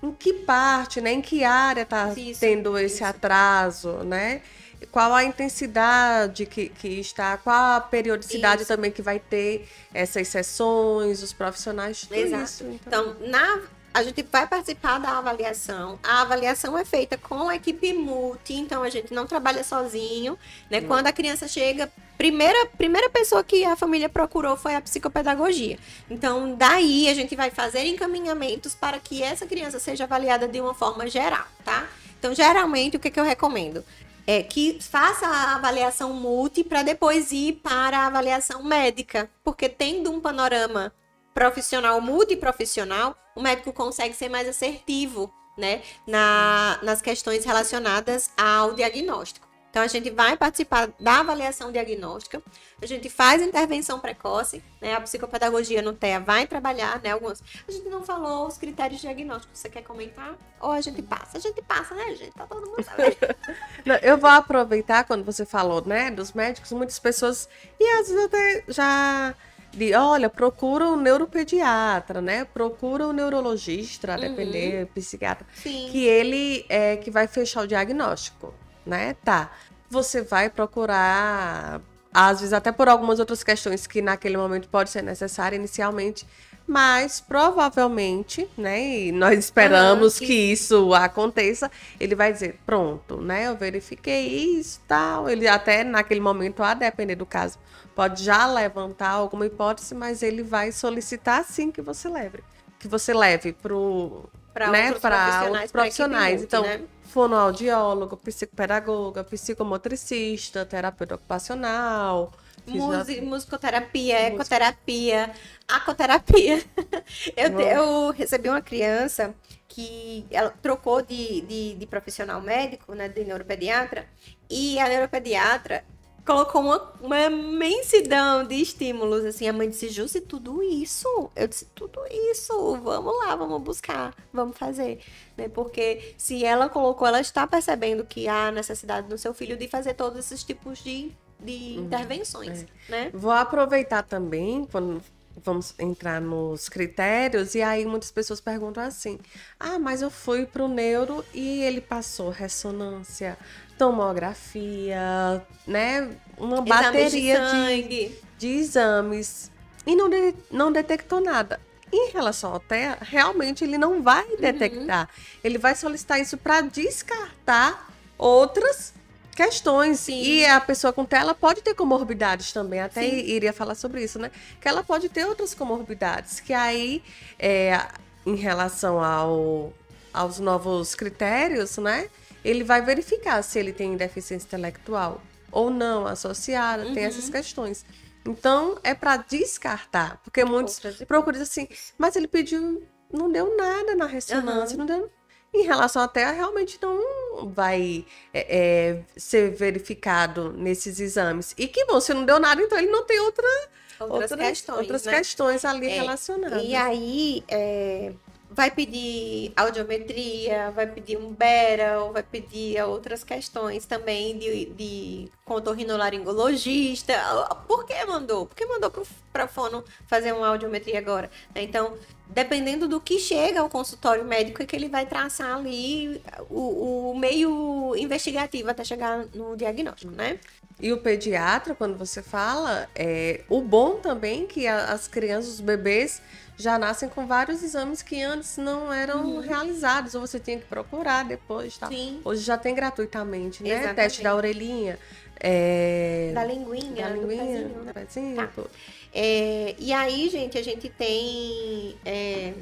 em que parte, né? Em que área está tendo esse isso. atraso, né? Qual a intensidade que, que está, qual a periodicidade isso. também que vai ter essas sessões, os profissionais, tudo Exato. isso. Então, então na, a gente vai participar da avaliação. A avaliação é feita com a equipe multi, então a gente não trabalha sozinho, né? Não. Quando a criança chega primeira, primeira pessoa que a família procurou foi a psicopedagogia. Então, daí a gente vai fazer encaminhamentos para que essa criança seja avaliada de uma forma geral, tá? Então, geralmente, o que, que eu recomendo? É que faça a avaliação multi para depois ir para a avaliação médica, porque tendo um panorama profissional multiprofissional, o médico consegue ser mais assertivo, né, na, nas questões relacionadas ao diagnóstico. Então, a gente vai participar da avaliação diagnóstica, a gente faz intervenção precoce, né? A psicopedagogia no TEA vai trabalhar, né? Alguns. A gente não falou os critérios diagnósticos. Você quer comentar? Ou a gente passa? A gente passa, né, gente? Tá todo mundo sabendo. eu vou aproveitar quando você falou, né, dos médicos, muitas pessoas. E às vezes até já de olha, procura um neuropediatra, né? Procura um neurologista, uhum. depender, psiquiatra, Sim. que ele é que vai fechar o diagnóstico, né? Tá você vai procurar, às vezes até por algumas outras questões que naquele momento pode ser necessária inicialmente, mas provavelmente, né, e nós esperamos que isso aconteça, ele vai dizer, pronto, né, eu verifiquei isso, tal, ele até naquele momento, a depender do caso, pode já levantar alguma hipótese, mas ele vai solicitar sim que você leve, que você leve para né, outros profissionais, profissionais. então, né? fonoaudiólogo, psicopedagoga, psicomotricista, terapeuta ocupacional. Música, musicoterapia, ecoterapia, acoterapia. Eu, eu recebi uma criança que ela trocou de, de, de profissional médico, né, de neuropediatra, e a neuropediatra colocou uma, uma imensidão de estímulos. Assim, a mãe disse, Jussi, tudo isso? Eu disse, tudo isso, vamos lá, vamos buscar, vamos fazer. Né? Porque se ela colocou, ela está percebendo que há necessidade no seu filho de fazer todos esses tipos de, de uhum. intervenções. É. Né? Vou aproveitar também, quando vamos entrar nos critérios, e aí muitas pessoas perguntam assim: ah, mas eu fui para o neuro e ele passou ressonância, tomografia, né? Uma Exames bateria de, de, de, exames e não, de, não detectou nada. Em relação ao TEA, realmente ele não vai uhum. detectar. Uhum. Ele vai solicitar isso para descartar outras questões. Sim. E a pessoa com TEA pode ter comorbidades também. Até Sim. iria falar sobre isso, né? Que ela pode ter outras comorbidades. Que aí, é, em relação ao, aos novos critérios, né? ele vai verificar se ele tem deficiência intelectual ou não associada, uhum. tem essas questões. Então, é para descartar, porque muitos procuram assim, mas ele pediu, não deu nada na ressonância, uhum. não deu. Em relação até a realmente não vai é, é, ser verificado nesses exames. E que bom, se não deu nada, então ele não tem outra, outras, outras questões, outras né? questões ali É, relacionadas. E aí, é, vai pedir audiometria, vai pedir um Beral, vai pedir outras questões também de, de contorrinolaringologista. Por que mandou? Por que mandou para o fono fazer uma audiometria agora? né? Então, dependendo do que chega ao consultório médico, é que ele vai traçar ali o, o meio investigativo até chegar no diagnóstico, né? E o pediatra, quando você fala, é, o bom também que a- as crianças, os bebês, já nascem com vários exames que antes não eram realizados, ou você tinha que procurar depois, tá? Sim. Hoje já tem gratuitamente, né? Exatamente. Teste da orelhinha, é, Da linguinha, da do linguinha, pezinho, do né? pezinho, Tá. É, e aí, gente, a gente tem é,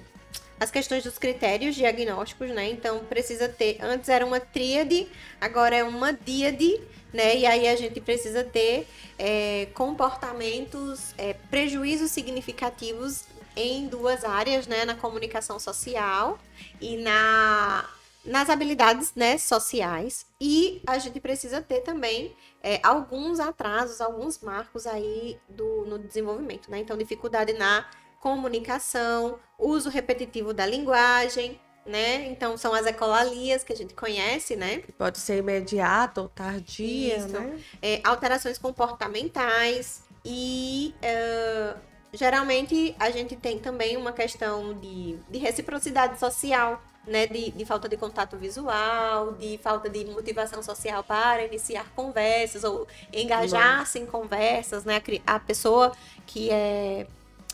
as questões dos critérios diagnósticos, né? Então, precisa ter. Antes era uma tríade, agora é uma díade, né? E aí a gente precisa ter é, comportamentos, é, prejuízos significativos em duas áreas, né? Na comunicação social e na. Nas habilidades né, sociais, e a gente precisa ter também é, alguns atrasos, alguns marcos aí do, no desenvolvimento, né? Então, dificuldade na comunicação, uso repetitivo da linguagem, né? Então, são as ecolalias que a gente conhece, né? Pode ser imediata ou tardia, Isso. né? É, alterações comportamentais e é, geralmente a gente tem também uma questão de, de reciprocidade social, né? De, de falta de contato visual, de falta de motivação social para iniciar conversas ou engajar-se em conversas, né? A pessoa que é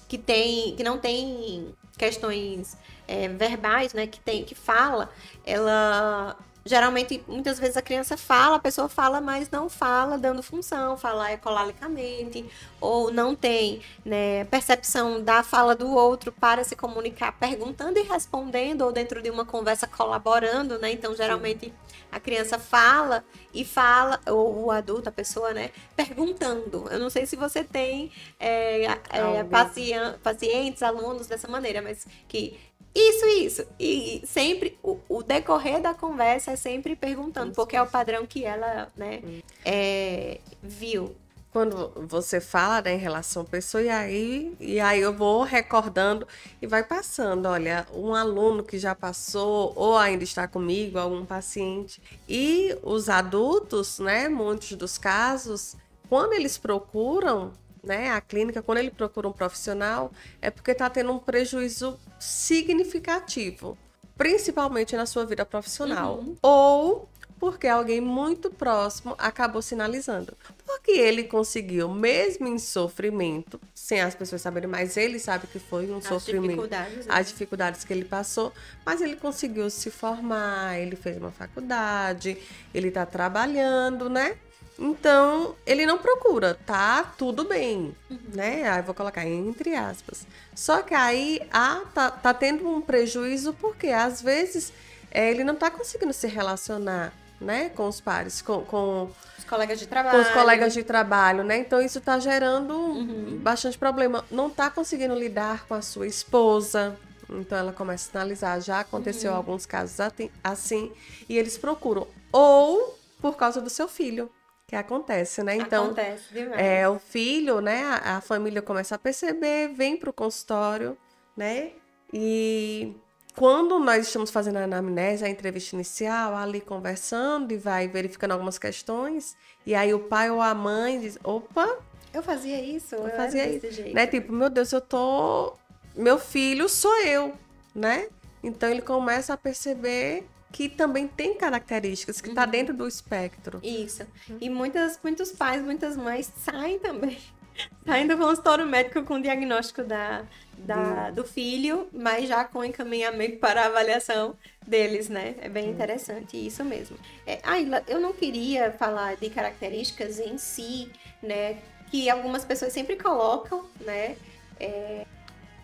que tem que não tem questões é, verbais, né? Que tem que fala, ela geralmente, muitas vezes a criança fala, a pessoa fala, mas não fala dando função, fala ecolalicamente, ou não tem né, percepção da fala do outro para se comunicar, perguntando e respondendo, ou dentro de uma conversa colaborando, né? Então, geralmente, a criança fala e fala, ou o adulto, a pessoa, né, perguntando. Eu não sei se você tem é, é, pacien- pacientes, alunos dessa maneira, mas que isso, isso. E sempre o, o decorrer da conversa é sempre perguntando, porque é o padrão que ela, né, é, viu. Quando você fala né, em relação à pessoa, e aí, e aí eu vou recordando e vai passando. Olha, um aluno que já passou, ou ainda está comigo, algum paciente. E os adultos, né, muitos dos casos, quando eles procuram né, a clínica, quando ele procura um profissional, é porque está tendo um prejuízo significativo, principalmente na sua vida profissional. Uhum. Ou porque alguém muito próximo acabou sinalizando. Porque ele conseguiu, mesmo em sofrimento, sem as pessoas saberem, mas ele sabe que foi um As sofrimento dificuldades. né? as dificuldades que ele passou, mas ele conseguiu se formar, ele fez uma faculdade, ele está trabalhando, né? Então, ele não procura, tá tudo bem, né? Aí eu vou colocar entre aspas. Só que aí ah, tá, tá tendo um prejuízo porque às vezes é, ele não tá conseguindo se relacionar, né, com os pares, com, com Os colegas de com trabalho. os colegas de trabalho, né? Então isso tá gerando Uhum. bastante problema. Não tá conseguindo lidar com a sua esposa. Então ela começa a sinalizar. Já Uhum. aconteceu alguns casos assim. E eles procuram. Ou por causa do seu filho, que acontece, né? Então, Acontece demais. é, o filho, né? A, a família começa a perceber, vem pro consultório, né? E quando nós estamos fazendo a anamnese, a entrevista inicial, ali conversando e vai verificando algumas questões, e aí o pai ou a mãe diz: opa, Eu fazia isso, eu, eu fazia isso. jeito. Né? Tipo, meu Deus, eu tô. Meu filho sou eu, né? Então ele começa a perceber que também tem características, que tá dentro do espectro. Isso. E muitas, muitos pais, muitas mães saem também. Saem do consultório médico com o diagnóstico da, da, do filho, mas já com encaminhamento para a avaliação deles, né? É bem interessante, isso mesmo. É, Ayla, eu não queria falar de características em si, né? Que algumas pessoas sempre colocam, né? É,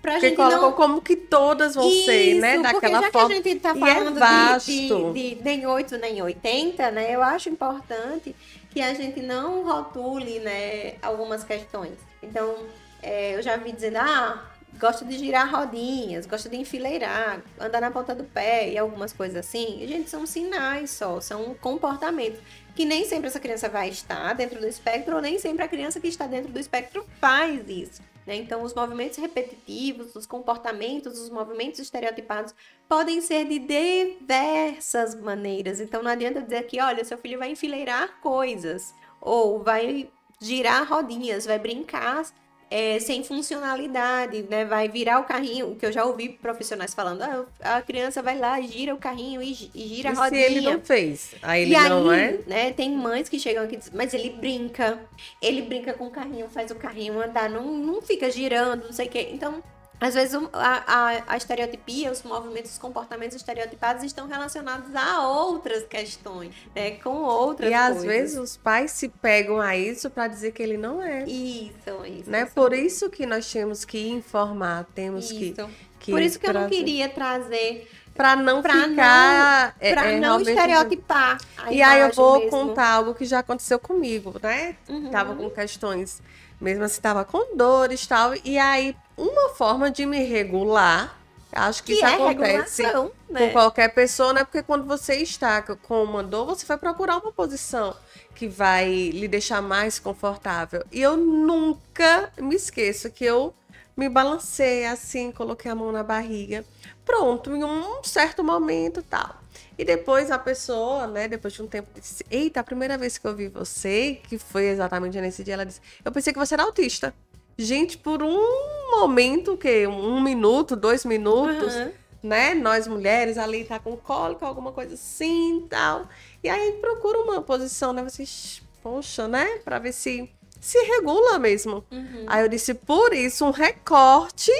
pra Porque gente colocam não... como que todas vão ser, né? Isso, Daquela já forma. que a gente tá é falando de- vasto. de, de nem 8 nem 80, né? Eu acho importante que a gente não rotule, né, algumas questões. Então, é, eu já vi dizendo, ah, gosta de girar rodinhas, gosta de enfileirar, andar na ponta do pé e algumas coisas assim, gente, são sinais só, são comportamentos que nem sempre essa criança vai estar dentro do espectro ou nem sempre a criança que está dentro do espectro faz isso. Né? Então, os movimentos repetitivos, os comportamentos, os movimentos estereotipados podem ser de diversas maneiras. Então, não adianta dizer que, olha, seu filho vai enfileirar coisas ou vai girar rodinhas, vai brincar é, sem funcionalidade, né? Vai virar o carrinho, que eu já ouvi profissionais falando, ah, a criança vai lá, gira o carrinho e, e gira e a rodinha. se ele não fez? Aí ele e não aí, é? né, tem mães que chegam aqui e dizem, mas ele brinca, ele brinca com o carrinho, faz o carrinho andar, não, não fica girando, não sei o quê. Então, às vezes a, a, a, estereotipia, os movimentos, os comportamentos estereotipados estão relacionados a outras questões, né? Com outras e coisas. às vezes os pais se pegam a isso para dizer que ele não é. Isso, isso. Né? isso. Por isso que nós temos que informar, temos que, Isso. que. Por isso que eu não trazer- queria trazer Pra não pra ficar. é, para é, não estereotipar. a E aí eu vou mesmo. contar algo que já aconteceu comigo, né? Uhum. Tava com questões, mesmo assim, tava com dores e tal. E aí, uma forma de me regular, acho que, que isso é acontece regulação, com né? qualquer pessoa, né? Porque quando você está com uma dor, você vai procurar uma posição que vai lhe deixar mais confortável. E eu nunca me esqueço que eu me balancei assim, coloquei a mão na barriga. Pronto, em um certo momento tal. E depois a pessoa, né, depois de um tempo, disse: Eita, a primeira vez que eu vi você, que foi exatamente nesse dia, ela disse: Eu pensei que você era autista. Gente, por um momento, o quê? Um minuto, dois minutos, Uhum. né? Nós mulheres ali tá com cólica, alguma coisa assim e tal. E aí procura uma posição, né? Você, "Ixi, poxa, né? Pra ver se se regula mesmo. Uhum. Aí eu disse, por isso, um recorte,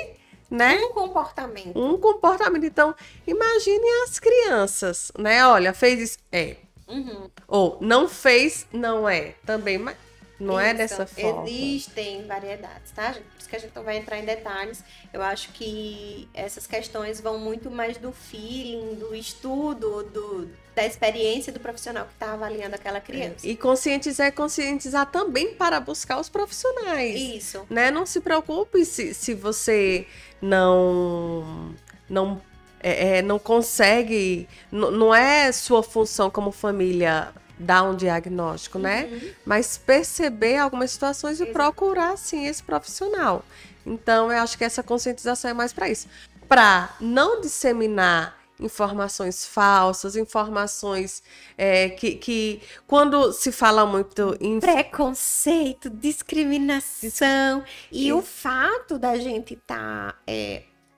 né? Um comportamento. Um comportamento. Então, imagine as crianças, né? Olha, fez isso, é. Uhum. Ou não fez, não é. Também, mas não é dessa forma. Existem variedades, tá, gente? Por isso que a gente não vai entrar em detalhes. Eu acho que essas questões vão muito mais do feeling, do estudo, do, da experiência do profissional que está avaliando aquela criança. E conscientizar é conscientizar também para buscar os profissionais. Isso. né? Não se preocupe se, se você não não é, é, não consegue, não é sua função como família dar um diagnóstico, né? Uhum. Mas perceber algumas situações e Exato. procurar sim esse profissional. Então, eu acho que essa conscientização é mais para isso, para não disseminar informações falsas, informações é, que, que quando se fala muito em Preconceito, discriminação. E o fato da gente estar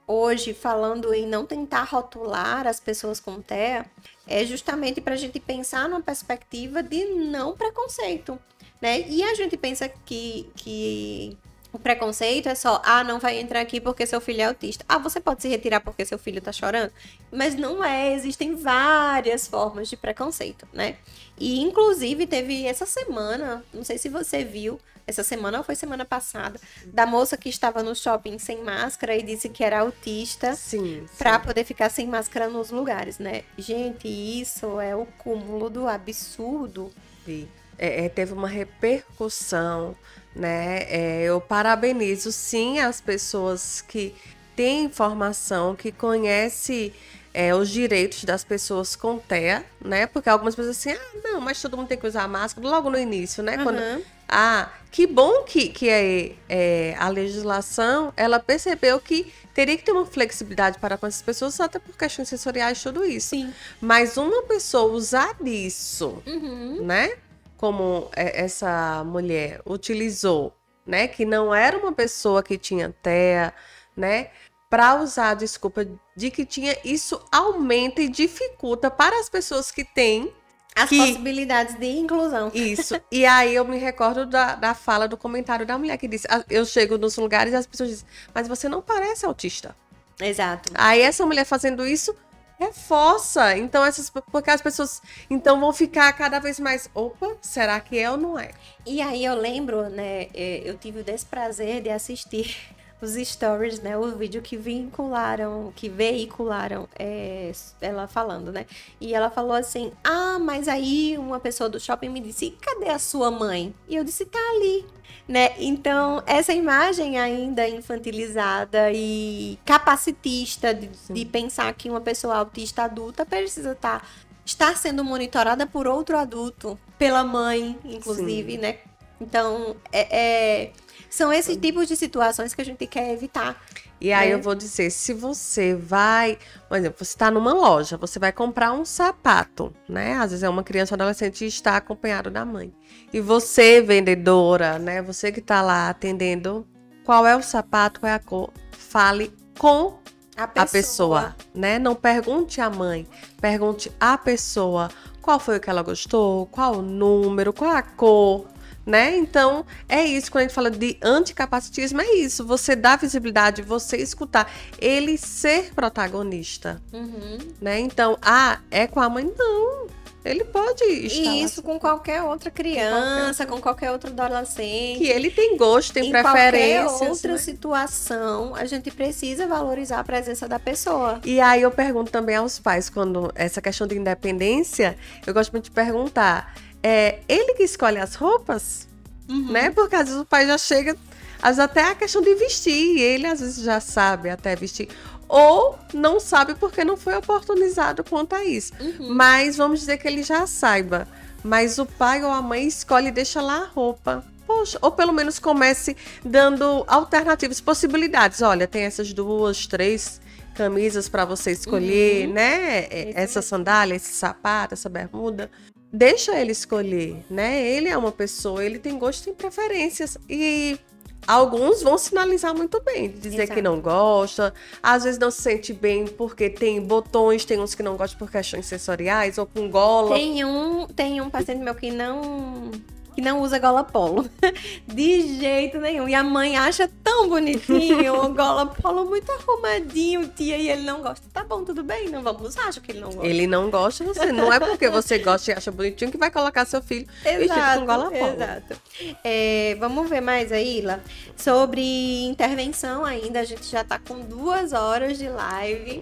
hoje falando em não tentar rotular as pessoas com TEA é justamente para a gente pensar numa perspectiva de não preconceito. Né? E a gente pensa que, que o preconceito é só, ah, não vai entrar aqui porque seu filho é autista. Ah, você pode se retirar porque seu filho tá chorando. Mas não é, existem várias formas de preconceito, né? E inclusive teve essa semana, não sei se você viu, essa semana ou foi semana passada, da moça que estava no shopping sem máscara e disse que era autista sim, sim. poder ficar sem máscara nos lugares, né? Gente, isso é o cúmulo do absurdo. Vi. É, é, teve uma repercussão, né? É, eu parabenizo sim as pessoas que têm informação, que conhecem é, os direitos das pessoas com TEA, né? Porque algumas pessoas assim, ah, não, mas todo mundo tem que usar máscara logo no início, né? Quando Aham. ah, que bom que, que é, é, a legislação ela percebeu que teria que ter uma flexibilidade para com essas pessoas, até por questões sensoriais, tudo isso. Sim. Mas uma pessoa usar disso, Uhum. né? Como é, essa mulher utilizou, né? Que não era uma pessoa que tinha TEA, né? Para usar a desculpa de que tinha, isso aumenta e dificulta para as pessoas que têm As Que- possibilidades de inclusão. isso. e aí eu me recordo da, da fala do comentário da mulher que disse: "Ah, Eu chego nos lugares e as pessoas dizem, mas você não parece autista. Exato. Aí essa mulher fazendo isso reforça. Então, essas. Porque as pessoas então vão ficar cada vez mais. Opa, será que é ou não é? E aí eu lembro, né, é, eu tive o desprazer de assistir os stories, né? O vídeo que vincularam, que veicularam é, ela falando, né? E ela falou assim: Ah, mas aí uma pessoa do shopping me disse: cadê a sua mãe? E eu disse: tá ali. Né? Então, essa imagem ainda infantilizada e capacitista de, de pensar que uma pessoa autista adulta precisa estar, tá, estar sendo monitorada por outro adulto, pela mãe, inclusive, Sim. né? Então, é, é são esses tipos de situações que a gente quer evitar. E aí né? eu vou dizer, se você vai, por exemplo, você está numa loja, você vai comprar um sapato, né? Às vezes é uma criança ou adolescente e está acompanhado da mãe. E você, vendedora, né? Você que está lá atendendo, qual é o sapato, qual é a cor? Fale com a pessoa. a pessoa, né? Não pergunte à mãe, pergunte à pessoa qual foi o que ela gostou, qual o número, qual a cor, né? Então, é isso, quando a gente fala de anticapacitismo, é isso, você dá visibilidade, você escutar, ele ser protagonista, uhum. né? Então, ah, é com a mãe? Não, ele pode estar E isso com qualquer outra criança, com qualquer, outro adolescente. Que ele tem gosto, tem em preferência. qualquer outra né? situação, a gente precisa valorizar a presença da pessoa. E aí eu pergunto também aos pais, quando essa questão de independência, eu gosto muito de perguntar é ele que escolhe as roupas, uhum. né? Porque às vezes o pai já chega, às vezes até a questão de vestir, ele às vezes já sabe até vestir. Ou não sabe porque não foi oportunizado quanto a isso. Uhum. Mas vamos dizer que ele já saiba. Mas o pai ou a mãe escolhe e deixa lá a roupa. Poxa, ou pelo menos comece dando alternativas, possibilidades. Olha, tem essas duas, três camisas para você escolher, uhum. né? Essa sandália, esse sapato, essa bermuda deixa ele escolher, né? Ele é uma pessoa, ele tem gosto e preferências e alguns vão sinalizar muito bem, dizer Exato. que não gosta, às vezes não se sente bem porque tem botões, tem uns que não gostam por questões sensoriais ou com gola. Tem um, tem um paciente meu que não que não usa gola polo. De jeito nenhum. E a mãe acha tão bonitinho o gola polo muito arrumadinho, tia, e ele não gosta. Tá bom, tudo bem, não vamos usar, acho que ele não gosta. Ele não gosta, você não é porque você gosta e acha bonitinho que vai colocar seu filho exato, vestido com gola polo. Exato. É, vamos ver mais aí, Ila, sobre intervenção ainda. A gente já tá com duas horas de live.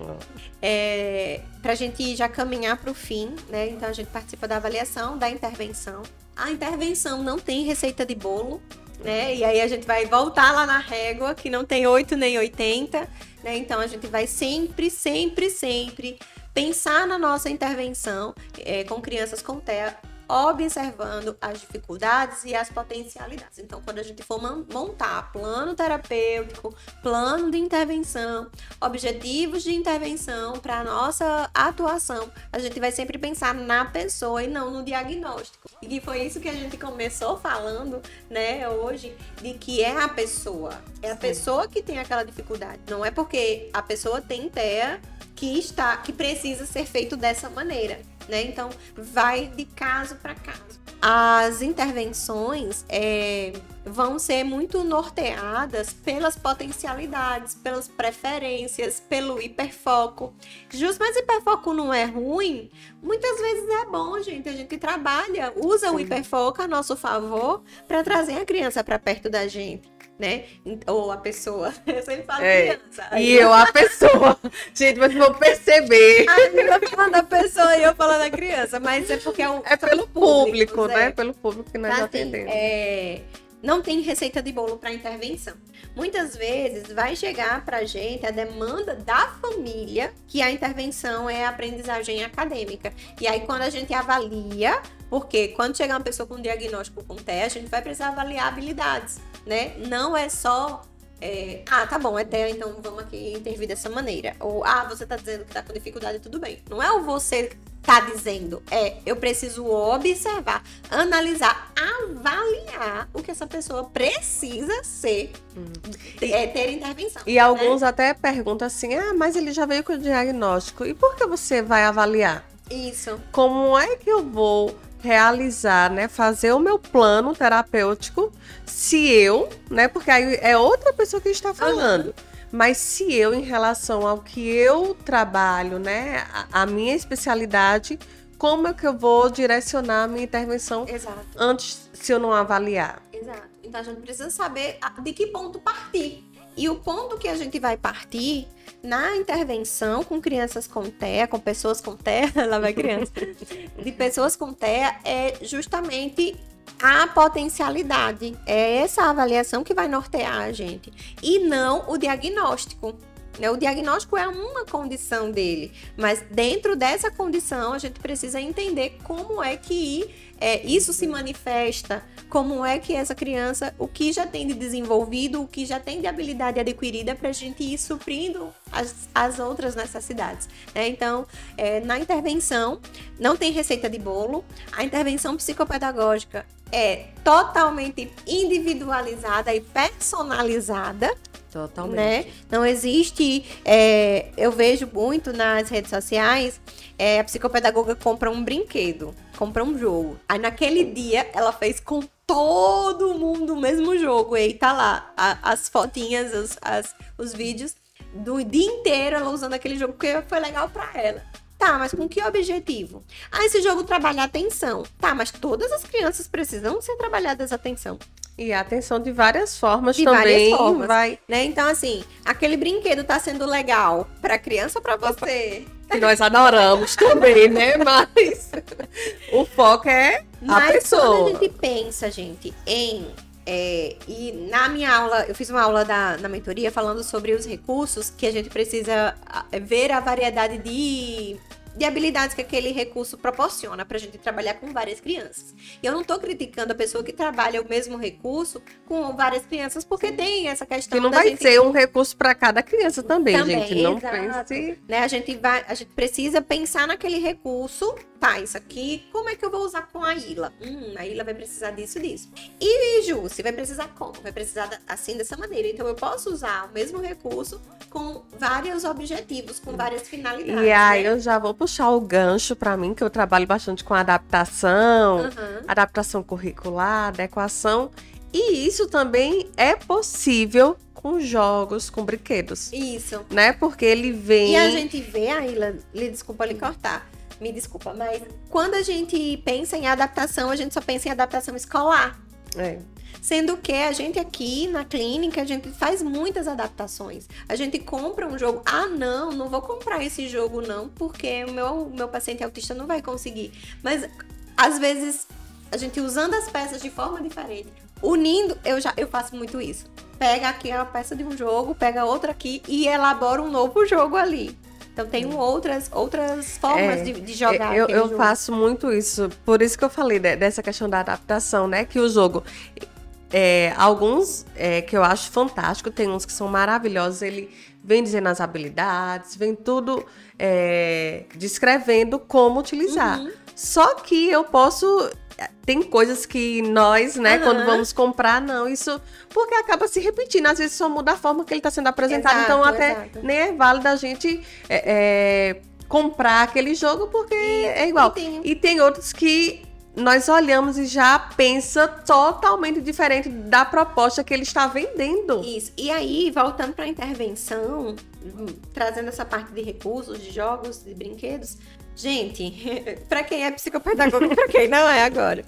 É, pra gente já caminhar pro fim, né? Então a gente participa da avaliação, da intervenção a intervenção não tem receita de bolo, né? E aí a gente vai voltar lá na régua, que não tem 8 nem 80, né? Então a gente vai sempre, sempre, sempre pensar na nossa intervenção é, com crianças com TEA observando as dificuldades e as potencialidades. Então, quando a gente for montar plano terapêutico, plano de intervenção, objetivos de intervenção para a nossa atuação, a gente vai sempre pensar na pessoa e não no diagnóstico. E foi isso que a gente começou falando, né, hoje, de que é a pessoa. É a pessoa que tem aquela dificuldade. Não é porque a pessoa tem TEA que está que precisa ser feito dessa maneira né? Então, vai de caso para caso. As intervenções é, vão ser muito norteadas pelas potencialidades, pelas preferências, pelo hiperfoco. Justo, mas hiperfoco não é ruim? Muitas vezes é bom, gente. A gente trabalha, usa Sim. o hiperfoco a nosso favor para trazer a criança para perto da gente né? Ou a pessoa. Eu sempre falo é, criança. E eu, a pessoa. Gente, vocês vão perceber. A eu falando da pessoa e eu falando da criança. Mas é porque é, um, é pelo público, público né? Pelo público que nós assim, atendemos. É, não tem receita de bolo para intervenção. Muitas vezes vai chegar para a gente a demanda da família que a intervenção é a aprendizagem acadêmica. E aí, quando a gente avalia, porque quando chegar uma pessoa com um diagnóstico com teste, a gente vai precisar avaliar habilidades né? Não é só é, ah, tá bom, é TEA, então vamos aqui intervir dessa maneira. Ou, ah, você tá dizendo que tá com dificuldade, tudo bem. Não é o você tá dizendo, é eu preciso observar, analisar, avaliar o que essa pessoa precisa ser, hum. é, ter intervenção. E né? alguns até perguntam assim, ah, mas ele já veio com o diagnóstico, e por que você vai avaliar? Isso. Como é que eu vou realizar, né, fazer o meu plano terapêutico, se eu, né, porque aí é outra pessoa que está falando. Uhum. Mas se eu, em relação ao que eu trabalho, né, a, a, minha especialidade, como é que eu vou direcionar a minha intervenção Exato. antes, se eu não avaliar? Exato. Então a gente precisa saber de que ponto partir E o ponto que a gente vai partir na intervenção com crianças com TEA, com pessoas com TEA, lá vai criança, de pessoas com TEA, é justamente a potencialidade. É essa avaliação que vai nortear a gente. E não o diagnóstico. Né? O diagnóstico é uma condição dele, mas dentro dessa condição a gente precisa entender como é que é, isso se manifesta, como é que essa criança, o que já tem de desenvolvido, o que já tem de habilidade adquirida para a gente ir suprindo as, as outras necessidades. Né? Então, é, na intervenção, não tem receita de bolo, a intervenção psicopedagógica é totalmente individualizada e personalizada. Totalmente. Né? Não existe. É, eu vejo muito nas redes sociais é, a psicopedagoga compra um brinquedo, compra um jogo. Aí naquele dia ela fez com todo mundo o mesmo jogo. E aí tá lá a, as fotinhas, os, as, os vídeos do dia inteiro ela usando aquele jogo porque foi legal para ela. Tá, mas com que objetivo? Ah, esse jogo trabalha atenção. Tá, mas todas as crianças precisam ser trabalhadas atenção. E a atenção de várias formas de também. Várias formas, vai... né? Então, assim, aquele brinquedo tá sendo legal pra criança ou pra você? Que nós adoramos também, né? Mas o foco é a Mas pessoa. Quando a gente pensa, gente, em é, e na minha aula, eu fiz uma aula da, na mentoria falando sobre os recursos que a gente precisa ver a variedade de de habilidades que aquele recurso proporciona para a gente trabalhar com várias crianças. E eu não estou criticando a pessoa que trabalha o mesmo recurso com várias crianças, porque tem essa questão. Que não vai gente... ser um recurso para cada criança também, também, gente. Não exato. pense. Né? A gente vai, a gente precisa pensar naquele recurso. Tá, isso aqui, como é que eu vou usar com a Ilha? Hum, a Ilha vai precisar disso, disso. E Ju, você vai precisar como? Vai precisar assim dessa maneira. Então eu posso usar o mesmo recurso com vários objetivos, com várias finalidades. E aí né? eu já vou puxar o gancho para mim, que eu trabalho bastante com adaptação, uhum. adaptação curricular, adequação. E isso também é possível com jogos, com brinquedos. Isso. Né? Porque ele vem. E a gente vê, a Ilha, lhe desculpa lhe cortar. Me desculpa, mas quando a gente pensa em adaptação, a gente só pensa em adaptação escolar. É. Sendo que a gente aqui na clínica, a gente faz muitas adaptações. A gente compra um jogo. Ah, não, não vou comprar esse jogo, não, porque o meu, meu paciente autista não vai conseguir. Mas às vezes, a gente usando as peças de forma diferente, unindo, eu já eu faço muito isso. Pega aqui a peça de um jogo, pega outra aqui e elabora um novo jogo ali. Então tem outras, outras formas é, de, de, jogar. Eu, eu faço muito isso. Por isso que eu falei dessa questão da adaptação, né? Que o jogo é, alguns é, que eu acho fantástico, tem uns que são maravilhosos. Ele vem dizendo as habilidades, vem tudo é, descrevendo como utilizar. Uhum. Só que eu posso. Tem coisas que nós, né, uhum. quando vamos comprar, não, isso. Porque acaba se repetindo. Às vezes só muda a forma que ele está sendo apresentado. Então, exato, então, até exato. nem é válido a gente é, é, comprar aquele jogo, porque e, é igual. E tem... e tem outros que nós olhamos e já pensa totalmente diferente da proposta que ele está vendendo. Isso. E aí, voltando para a intervenção, hum, trazendo essa parte de recursos, de jogos, de brinquedos, Gente, para quem é psicopedagogo, para quem não é agora.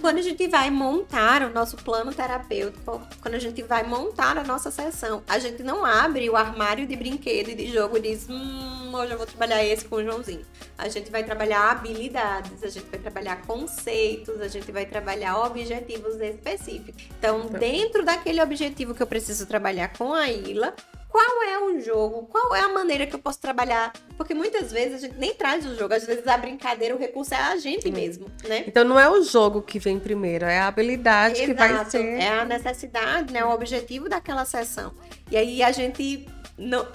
Quando a gente vai montar o nosso plano terapêutico, quando a gente vai montar a nossa sessão, a gente não abre o armário de brinquedo e de jogo e diz, hum, hoje eu vou trabalhar esse com o Joãozinho. A gente vai trabalhar habilidades, a gente vai trabalhar conceitos, a gente vai trabalhar objetivos específicos. Então, tá. dentro daquele objetivo que eu preciso trabalhar com a Ila, qual é o jogo, qual é a maneira que eu posso trabalhar. Porque muitas vezes a gente nem traz o jogo, às vezes a brincadeira, o recurso é a gente mesmo, né? Então não é o jogo que vem primeiro, é a habilidade Exato, que vai ser. É a necessidade, né? O objetivo daquela sessão. E aí a gente.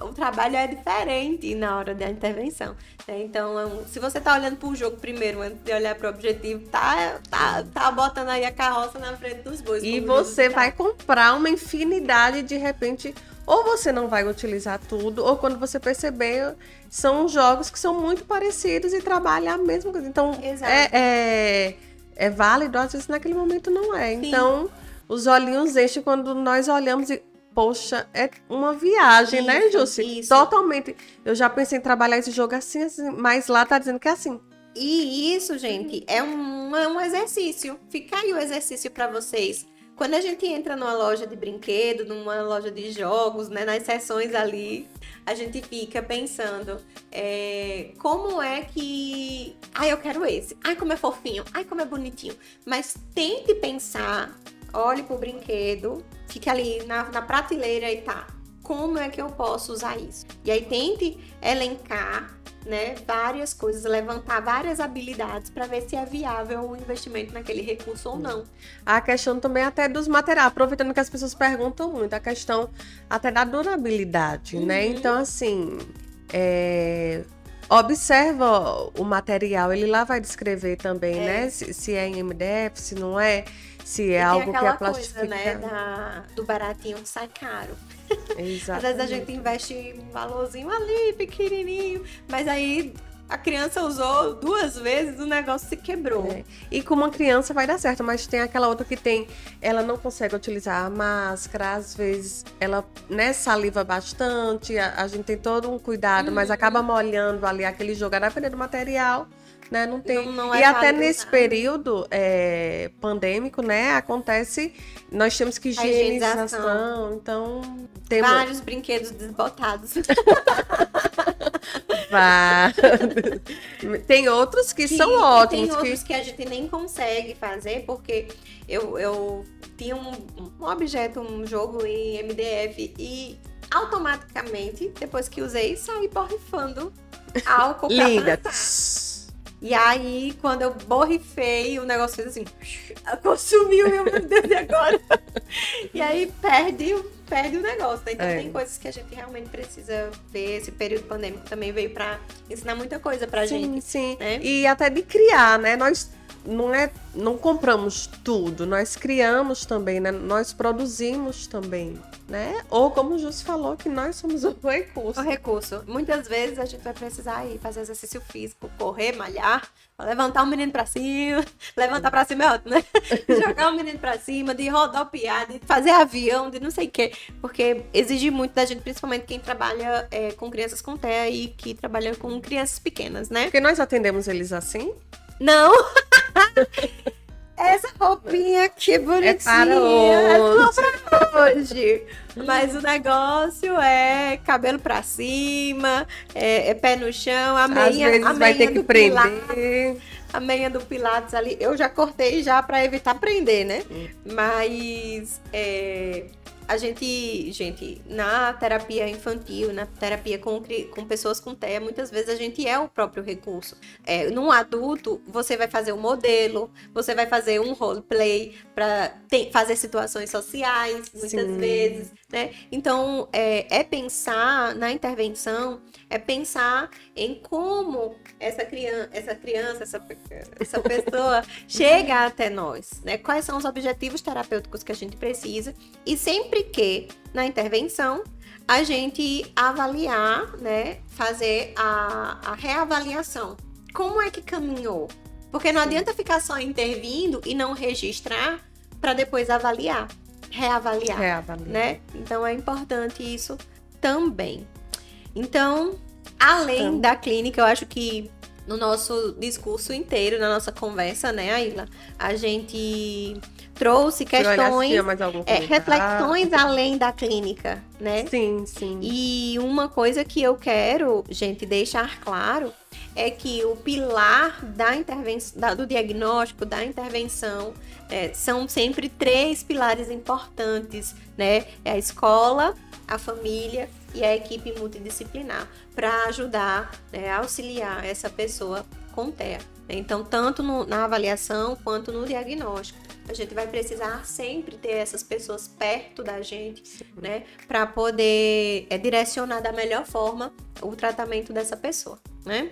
O trabalho é diferente na hora da intervenção. Né? Então, se você tá olhando para o jogo primeiro, antes de olhar para o objetivo, tá, tá, tá botando aí a carroça na frente dos bois. E você vai comprar uma infinidade de repente ou você não vai utilizar tudo, ou quando você perceber, são jogos que são muito parecidos e trabalham a mesma coisa. Então, é, é, é, válido, às vezes naquele momento não é. Sim. Então, os olhinhos enchem quando nós olhamos e. Poxa, é uma viagem, né, isso, né, Jussi? Isso. Totalmente. Eu já pensei em trabalhar esse jogo assim, assim, mas lá tá dizendo que é assim. E isso, gente, é um, é um exercício. Fica aí o exercício para vocês quando a gente entra numa loja de brinquedo, numa loja de jogos, né, nas sessões ali, a gente fica pensando é, como é que. Ai, eu quero esse. Ai, como é fofinho. Ai, como é bonitinho. Mas tente pensar, olhe pro brinquedo, fique ali na, na prateleira e tá. Como é que eu posso usar isso? E aí tente elencar né, várias coisas, levantar várias habilidades para ver se é viável o investimento naquele recurso ou não. A questão também até dos materiais, aproveitando que as pessoas perguntam muito, a questão até da durabilidade, né? uhum. né? Então, assim, é, observa o material, ele lá vai descrever também, é. né? Se, se, é em MDF, se não é, se é algo que é plastificado. Coisa, né, da, do baratinho sai caro. Exatamente. Às vezes a gente investe um valorzinho ali, pequenininho, mas aí a criança usou duas vezes, o negócio se quebrou. É. E com uma criança vai dar certo, mas tem aquela outra que tem, ela não consegue utilizar a máscara, às vezes ela né, saliva bastante, a, a gente tem todo um cuidado, uhum. mas acaba molhando ali aquele jogo, a depender do material né? Não tem. Não, não é e até nesse nada. período é, pandêmico, né? Acontece, nós temos que higienização, então temos vários brinquedos desbotados. tem outros que, que são ótimos. Tem outros que... que a gente nem consegue fazer, porque eu, eu tinha um, um objeto, um jogo em MDF e automaticamente, depois que usei, saí borrifando álcool. Linda. E aí, quando eu borrifei, o negócio fez assim, consumiu meu Deus, e agora? e aí perde, perde o negócio, né? Então é. tem coisas que a gente realmente precisa ver. Esse período pandêmico também veio para ensinar muita coisa pra sim, gente. Sim, né? E até de criar, né? Nós não é não compramos tudo, nós criamos também, né? Nós produzimos também, né? Ou como o Jus falou, que nós somos o recurso. O recurso. Muitas vezes a gente vai precisar ir fazer exercício físico, correr, malhar, levantar o menino para cima, levantar para cima é ótimo, né? Jogar o menino para cima, de rodopiar, de fazer avião, de não sei o quê, porque exige muito da gente, principalmente quem trabalha é, com crianças com TEA e que trabalha com crianças pequenas, né? Porque nós atendemos eles assim? Não! Essa roupinha que bonitinha. É para hoje. É para hoje. Mas o negócio é cabelo pra cima, é, é pé no chão, a meia, Às vezes a vai ter que prender. Pilates, a meia do Pilates ali. Eu já cortei já para evitar prender, né? Hum. Mas é, a gente, gente, na terapia infantil, na terapia com, com pessoas com TEA, muitas vezes a gente é o próprio recurso. É, num adulto, você vai fazer um modelo, você vai fazer um roleplay para fazer situações sociais, muitas Sim. vezes, né? Então, é, é pensar na intervenção, é pensar em como essa criança, essa criança, essa, essa pessoa chega até nós, né? Quais são os objetivos terapêuticos que a gente precisa e sempre que na intervenção a gente avaliar, né, fazer a, a reavaliação. Como é que caminhou? Porque não adianta ficar só intervindo e não registrar para depois avaliar, reavaliar, reavaliar, né? Então é importante isso também. Então, além então. da clínica, eu acho que no nosso discurso inteiro, na nossa conversa, né, Aila, a gente trouxe questões, é, reflexões além da clínica, né? Sim, sim. E uma coisa que eu quero, gente, deixar claro é que o pilar da intervenção, do diagnóstico, da intervenção, é, são sempre três pilares importantes, né? É a escola, a família e a equipe multidisciplinar para ajudar, né, auxiliar essa pessoa com TEA. Então, tanto no, na avaliação quanto no diagnóstico a gente vai precisar sempre ter essas pessoas perto da gente, Sim. né? Para poder é, direcionar da melhor forma o tratamento dessa pessoa, né?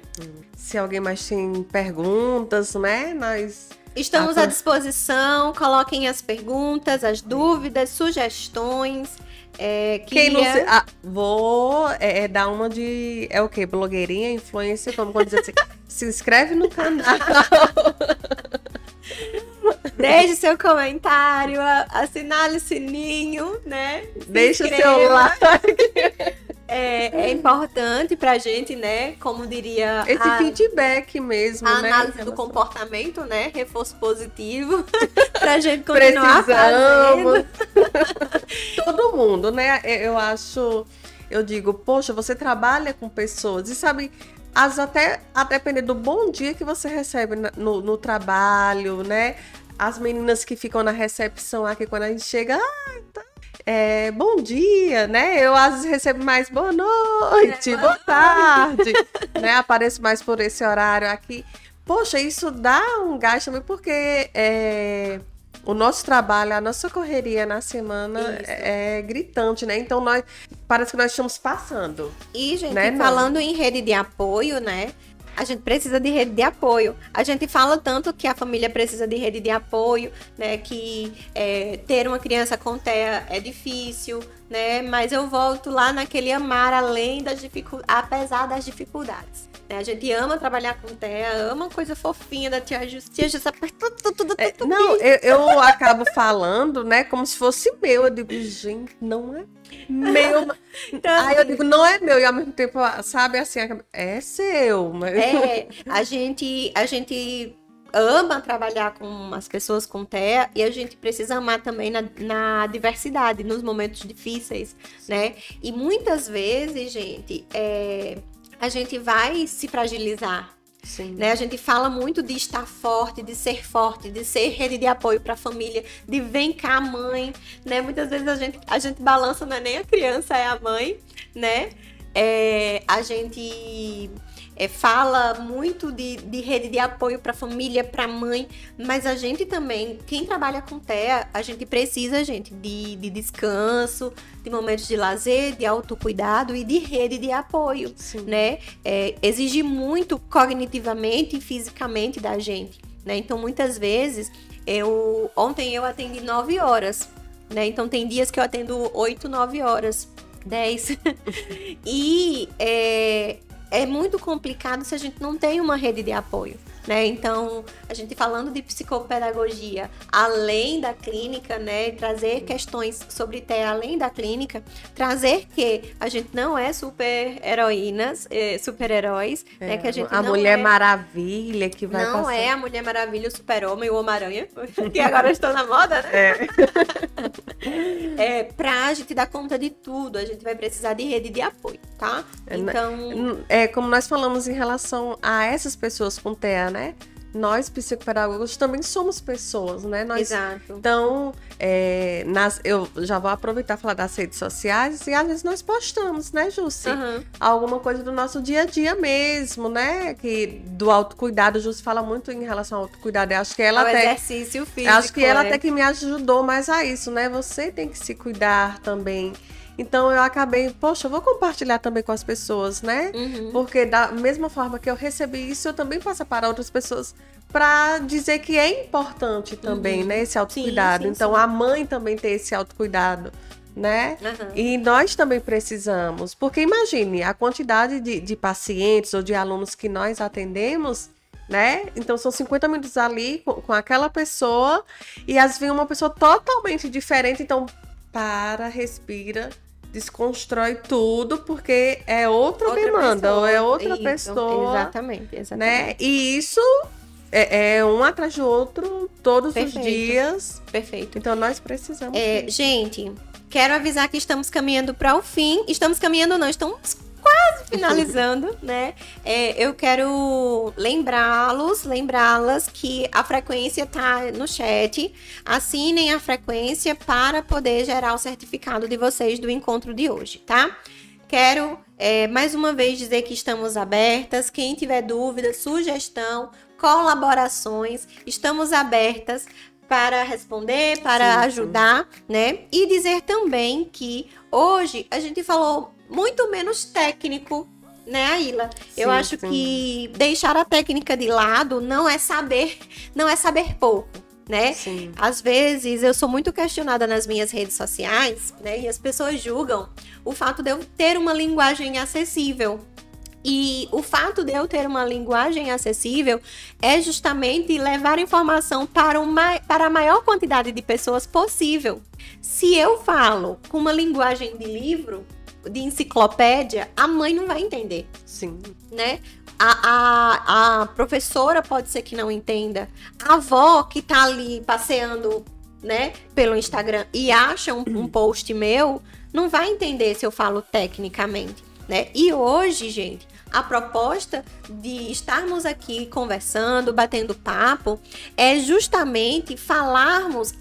Se alguém mais tem perguntas, né? Nós Estamos à disposição, coloquem as perguntas, as dúvidas, sugestões. É. Quem não se... ah, vou é, é, dar uma de. É o quê? Blogueirinha, influencer, como quando diz assim. se inscreve no canal. Deixe seu comentário, assinale o sininho, né? Se Deixa o seu like. É, é importante pra gente, né? Como diria. Esse a, feedback mesmo, a né? análise do comportamento, né? Reforço positivo. pra gente continuar Precisamos. fazendo. Todo mundo, né? Eu acho, eu digo, poxa, você trabalha com pessoas e sabe, as até a depender do bom dia que você recebe no, no trabalho, né? As meninas que ficam na recepção aqui quando a gente chega, ah, tá. É, bom dia, né? Eu às vezes recebo mais boa noite, É, boa tarde, né? Apareço mais por esse horário aqui. Poxa, isso dá um gás também, porque é, o nosso trabalho, a nossa correria na semana Isso. é, gritante, né? Então nós parece que nós estamos passando. E, gente, Né, falando em rede de apoio, né? A gente precisa de rede de apoio. A gente fala tanto que a família precisa de rede de apoio, né? Que é, ter uma criança com TEA é difícil, né? Mas eu volto lá naquele amar além das dificuldades, apesar das dificuldades. né? A gente ama trabalhar com TEA, ama coisa fofinha da tia Jus. Tia Jus tudo, tudo, É, não, eu, eu acabo falando, né, como se fosse meu. Eu digo, gente, não é meu. Então, Aí eu digo, não é meu. E ao mesmo tempo, sabe assim, é seu. Mas... É, a gente, a gente ama trabalhar com as pessoas com TEA e a gente precisa amar também na, na diversidade, nos momentos difíceis, né? E muitas vezes, gente, é, a gente vai se fragilizar, Sim. né? A gente fala muito de estar forte, de ser forte, de ser rede de apoio para a família, de vem cá, mãe, né? Muitas vezes a gente, a gente balança, não é nem a criança, é a mãe, né? É, a gente é, fala muito de, de rede de apoio para família, para a mãe, mas a gente também, quem trabalha com TEA, a gente precisa, gente, de, de descanso, de momentos de lazer, de autocuidado e de rede de apoio Sim. né? É, exige muito cognitivamente e fisicamente da gente, né? Então, muitas vezes, eu ontem eu atendi 9 horas, né? Então, tem dias que eu atendo 8, 9 horas, 10. e é, é muito complicado se a gente não tem uma rede de apoio. Né? Então, a gente falando de psicopedagogia além da clínica, né? Trazer questões sobre TEA além da clínica, trazer que a gente não é super heroínas, eh, né? É, Que a gente a Mulher é, Maravilha que vai não passar. é a Mulher Maravilha, o Super-Homem, o Homem-Aranha, que agora estão na moda, né? É. É, pra gente dar conta de tudo, a gente vai precisar de rede de apoio, tá? É, né? Então, É como nós falamos em relação a essas pessoas com TEA, né? Nós, psicopedagogos, também somos pessoas, né? Nós exato. Então, é, nas, eu já vou aproveitar e falar das redes sociais e às vezes nós postamos, né, Jussi? Aham. Alguma coisa do nosso dia a dia mesmo, né? Que do autocuidado, Jussi fala muito em relação ao autocuidado. Eu acho que ela Ao até. exercício físico. Acho que ela né? até que me ajudou mais a isso, né? Você tem que se cuidar também. Então eu acabei, poxa, eu vou compartilhar também com as pessoas, né? Uhum. Porque da mesma forma que eu recebi isso, eu também passo para outras pessoas para dizer que é importante também, Uhum. né, esse autocuidado. sim, então sim. a mãe também tem esse autocuidado, né? Aham. E nós também precisamos, porque imagine a quantidade de, de pacientes ou de alunos que nós atendemos, né? Então são 50 minutos ali com, com aquela pessoa e às vezes vem uma pessoa totalmente diferente, então para, respira, desconstrói tudo, porque é outra, demanda, ou é outra Isso, pessoa, Exatamente, exatamente. né? E isso é, é um atrás do outro todos Perfeito. os dias. Perfeito. Então nós precisamos. É, gente, quero avisar que estamos caminhando para o fim. Estamos caminhando, não, estamos quase finalizando, né? É, eu quero lembrá-los, lembrá-las que a frequência tá no chat. Assinem a frequência para poder gerar o certificado de vocês do encontro de hoje, tá? Quero é, mais uma vez dizer que estamos abertas. Quem tiver dúvida, sugestão, colaborações, estamos abertas para responder, para Sim, sim. ajudar, né? E dizer também que hoje a gente falou muito menos técnico, né, Aila? Eu Sim, acho sim. que deixar a técnica de lado não é saber, não é saber pouco, né? Sim. Às vezes eu sou muito questionada nas minhas redes sociais, né? E as pessoas julgam o fato de eu ter uma linguagem acessível. E o fato de eu ter uma linguagem acessível é justamente levar informação para, uma, para a maior quantidade de pessoas possível. Se eu falo com uma linguagem de livro, de enciclopédia, a mãe não vai entender, Sim. né? A, a, a professora pode ser que não entenda. A avó que tá ali passeando, né, pelo Instagram e acha um, um post meu, não vai entender se eu falo tecnicamente, né? E hoje, gente, a proposta de estarmos aqui conversando, batendo papo, é justamente falarmos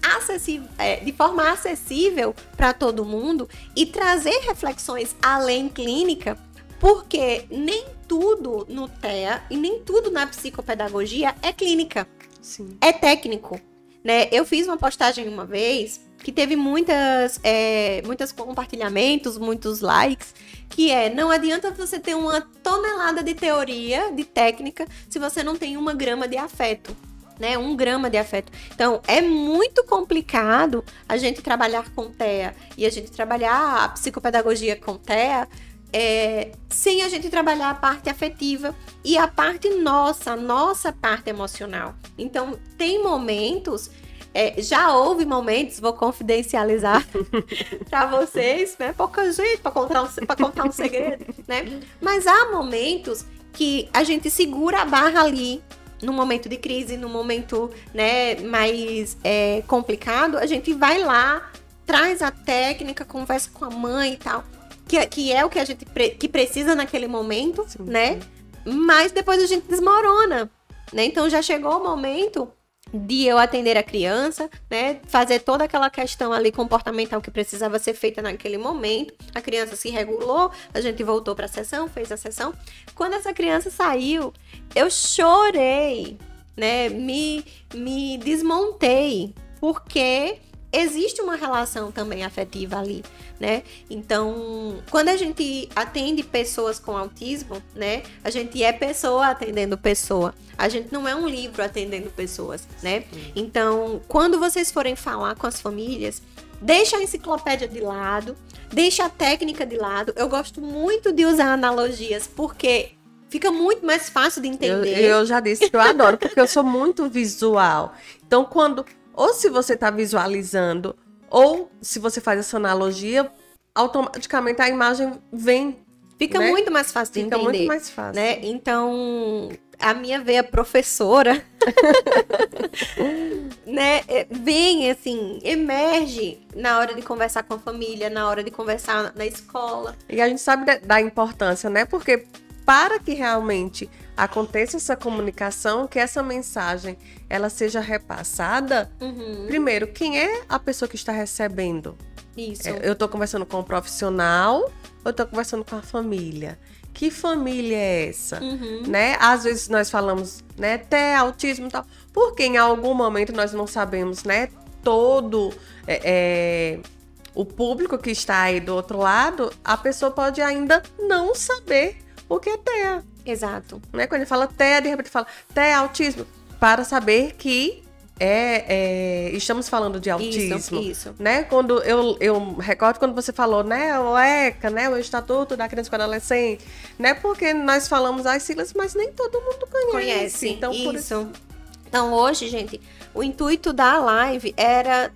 é, de forma acessível para todo mundo e trazer reflexões além clínica, porque nem tudo no TEA e nem tudo na psicopedagogia é clínica Sim. é técnico, né? Eu fiz uma postagem uma vez que teve muitas, é, muitos compartilhamentos, muitos likes, que é não adianta você ter uma tonelada de teoria, de técnica, se você não tem uma grama de afeto. Né, um grama de afeto. Então, é muito complicado a gente trabalhar com TEA e a gente trabalhar a psicopedagogia com TEA é, sem a gente trabalhar a parte afetiva e a parte nossa, a nossa parte emocional. Então, tem momentos, é, já houve momentos, vou confidencializar para vocês, né? Pouca gente para contar, um, pra contar um segredo, né? Mas há momentos que a gente segura a barra ali. No momento de crise, no momento né, mais é, complicado, a gente vai lá, traz a técnica, conversa com a mãe e tal que, que é o que a gente pre que precisa naquele momento, Sim, né? Mas depois a gente desmorona, né? Então já chegou o momento de eu atender a criança, né? Fazer toda aquela questão ali comportamental que precisava ser feita naquele momento. A criança se regulou, a gente voltou para a sessão, fez a sessão. Quando essa criança saiu, eu chorei, né? Me, me desmontei, porque existe uma relação também afetiva ali, né? Então, quando a gente atende pessoas com autismo, né? A gente é pessoa atendendo pessoa. A gente não é um livro atendendo pessoas, né? Então, quando vocês forem falar com as famílias, deixa a enciclopédia de lado, deixa a técnica de lado. Eu gosto muito de usar analogias, porque fica muito mais fácil de Eu, entender. eu já disse que eu adoro, porque eu sou muito visual. Então, quando. Ou se você está visualizando, ou se você faz essa analogia, automaticamente a imagem vem. Fica né? muito mais fácil de Fica entender. muito mais fácil. né? Então, a minha veia professora, né, é, vem assim, emerge na hora de conversar com a família, na hora de conversar na escola. E a gente sabe da, da importância, né? Porque para que realmente aconteça essa comunicação, que essa mensagem ela seja repassada, Uhum, primeiro, quem é a pessoa que está recebendo? isso. É, Eu estou conversando com o profissional ou eu estou conversando com a família? Que família é essa? Uhum, Né? Às vezes nós falamos, né, até autismo e tal, porque em algum momento nós não sabemos, né, todo é, é, o público que está aí do outro lado, a pessoa pode ainda não saber o que é TEA, Exato. né? Quando ele fala TEA, de repente fala TEA autismo, para saber que é, é, estamos falando de autismo. Isso, isso. Né? Quando eu, eu recordo quando você falou, né, o ECA, né, o Estatuto da Criança e do Adolescente, né? Porque nós falamos as siglas, mas nem todo mundo conhece. Conhece. Então, por isso. Então, hoje, gente, o intuito da live era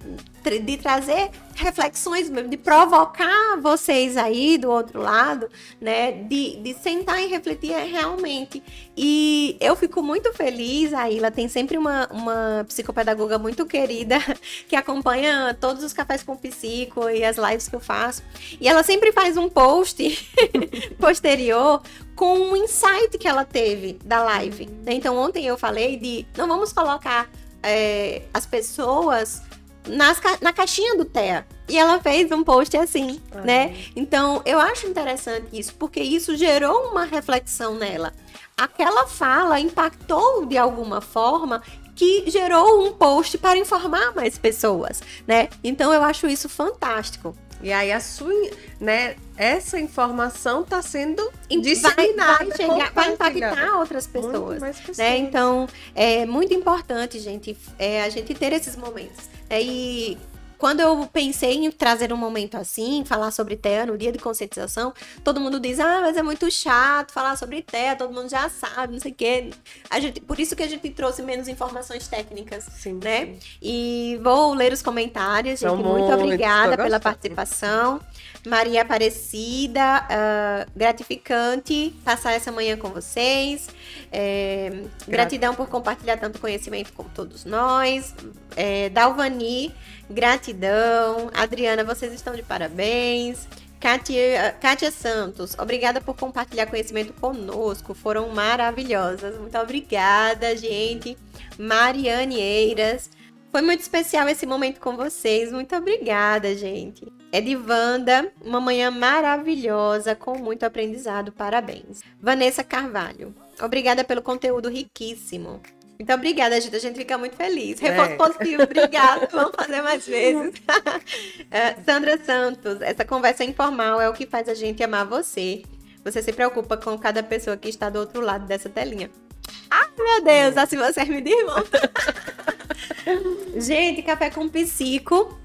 de trazer reflexões mesmo, de provocar vocês aí do outro lado, né? De, de sentar e refletir realmente. E eu fico muito feliz, a Ila tem sempre uma, uma psicopedagoga muito querida que acompanha todos os cafés com psico e as lives que eu faço. E ela sempre faz um post posterior com um insight que ela teve da live. né? Então ontem eu falei de não vamos colocar é, as pessoas nas na caixinha do TEA. E ela fez um post assim, Ah. né? Então eu acho interessante isso, porque isso gerou uma reflexão nela. Aquela fala impactou de alguma forma que gerou um post para informar mais pessoas, né? Então eu acho isso fantástico. E aí a sua, né, essa informação está sendo disseminada, vai, chegar, vai impactar outras pessoas. pessoas. né? Então, é muito importante, gente, é, a gente ter esses momentos. É, e quando eu pensei em trazer um momento assim, falar sobre TEA no dia de conscientização, todo mundo diz, ah, mas é muito chato falar sobre TEA, todo mundo já sabe, não sei o quê. A gente, por isso que a gente trouxe menos informações técnicas. Sim, né? E vou ler os comentários, gente. Muito muitos, obrigada pela participação. Maria Aparecida, uh, gratificante passar essa manhã com vocês. É, gratidão por compartilhar tanto conhecimento com todos nós. É, Dalvani, gratidão. Adriana, vocês estão de parabéns. Kátia, Kátia Santos, obrigada por compartilhar conhecimento conosco, foram maravilhosas. Muito obrigada, gente. Mariane Eiras, foi muito especial esse momento com vocês. Muito obrigada, gente. Edivanda, uma manhã maravilhosa, com muito aprendizado. Parabéns. Vanessa Carvalho, obrigada pelo conteúdo riquíssimo. Muito obrigada, gente. A gente fica muito feliz. Reforço é. positivo, obrigada. Vamos fazer mais vezes. uh, Sandra Santos, essa conversa informal é o que faz a gente amar você. Você se preocupa com cada pessoa que está do outro lado dessa telinha. Ai, meu Deus, assim você me irmão. gente, Café com Psico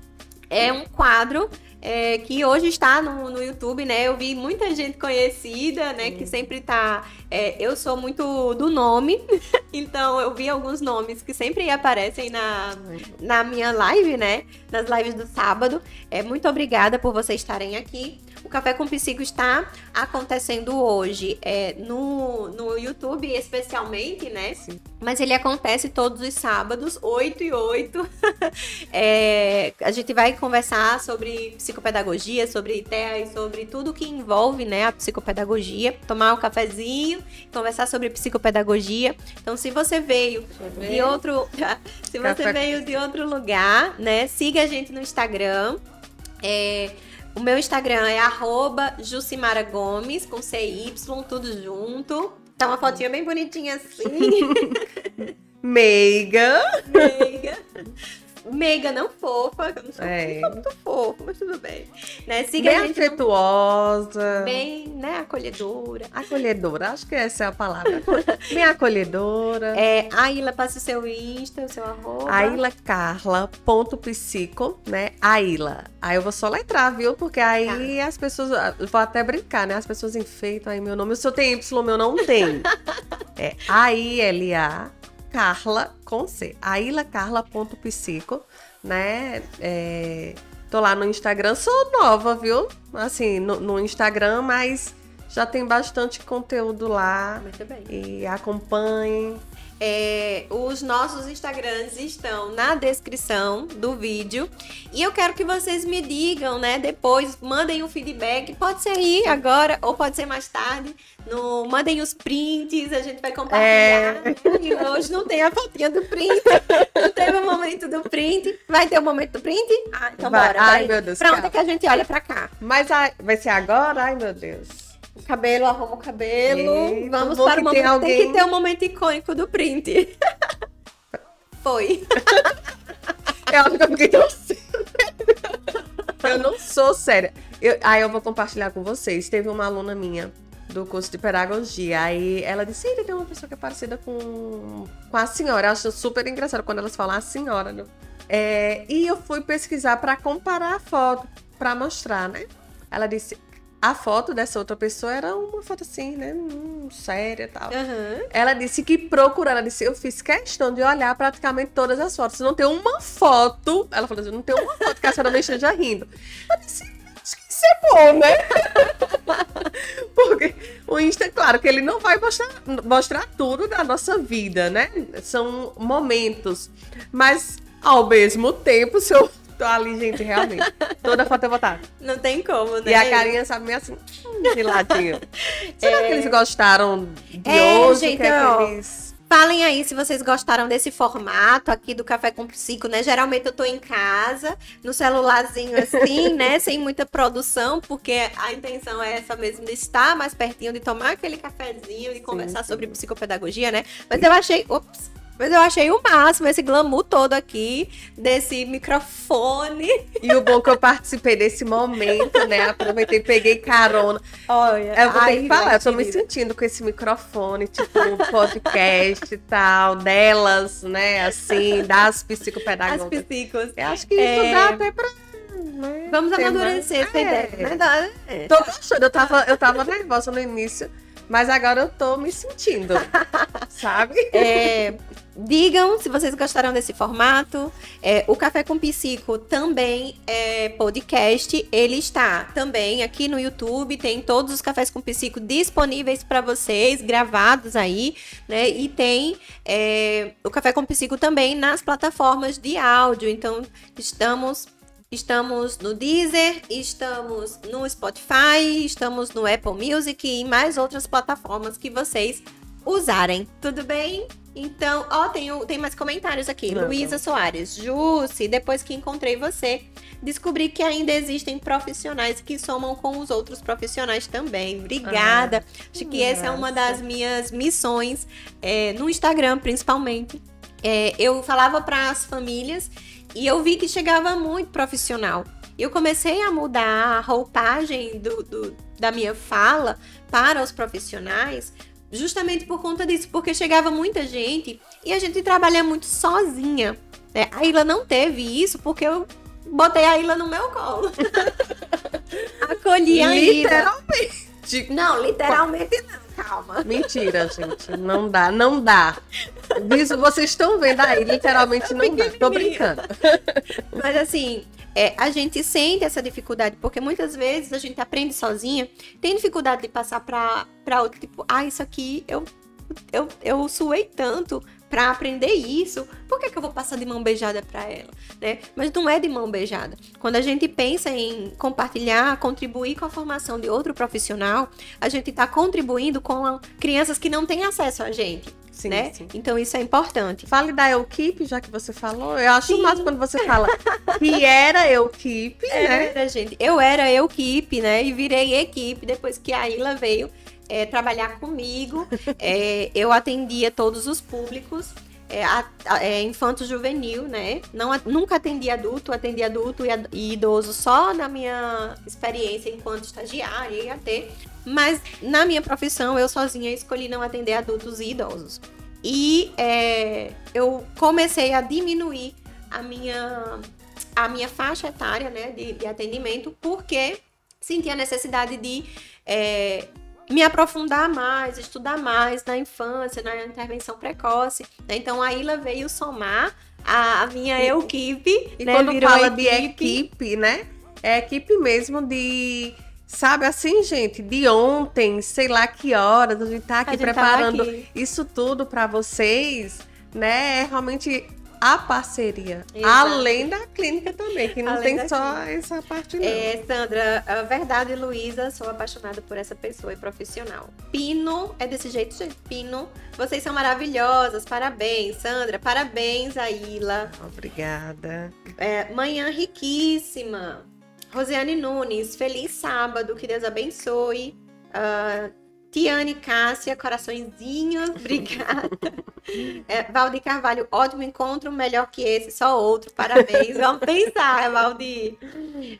é um quadro é, que hoje está no, no YouTube, né? Eu vi muita gente conhecida, né? Que sempre tá. É, eu sou muito do nome, então eu vi alguns nomes que sempre aparecem na, na minha live, né? Nas lives do sábado. É, muito obrigada por vocês estarem aqui. O Café com Psico está acontecendo hoje é, no, no YouTube, especialmente, né? Sim. Mas ele acontece todos os sábados, 8 e 8. é, a gente vai conversar sobre psicopedagogia, sobre ITEA e sobre tudo que envolve né, a psicopedagogia. Tomar um cafezinho, conversar sobre psicopedagogia. Então, se você veio de outro. se você Café... veio de outro lugar, né? Siga a gente no Instagram. É, o meu Instagram é arroba Jucimara Gomes, com CY, tudo junto. Tá uma fotinha bem bonitinha assim. Meiga. Meiga. Meiga, não fofa, eu não sou, é. muito fofo, mas tudo bem. Né? Siga bem afetuosa. Bem, né, acolhedora. Acolhedora, acho que essa é a palavra. bem acolhedora. É, Aila, passa o seu Insta, o seu arroba. ailacarla.psico, né, Aila. Aí eu vou só letrar, viu? Porque aí tá. as pessoas, vou até brincar, né, as pessoas enfeitam aí meu nome. O seu tem Y, meu não tem. é A-I-L-A Carla com C, ailacarla.psico, né? É, tô lá no Instagram, sou nova, viu? Assim, no, no Instagram, mas já tem bastante conteúdo lá. Muito bem. E acompanhem. É, os nossos Instagrams estão na descrição do vídeo. E eu quero que vocês me digam, né? Depois, mandem um feedback. Pode ser aí agora ou pode ser mais tarde. No, mandem os prints, a gente vai compartilhar. É. E hoje não tem a fotinha do print. Não teve o momento do print. Vai ter o momento do print? Ah, então vai. bora. Ai, meu Deus. Pra onde é que a gente olha pra cá? Mas vai ser agora? Ai, meu Deus o cabelo, arruma o cabelo. Vamos para o momento. Tem, alguém... tem que ter um momento icônico do print. Foi. É algo que eu fiquei tão Eu não sou séria. Eu, aí eu vou compartilhar com vocês. Teve uma aluna minha do curso de pedagogia. Aí ela disse: ele tem uma pessoa que é parecida com, com a senhora. Eu acho super engraçado quando elas falam a senhora. Né? É, e eu fui pesquisar para comparar a foto, para mostrar, né? Ela disse: a foto dessa outra pessoa era uma foto assim, né? Hum, séria e tal. Uhum. Ela disse que procurou, ela disse, eu fiz questão de olhar praticamente todas as fotos. Não tem uma foto. Ela falou assim, não tem uma foto que a senhora me esteja rindo. Eu disse, acho que isso é bom, né? Porque o Insta, claro, que ele não vai mostrar, mostrar tudo da nossa vida, né? São momentos. Mas, ao mesmo tempo, se eu Tô ali, gente, realmente. Toda foto eu vou estar. Não tem como, né? E a carinha sabe meio assim, hum, de ladinho. Será é... que eles gostaram de é, hoje? Gente, que é eles... Falem aí se vocês gostaram desse formato aqui do Café com Psico, né? Geralmente eu tô em casa, no celularzinho assim, né? Sem muita produção, porque a intenção é essa mesmo, de estar mais pertinho, de tomar aquele cafezinho e conversar sim. sobre psicopedagogia, né? Mas eu achei. Ops, mas eu achei o máximo esse glamour todo aqui, desse microfone. E o bom que eu participei desse momento, né? Aproveitei, peguei carona. Olha, eu vou ter que falar, eu tô me sentindo com esse microfone, tipo, podcast e tal, delas, né? Assim, das psicopedagogas. As psicos. Eu acho que isso é... dá até pra né? Vamos amadurecer essa é. ideia. Verdade. É. Tô gostando. Eu tava, eu tava nervosa no início, mas agora eu tô me sentindo. sabe? É, digam se vocês gostaram desse formato. É, o Café com Psico também é podcast. Ele está também aqui no YouTube. Tem todos os cafés com Psico disponíveis para vocês, gravados aí, né? E tem é, o Café com Psico também nas plataformas de áudio. Então, estamos Estamos no Deezer, estamos no Spotify, estamos no Apple Music e mais outras plataformas que vocês usarem. Tudo bem? Então, ó, tem, tem mais comentários aqui. Luísa Soares. Jussi, depois que encontrei você, descobri que ainda existem profissionais que somam com os outros profissionais também. Obrigada. Ah, Acho que essa é uma das minhas missões, é, no Instagram, principalmente. É, eu falava para as famílias e eu vi que chegava muito profissional. Eu comecei a mudar a roupagem do, do da minha fala para os profissionais justamente por conta disso, porque chegava muita gente e a gente trabalha muito sozinha. Né? A Ilha não teve isso porque eu botei a Ilha no meu colo. Acolhi a Literalmente. Ilha. Não, literalmente não. Calma. Mentira, gente. Não dá, não dá. Isso vocês estão vendo aí, literalmente não dá. Tô brincando. Mas assim, é, a gente sente essa dificuldade, porque muitas vezes a gente aprende sozinha, tem dificuldade de passar para outro, tipo, ah, isso aqui eu, eu, eu suei tanto para aprender isso, por que, que eu vou passar de mão beijada para ela, né? Mas não é de mão beijada. Quando a gente pensa em compartilhar, contribuir com a formação de outro profissional, a gente está contribuindo com crianças que não têm acesso a gente. Sim, né? Sim. Então isso é importante. Fale da equipe, já que você falou. Eu acho mais quando você fala que era equipe, é, né? Era, gente. Eu era equipe, né? E virei equipe depois que a Ila veio é, trabalhar comigo. É, eu atendia todos os públicos. É, é, infanto juvenil, né? Não, nunca atendi adulto, atendi adulto e, e, idoso só na minha experiência enquanto estagiária e até mas na minha profissão, eu sozinha escolhi não atender adultos e idosos. E é, eu comecei a diminuir a minha, a minha faixa etária né, de, de atendimento, porque senti a necessidade de é, me aprofundar mais, estudar mais na infância, na intervenção precoce. Né? Então a Ilha veio somar a, a minha e, equipe. E né? quando Virou fala equipe. de equipe, né? É equipe mesmo de Sabe assim, gente, de ontem, sei lá que horas, a gente tá aqui gente preparando aqui. isso tudo para vocês, né? É realmente a parceria. Exato. Além da clínica também, que não Além tem só clínica. essa parte não. É, Sandra, a verdade, Luísa, sou apaixonada por essa pessoa e profissional. Pino, é desse jeito, gente. Pino, vocês são maravilhosas, parabéns, Sandra, parabéns, Aila. Obrigada. É, manhã riquíssima. Rosiane Nunes, feliz sábado, que Deus abençoe. Uh, Tiane Cássia, coraçõezinhos, obrigada. É, Valdir Carvalho, ótimo encontro, melhor que esse, só outro, parabéns. Vamos pensar, Valdir.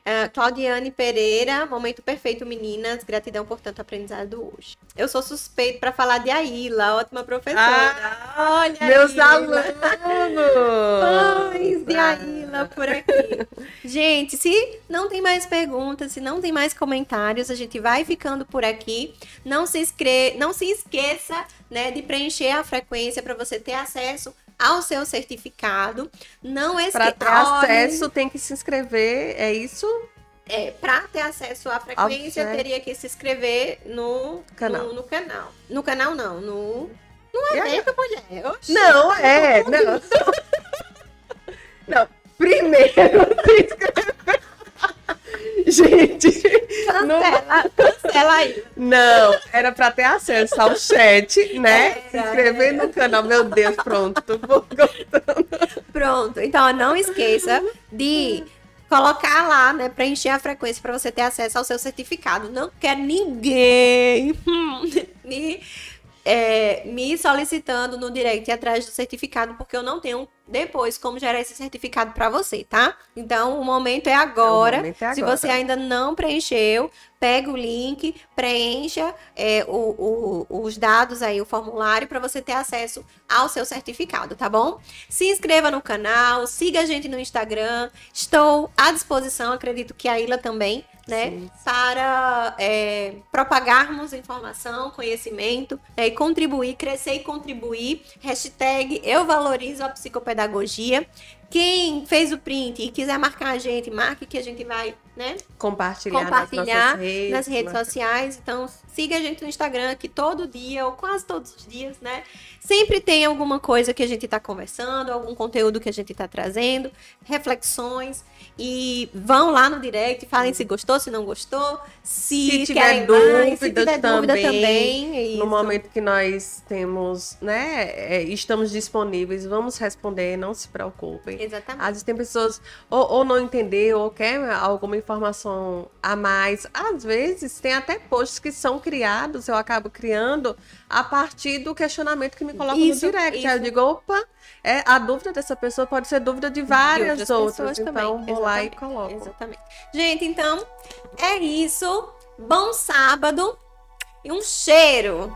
É, Claudiane Pereira, momento perfeito, meninas. Gratidão por tanto aprendizado hoje. Eu sou suspeito para falar de Aila, ótima professora. Ah, Olha, meus alunos! Pães de Aila por aqui. Gente, se não tem mais perguntas, se não tem mais comentários, a gente vai ficando por aqui. Não se, não se esqueça né, de preencher a frequência para você ter acesso ao seu certificado. Não esqueça. Para ter acesso, tem que se inscrever, é isso? É, para ter acesso à frequência, teria que se inscrever no canal. No, no canal. No canal, não, no. No evento, é. mulher. Oxi, não, é, não. não, primeiro se inscrever. Gente, cancela, não... cancela aí. Não, era para ter acesso ao chat, né? Se inscrever no canal. Meu Deus, pronto. Pronto. Então, não esqueça de colocar lá, né, preencher a frequência para você ter acesso ao seu certificado. Não quer ninguém me, é, me solicitando no direct atrás do certificado, porque eu não tenho depois como gerar esse certificado para você, tá? Então, o momento é agora. O momento é Se agora. você ainda não preencheu, pega o link, preencha é, o- o- os dados aí, o formulário, para você ter acesso ao seu certificado, tá bom? Se inscreva no canal, siga a gente no Instagram. Estou à disposição, acredito que a Ilha também, né? Sim. Para é, propagarmos informação, conhecimento né, e contribuir, crescer e contribuir. Hashtag eu valorizo a psicopedagogia. Quem fez o print e quiser marcar a gente, marque que a gente vai, né? Compartilhar, Compartilhar nas redes. nas redes sociais. Então, siga a gente no Instagram, que todo dia, ou quase todos os dias, né? Sempre tem alguma coisa que a gente está conversando, algum conteúdo que a gente está trazendo, reflexões. E vão lá no direct, falem se gostou, se não gostou, se, Se tiver mais, se dúvidas tiver dúvida também, também. é No momento que nós temos, né, é, estamos disponíveis, vamos responder, não se preocupem. Exatamente. Às vezes tem pessoas ou, ou não entender ou quer alguma informação a mais. Às vezes tem até posts que são criados, eu acabo criando a partir do questionamento que me coloca Isso, no direct. Aí eu isso. digo, opa, é, a dúvida dessa pessoa pode ser dúvida de várias outras outras. Então também. vou lá e Exatamente. coloco. Exatamente. Gente, então é isso. Bom sábado e um cheiro.